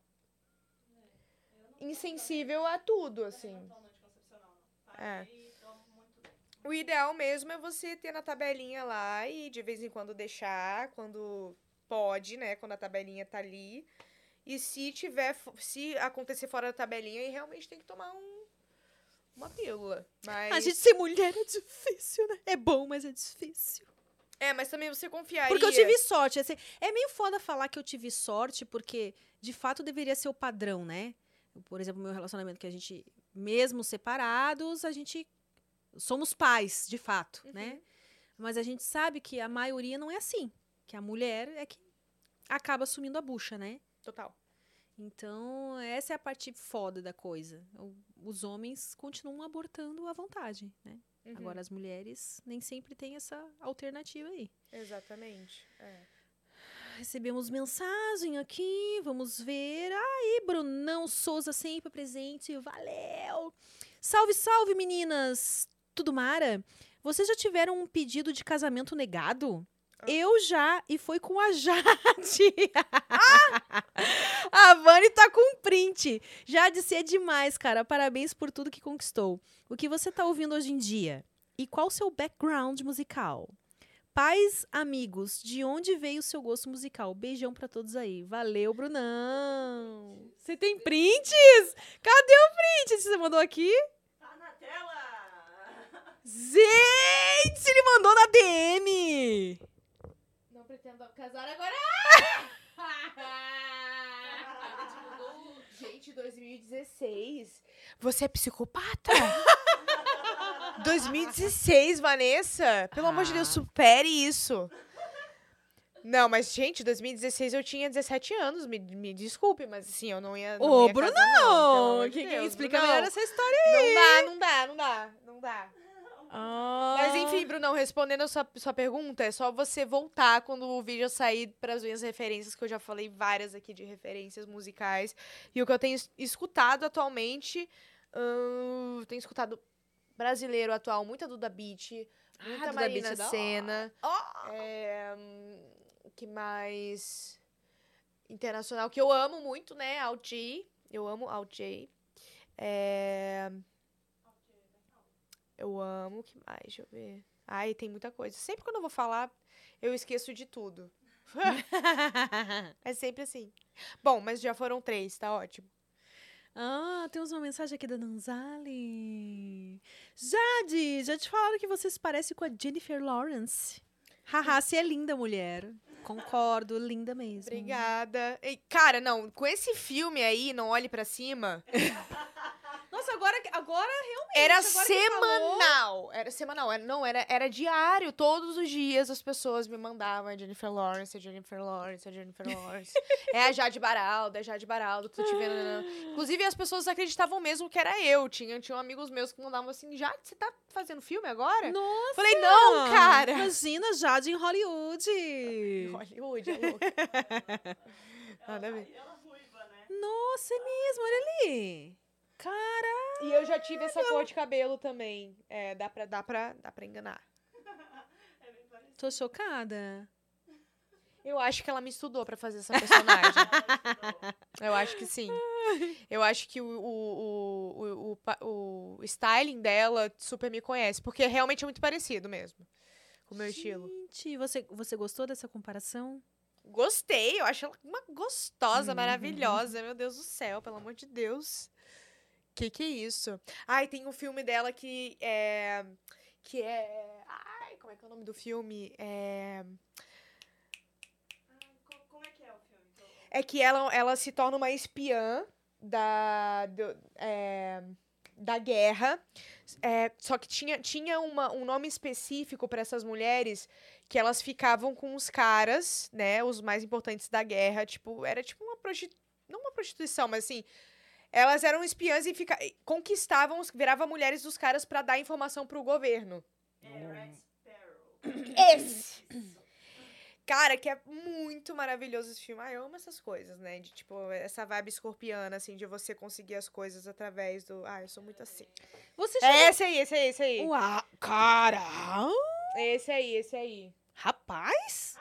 insensível a tudo, assim. Não. É. O ideal mesmo é você ter na tabelinha lá e de vez em quando deixar, quando pode, né? Quando a tabelinha tá ali. E se tiver, se acontecer fora da tabelinha, aí realmente tem que tomar um, uma pílula. Mas, A gente ser mulher é difícil, né? É bom, mas é difícil. É, mas também você confiaria. Porque eu tive sorte. assim, é meio foda falar que eu tive sorte, porque de fato deveria ser o padrão, né? Por exemplo, meu relacionamento que a gente, mesmo separados, a gente somos pais, de fato, Uhum. né? Mas a gente sabe que a maioria não é assim. Que a mulher é que acaba assumindo a bucha, né? Total. Então, essa é a parte foda da coisa. Os homens continuam abortando à vontade, né? Uhum, Agora, as mulheres nem sempre têm essa alternativa aí. Exatamente. É. Recebemos mensagem aqui, vamos ver. Aí, Brunão Souza sempre presente, valeu! Salve, salve, meninas! Tudo mara? Vocês já tiveram um pedido de casamento negado? Eu já, e foi com a Jade. a Vani tá com print. Jade, você é demais, cara. Parabéns por tudo que conquistou. O que você tá ouvindo hoje em dia? E qual o seu background musical? Pais, amigos, de onde veio o seu gosto musical? Beijão pra todos aí. Valeu, Brunão. Você tem prints? Cadê o print? Você mandou aqui? Tá na tela! Gente, ele mandou na DM. Pretendo casar agora. Gente, 2016. Você é psicopata? 2016, Vanessa. Pelo amor de Deus, Ah. supere isso. Não, mas, gente, 2016 eu tinha 17 anos. Me, me desculpe, mas assim, eu não ia. Não Ô, ia casar, não, amor de que Deus, explica Brunão. melhor essa história Não dá, não dá, não dá, não dá. Ah. Mas enfim, Brunão, respondendo a sua, sua pergunta, é só você voltar quando o vídeo sair para as minhas referências, que eu já falei várias aqui de referências musicais. E o que eu tenho es- escutado atualmente, ahn, tenho escutado brasileiro atual, muita Duda Beat, muita Duda Marina Beat é da Senna. É, que mais? Internacional, que eu amo muito, né? Alt. Eu amo Alt. É... Eu amo, que mais? Deixa eu ver. Ai, tem muita coisa. Sempre quando eu vou falar, eu esqueço de tudo. É sempre assim. Bom, mas já foram três, tá ótimo. ah, temos uma mensagem aqui da Nanzali. Jade, já te falaram que você se parece com a Jennifer Lawrence. Haha, você é linda, mulher. Concordo, linda mesmo. Obrigada. E, cara, não, com esse filme aí, Não Olhe Pra Cima, Nossa, agora, agora realmente. era agora semanal. Era semanal, era, não, era, era diário. Todos os dias as pessoas me mandavam a Jennifer Lawrence, a Jennifer Lawrence, a Jennifer Lawrence. é a Jade Baraldo, é a Jade Baraldo, tô te vendo. né, né. Inclusive, as pessoas acreditavam mesmo que era eu. Tinha, tinham amigos meus que mandavam assim, Jade, você tá fazendo filme agora? Nossa! Falei, não, cara. Imagina, Jade em Hollywood. Hollywood, é louco. Nada a ver. E ela ruiva, né? Nossa, é mesmo, olha ali. Cara, E eu já tive essa cor de cabelo também. É, dá pra, dá pra, dá pra enganar. É bem parecido. tô chocada. Eu acho que ela me estudou pra fazer essa personagem. eu acho que sim. Eu acho que o, o, o, o, o, styling dela super me conhece. Porque realmente é muito parecido mesmo. Com o meu estilo. Gente, você, você gostou dessa comparação? Gostei, eu acho ela uma gostosa, Uhum. maravilhosa. Meu Deus do céu, pelo amor de Deus. Que que é isso? Ai, tem um filme dela que é. Que é. Ai, como é que é o nome do filme? É. Co- como é que é o filme? É que ela, ela se torna uma espiã da. do- é, da guerra. É, só que tinha, tinha uma, um nome específico para essas mulheres que elas ficavam com os caras, né? Os mais importantes da guerra. Tipo, era tipo uma prostituição. Não uma prostituição, mas assim. Elas eram espiãs e fica, conquistavam, virava mulheres dos caras para dar informação pro governo. É, Red Sparrow. Esse! Cara, que é muito maravilhoso esse filme. Ah, eu amo essas coisas, né? De tipo, essa vibe escorpiana, assim, de você conseguir as coisas através do. Ah, eu sou muito assim. Você É já... esse aí, esse aí, esse aí. Uau, cara! Esse aí, esse aí. Rapaz!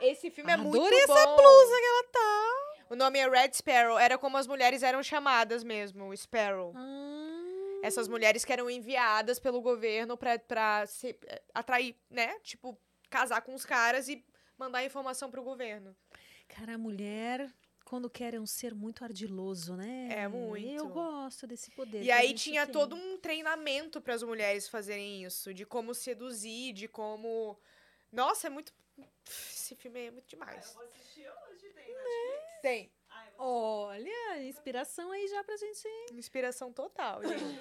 Esse filme é muito Adorei bom. essa blusa que ela tá. O nome é Red Sparrow. Era como as mulheres eram chamadas mesmo, Sparrow. Hum, Essas mulheres que eram enviadas pelo governo pra, pra se, eh, atrair, né? Tipo, casar com os caras e mandar informação pro governo. Cara, a mulher, quando quer, é um ser muito ardiloso, né? É, muito. Eu gosto desse poder. E aí tinha tem. todo um treinamento para as mulheres fazerem isso, de como seduzir, de como. Nossa, é muito. Esse filme é muito demais. eu vou assistir hoje, tem Netflix? Tem Olha, inspiração aí já pra gente inspiração total, gente.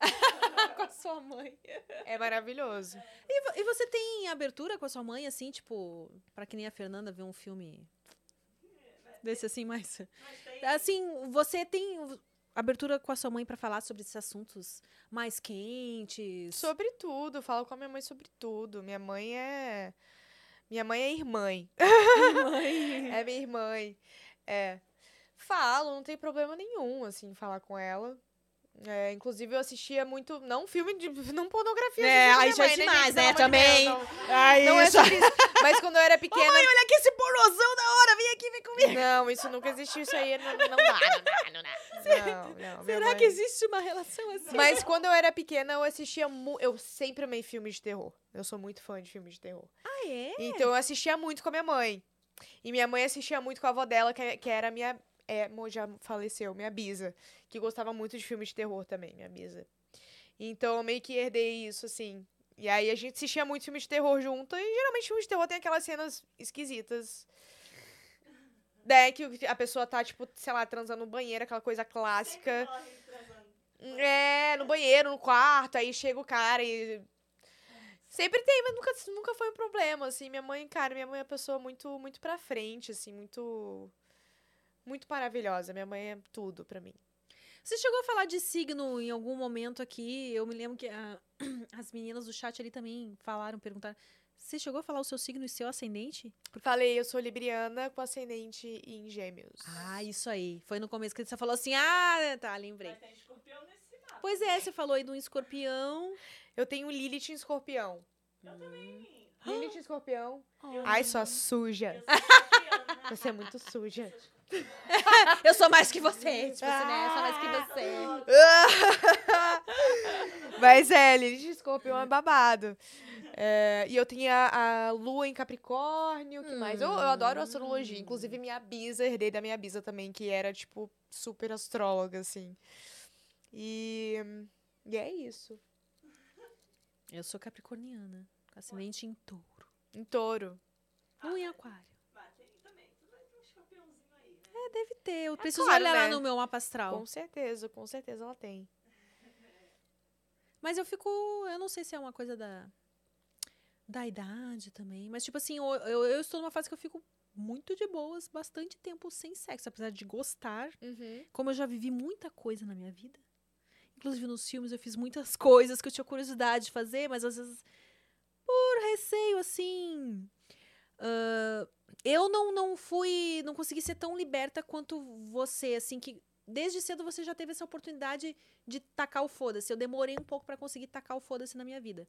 com a sua mãe. É maravilhoso. E, e você tem abertura com a sua mãe, assim, tipo, pra que nem a Fernanda ver um filme desse assim, mais. Assim, você tem abertura com a sua mãe pra falar sobre esses assuntos mais quentes? Sobre tudo, falo com a minha mãe sobre tudo. Minha mãe é. Minha mãe é irmã. mãe. É minha irmã. É. Falo, não tem problema nenhum, assim, falar com ela. É, inclusive, eu assistia muito. Não filme de. Não pornografia. É, aí já é mãe, demais, né? Também. Não- Aí, Não, é isso. Mas quando eu era pequena. olha aqui esse pornozão da hora, vem aqui, vem comigo. Não, isso nunca existiu. Isso aí não, não dá, não dá, não dá. Não, Será mãe- que existe uma relação assim? Mas quando eu era pequena, eu assistia. Mu... Eu sempre amei filmes de terror. Eu sou muito fã de filmes de terror. Ah, é? Então eu assistia muito com a minha mãe. E minha mãe assistia muito com a avó dela, que, que era minha. É, já faleceu, minha bisa. Que gostava muito de filmes de terror também, minha bisa. Então eu meio que herdei isso, assim. E aí a gente assistia muito filme de terror junto. E geralmente filme de terror tem aquelas cenas esquisitas. Né, que a pessoa tá, tipo, sei lá, transando no banheiro, aquela coisa clássica. É, no banheiro, no quarto, aí chega o cara e. Sempre tem, mas nunca, nunca foi um problema, assim. Minha mãe, cara, minha mãe é uma pessoa muito, muito pra frente, assim, muito. Muito maravilhosa. Minha mãe é tudo pra mim. Você chegou a falar de signo em algum momento aqui? Eu me lembro que a- as meninas do chat ali também falaram, perguntaram. Você chegou a falar o seu signo e seu ascendente? Falei, eu sou libriana com ascendente em gêmeos. Ah, isso aí. Foi no começo que você falou assim: ah, tá, lembrei. Mas tem escorpião nesse mapa. Pois é, você falou aí de um escorpião. Eu tenho Lilith em escorpião. Eu também. Lilith em escorpião. Oh. Ai, sua suja. Eu sou escorpiana. Você é muito suja. Eu sou mais que você. Tipo assim, né? Eu sou mais que você. Mas é, Lilith em escorpião é babado. É, e eu tinha a lua em Capricórnio, o que mais? Eu, eu adoro astrologia. Inclusive, minha bisa, herdei da minha bisa também, que era, tipo, super astróloga, assim. E, e é isso. Eu sou capricorniana. com Ascendente em touro. Em touro. Lua em aquário. Vai, tem também. Tu vai ter um escorpiãozinho aí, né? É, deve ter. Eu preciso claro, olhar lá né? no meu mapa astral. Com certeza, com certeza ela tem. Mas eu fico. Eu não sei se é uma coisa da. Da idade também. Mas, tipo assim, eu, eu, eu estou numa fase que eu fico muito de boas, bastante tempo sem sexo. Apesar de gostar. Uhum. Como eu já vivi muita coisa na minha vida. Inclusive nos filmes eu fiz muitas coisas que eu tinha curiosidade de fazer, mas às vezes. Por receio, assim. ah, eu não, não fui. Não consegui ser tão liberta quanto você, assim, que desde cedo você já teve essa oportunidade de tacar o foda-se. Eu demorei um pouco pra conseguir tacar o foda-se na minha vida.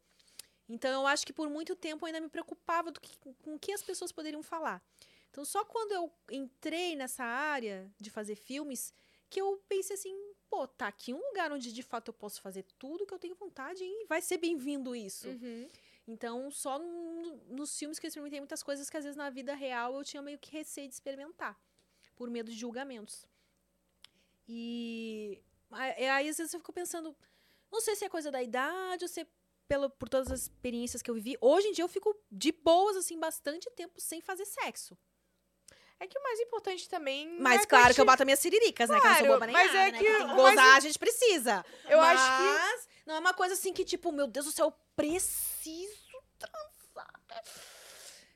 Então eu acho que por muito tempo eu ainda me preocupava que- com o que as pessoas poderiam falar. Então só quando eu entrei nessa área de fazer filmes que eu pensei assim, pô, tá aqui um lugar onde de fato eu posso fazer tudo que eu tenho vontade e vai ser bem-vindo isso. Uhum. Então, só no- nos filmes que eu experimentei muitas coisas que às vezes na vida real eu tinha meio que receio de experimentar, por medo de julgamentos. E é, aí às vezes eu fico pensando, não sei se é coisa da idade ou se é pelo, por todas as experiências que eu vivi. Hoje em dia eu fico de boas, assim, bastante tempo sem fazer sexo. É que o mais importante também. Mas é claro que eu curtir- bato minhas siriricas, né? Que eu não sou Claro, boba nem mas nada, é né? que tem que o mais gozar, a gente precisa. Eu Mas acho que. não é uma coisa assim que, tipo, meu Deus do céu, eu preciso transar.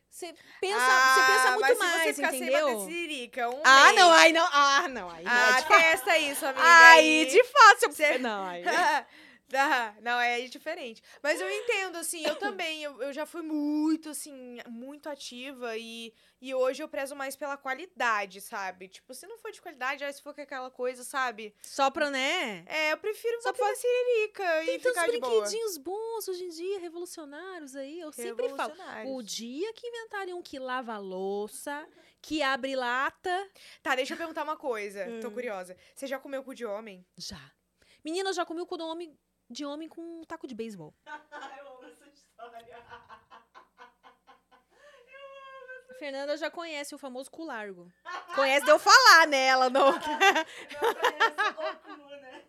Você pensa, você pensa muito Ah, mais, entendeu? siririca, um Ah, mês- não, aí não. Ah, não, aí não. Ah, é de fato. testa isso, amiga. Aí, de fato, você... Cê- Não, aí... Tá, não, é diferente. Mas eu entendo, assim, eu também, eu, eu já fui muito, assim, muito ativa e, e hoje eu prezo mais pela qualidade, sabe? Tipo, se não for de qualidade, aí se for com aquela coisa, sabe? Só pra, né? É, eu prefiro Só na siririca e tantos ficar de boa. brinquedinhos bons hoje em dia, revolucionários aí. Eu sempre falo. O dia que inventarem um que lava a louça, que abre lata... Tá, deixa eu perguntar uma coisa, tô Hum. curiosa. Você já comeu cu de homem? Já. Menina, eu já comi o cu de homem, de homem com um taco de beisebol. eu amo essa história. A Fernanda já conhece o famoso cu largo. Conhece de eu falar nela, não. Eu conheço o cu, né?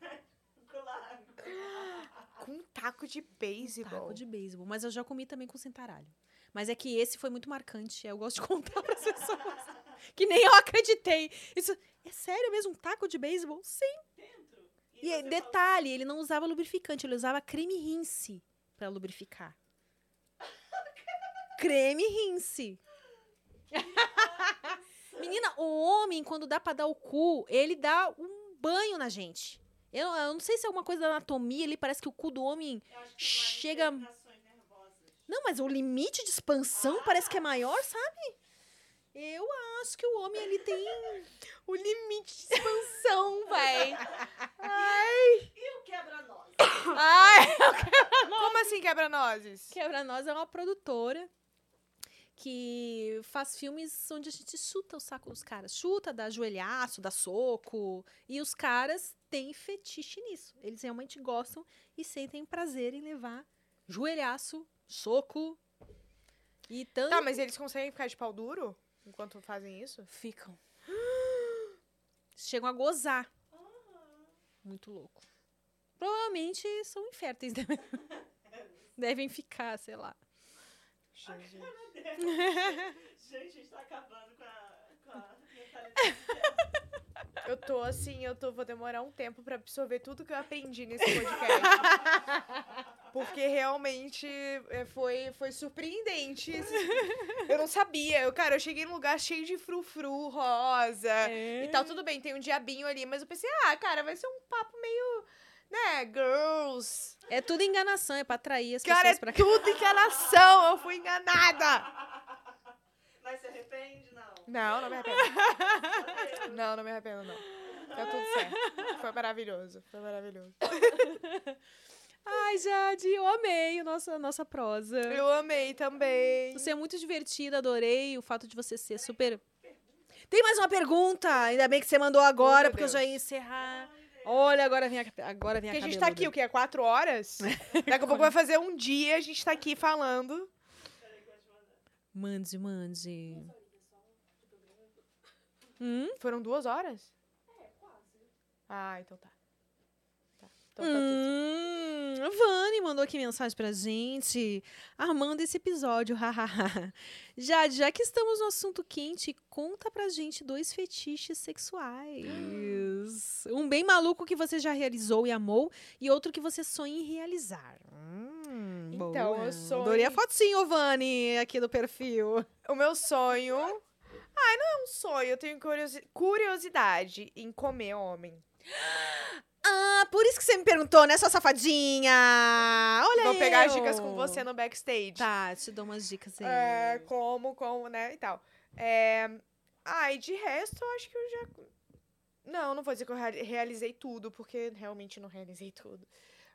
Com um taco de beisebol. Taco de beisebol. Mas eu já comi também com cintaralho. Mas é que esse foi muito marcante. Eu gosto de contar para as pessoas. que nem eu acreditei. Isso, é sério mesmo? Um taco de beisebol? Sim. Dentro. E, você detalhe, ele não usava lubrificante, ele usava creme rinse pra lubrificar. creme rinse. Menina, o homem, quando dá pra dar o cu, ele dá um banho na gente. Eu, eu não sei se é alguma coisa da anatomia, ele parece que o cu do homem. que Chega-. Não, mas o limite de expansão parece que é maior, sabe? Eu acho que o homem, ele tem o limite de expansão, véi. Ai. E o quebra-nozes? Ai, o quebra-nozes. Como assim quebra-nozes? Quebra-nozes é uma produtora que faz filmes onde a gente chuta o saco dos caras. Chuta, dá joelhaço, dá soco. E os caras têm fetiche nisso. Eles realmente gostam e sentem prazer em levar joelhaço, soco e tanto... Tá, mas eles conseguem ficar de pau duro? Enquanto fazem isso? ficam. Chegam a gozar. Muito louco. Provavelmente são inférteis. Devem, devem ficar, sei lá. Jesus. Gente, a gente tá acabando com a, com a mentalidade. Eu tô assim, eu tô, vou demorar um tempo pra absorver tudo que eu aprendi nesse podcast. Porque realmente é, foi, foi surpreendente. Eu não sabia. Eu, cara, eu cheguei num lugar cheio de frufru, rosa e tal. Tudo bem, tem um diabinho ali, mas eu pensei, ah, cara, vai ser um papo meio, né, girls. É tudo enganação, é pra atrair as Cara, é pessoas pra cá. tudo enganação. Eu fui enganada. Mas se arrepende? Não. Não, não me arrependo. Não, não me arrependo, não. Tá tudo certo. Foi maravilhoso. Foi maravilhoso. Ai, Jade, eu amei a nossa, a nossa prosa. Eu amei também. Você é muito divertida, adorei o fato de você ser super. Tem mais uma pergunta! Ainda bem que você mandou agora, meu porque eu já Deus. ia encerrar. Olha, agora vem a, agora vem a Porque a gente tá aqui, o quê? Há quatro horas? Daqui a pouco vai fazer um dia, a gente tá aqui falando. Mande, mande. Hum? Foram duas horas? É, quase. Ah, então tá. Então tá tudo Hum, a Vani mandou aqui mensagem pra gente, armando esse episódio, hahaha. Jade, já que estamos no assunto quente, conta pra gente dois fetiches sexuais. Um bem maluco que você já realizou e amou, e outro que você sonha em realizar. Hum, Então, boa. eu sonho- Adorei a fotinho, Vani, aqui do perfil. O meu sonho. Ai, não é um sonho, eu tenho curiosi- curiosidade em comer homem. Ah, por isso que você me perguntou, né, sua safadinha? Olha Vou pegar as eu. dicas com você no backstage. Tá, te dou umas dicas aí. É, como, como, né, e tal. É... Ah, e de resto, eu acho que eu já... Não, não vou dizer que eu rea- realizei tudo, porque realmente não realizei tudo.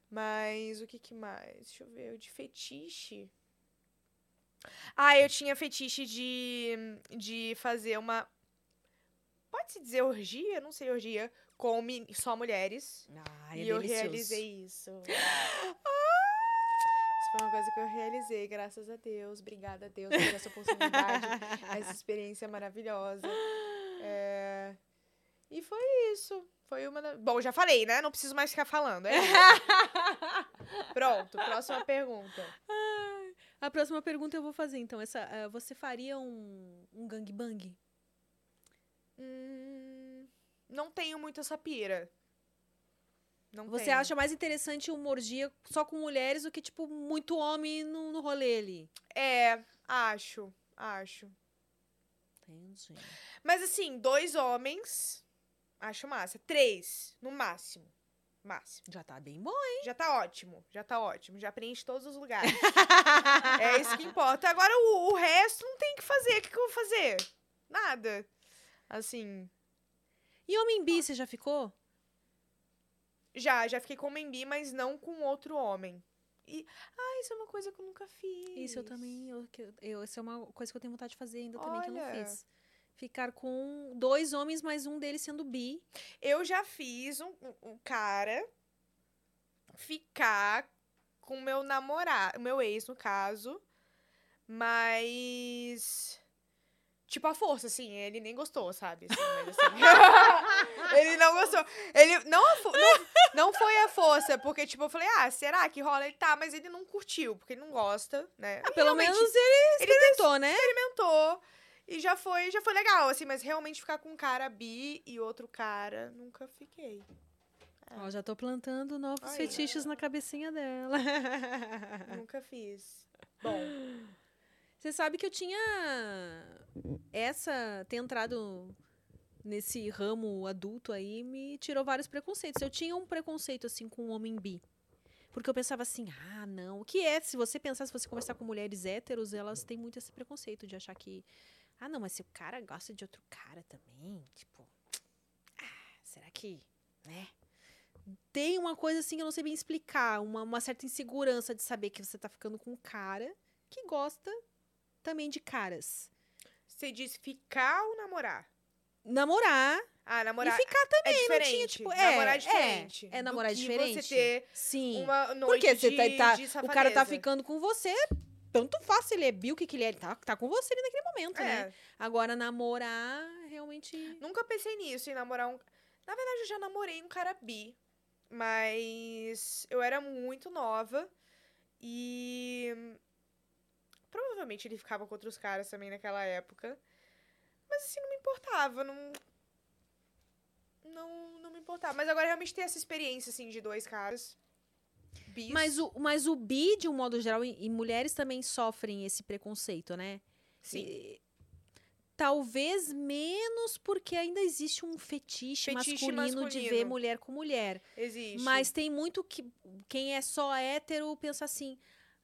Mas o que que mais? Deixa eu ver, o de fetiche... Ah, eu tinha fetiche de, de fazer uma... Pode-se dizer orgia? Não sei, orgia. Com só mulheres. Ai, é e eu delicioso. realizei isso. Isso foi uma coisa que eu realizei, graças a Deus. Obrigada a Deus por essa oportunidade, essa experiência maravilhosa. É, E foi isso. Foi uma. da- Bom, já falei, né? Não preciso mais ficar falando. É. Pronto, próxima pergunta. A próxima pergunta eu vou fazer, então. Essa, ah, você faria um, um gangbang? Hum, não tenho muito essa pira. Não Você tenho. acha mais interessante uma orgia só com mulheres do que, tipo, muito homem no, no rolê ali? É, acho, acho. Entendi. Mas assim, dois homens, acho massa. Três, no máximo. Máximo. Já tá bem bom, hein? Já tá ótimo, já tá ótimo. Já preenche todos os lugares. é isso que importa. Agora, o, o resto não tem o que fazer. O que, que eu vou fazer? Nada. Assim, E homem bi, você já ficou? já, já fiquei com homem bi, mas não com outro homem. E, ah, isso é uma coisa que eu nunca fiz. Isso eu também. Eu, eu, essa é uma coisa que eu tenho vontade de fazer ainda também, que eu não Olha. fiz. Ficar com dois homens, mas um deles sendo bi. Eu já fiz um, um- um cara ficar com meu namorado, meu ex, no caso. Mas. Tipo, a força, assim, ele nem gostou, sabe? Assim, mas, assim, ele não gostou. Ele. Não, não, não foi a força, porque, tipo, eu falei, ah, será que rola? Ele tá, mas ele não curtiu, porque ele não gosta, né? Ah, pelo menos ele experimentou, né? experimentou. E já foi, já foi legal, assim, mas realmente ficar com um cara bi e outro cara, nunca fiquei. Ó, já tô plantando novos Aí. fetiches na cabecinha dela. Nunca fiz. Bom, Você sabe que eu tinha essa ter entrado nesse ramo adulto aí me tirou vários preconceitos. Eu tinha um preconceito assim com o homem bi. Porque eu pensava assim, ah, não. O que é? Se você pensar, se você conversar com mulheres héteros, elas têm muito esse preconceito de achar que. Ah, não, mas se o cara gosta de outro cara também, tipo. Ah, será que. Né? tem uma coisa assim que eu não sei bem explicar, uma, uma certa insegurança de saber que você tá ficando com um cara que gosta também de caras. Você disse ficar ou namorar? Namorar Ah, namorar e ficar também, é não diferente. tinha, tipo, é, namorar é é, diferente. é do namorar diferente. Você ter Sim. uma noite Porque você tá, tá- o cara tá ficando com você, tanto faz se ele é bi, o que, que ele é, ele tá, tá com você ali naquele momento, né? É, Agora, namorar, realmente. nunca pensei nisso, em namorar um... Na verdade, eu já namorei um cara bi, mas eu era muito nova e... Provavelmente ele ficava com outros caras também naquela época. Mas assim, não me importava, não... Não, não me importava. Mas agora realmente ter essa experiência, assim, de dois caras bis. Mas o, mas o bi, de um modo geral, e, e mulheres também sofrem esse preconceito, né? Sim. E- talvez menos porque ainda existe um fetiche, Fetiche masculino, de ver masculino. mulher com mulher. Existe. Mas tem muito que quem é só hétero pensa assim: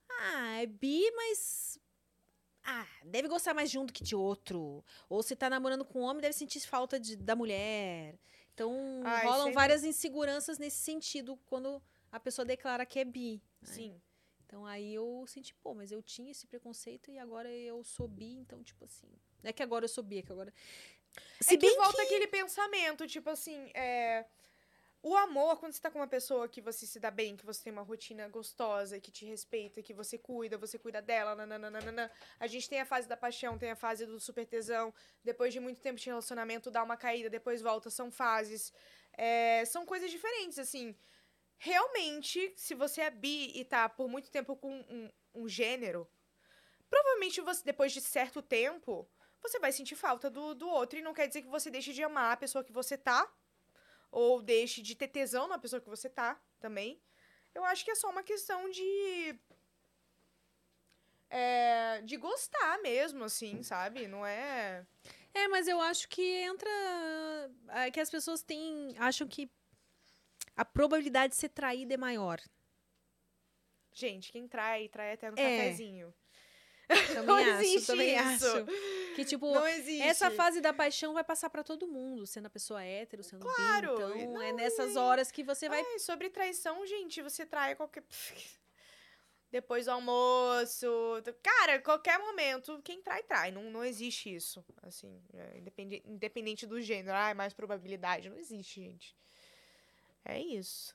ah, é bi, mas. Ah, deve gostar mais de um do que de outro. Ou se tá namorando com um homem, deve sentir falta de, da mulher. Então, Ai, rolam sempre- várias inseguranças nesse sentido quando a pessoa declara que é bi. né? Sim. Então aí eu senti, pô, mas eu tinha esse preconceito e agora eu sou bi, então, tipo assim. Não é que agora eu sou bi, é que agora. Se é que bem volta aquele pensamento, tipo assim, é... O amor, quando você tá com uma pessoa que você se dá bem, que você tem uma rotina gostosa, que te respeita, que você cuida, você cuida dela, nananana. A gente tem a fase da paixão, tem a fase do super tesão. Depois de muito tempo de relacionamento, dá uma caída, depois volta, são fases. É, São coisas diferentes, assim. Realmente, se você é bi e tá por muito tempo com um, um gênero, provavelmente você, depois de certo tempo, você vai sentir falta do, do outro. E não quer dizer que você deixe de amar a pessoa que você tá. Ou deixe de ter tesão na pessoa que você tá também. Eu acho que é só uma questão de. É, de gostar mesmo, assim, sabe? Não é. É, mas eu acho que entra. é que as pessoas têm. acham que a probabilidade de ser traída é maior. Gente, quem trai, trai até no É. cafezinho. Também Não acho, existe também isso. acho. Que, tipo, essa fase da paixão vai passar pra todo mundo, sendo a pessoa hétero, sendo Claro, bi. Então, não, é nessas e- horas que você vai. Ai, sobre traição, gente, você trai qualquer. Depois do almoço. Cara, qualquer momento, quem trai, trai. Não, não existe isso. Assim, é, independe- independente do gênero. Ah, é mais probabilidade. Não existe, gente. É isso.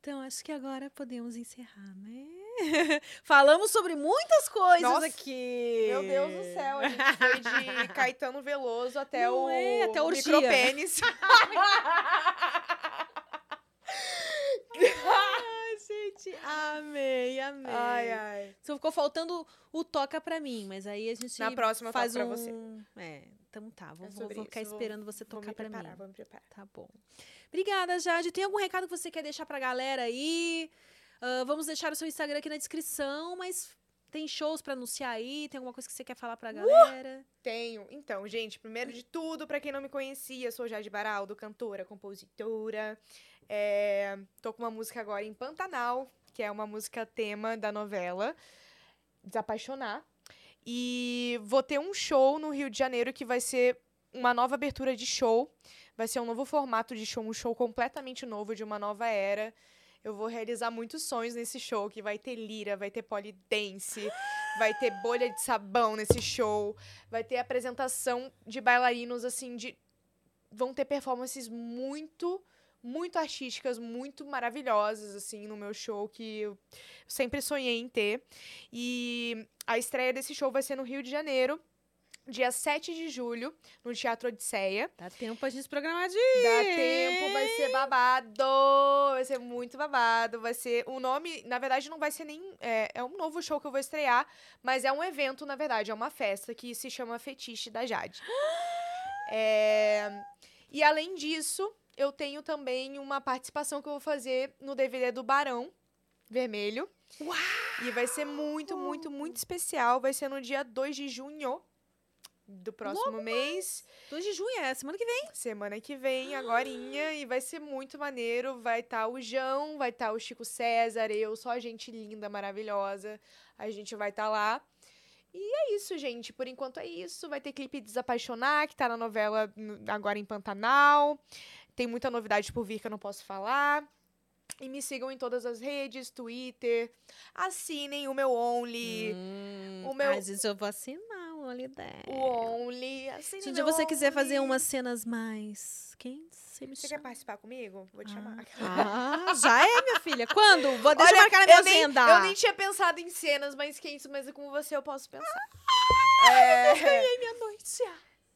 Então, acho que agora podemos encerrar, né? Falamos sobre muitas coisas Nossa, aqui. Meu Deus do céu, a gente foi de Caetano Veloso até Não o é, até orgia. micropênis. Ai, gente, amei, amei. ai, ai. Só ficou faltando o toca pra mim, mas aí a gente Na próxima faz um... pra você. É, então tá, vou, É vou- vou ficar esperando você tocar preparar, mim. vou me preparar. Tá bom. Obrigada, Jade. Tem algum recado que você quer deixar pra galera aí? Ah, vamos deixar o seu Instagram aqui na descrição, mas tem shows pra anunciar aí? Tem alguma coisa que você quer falar pra galera? Tenho. Então, gente, primeiro de tudo, pra quem não me conhecia, sou Jade Baraldo, cantora, compositora. É, tô com uma música agora em Pantanal, que é uma música tema da novela Desapaixonar. E vou ter um show no Rio de Janeiro que vai ser uma nova abertura de show. Vai ser um novo formato de show, um show completamente novo, de uma nova era. Eu vou realizar muitos sonhos nesse show, que vai ter lira, vai ter polidense, vai ter bolha de sabão nesse show, vai ter apresentação de bailarinos, assim, de... Vão ter performances muito, muito artísticas, muito maravilhosas, assim, no meu show, que eu sempre sonhei em ter. E a estreia desse show vai ser no Rio de Janeiro, dia 7 de julho, no Teatro Odisseia. Dá tempo pra gente programar de Dá tempo, vai ser babado. Vai ser muito babado. Vai ser. O nome, na verdade, não vai ser nem. É, é um novo show que eu vou estrear, mas é um evento, na verdade, é uma festa que se chama Fetiche da Jade. É, e além disso, eu tenho também uma participação que eu vou fazer no DVD do Barão Vermelho. Uau! E vai ser muito, muito, muito especial. Vai ser no dia 2 de junho do próximo mês. 2 de junho, é semana que vem. Semana que vem, agorinha, e vai ser muito maneiro. Vai estar o João, vai estar o Chico César, eu, só gente linda, maravilhosa. A gente vai estar lá. E é isso, gente. Por enquanto é isso. Vai ter clipe Desapaixonar, que tá na novela agora em Pantanal. Tem muita novidade por vir que eu não posso falar. E me sigam em todas as redes, Twitter. Assinem o meu Only. Hum, o meu- Às vezes eu vou assinar Only 10. O Only. Se o dia meu você quiser fazer Only. umas cenas mais quentes, você me Você quer chama. participar comigo? Vou te chamar. Ah, já é, minha filha. Quando? Vou, deixa eu Olha, marcar na minha eu nem, agenda. Eu nem tinha pensado em cenas mais quentes, mas com você eu posso pensar. é, minha noite.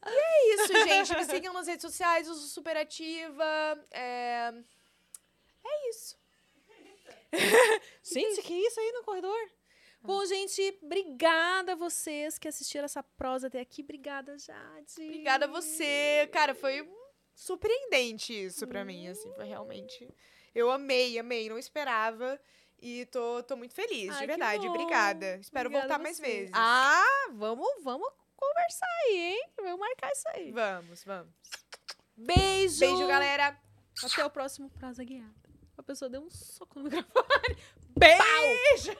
é isso, gente. Me sigam nas redes sociais, eu sou super ativa. É, é isso. Gente, que isso aí no corredor? Bom, gente, obrigada a vocês que assistiram essa prosa até aqui. Obrigada, Jade. Obrigada a você. Cara, foi surpreendente isso pra mim, assim, foi realmente. Eu amei, amei, não esperava. E tô, tô muito feliz, Ai, de verdade. Obrigada. Espero Obrigada voltar mais vezes. Ah, vamos, vamos conversar aí, hein? Vamos marcar isso aí. Vamos, vamos. Beijo. Beijo, galera. Até o próximo Prosa Guiada. A pessoa deu um soco no microfone. Beijo.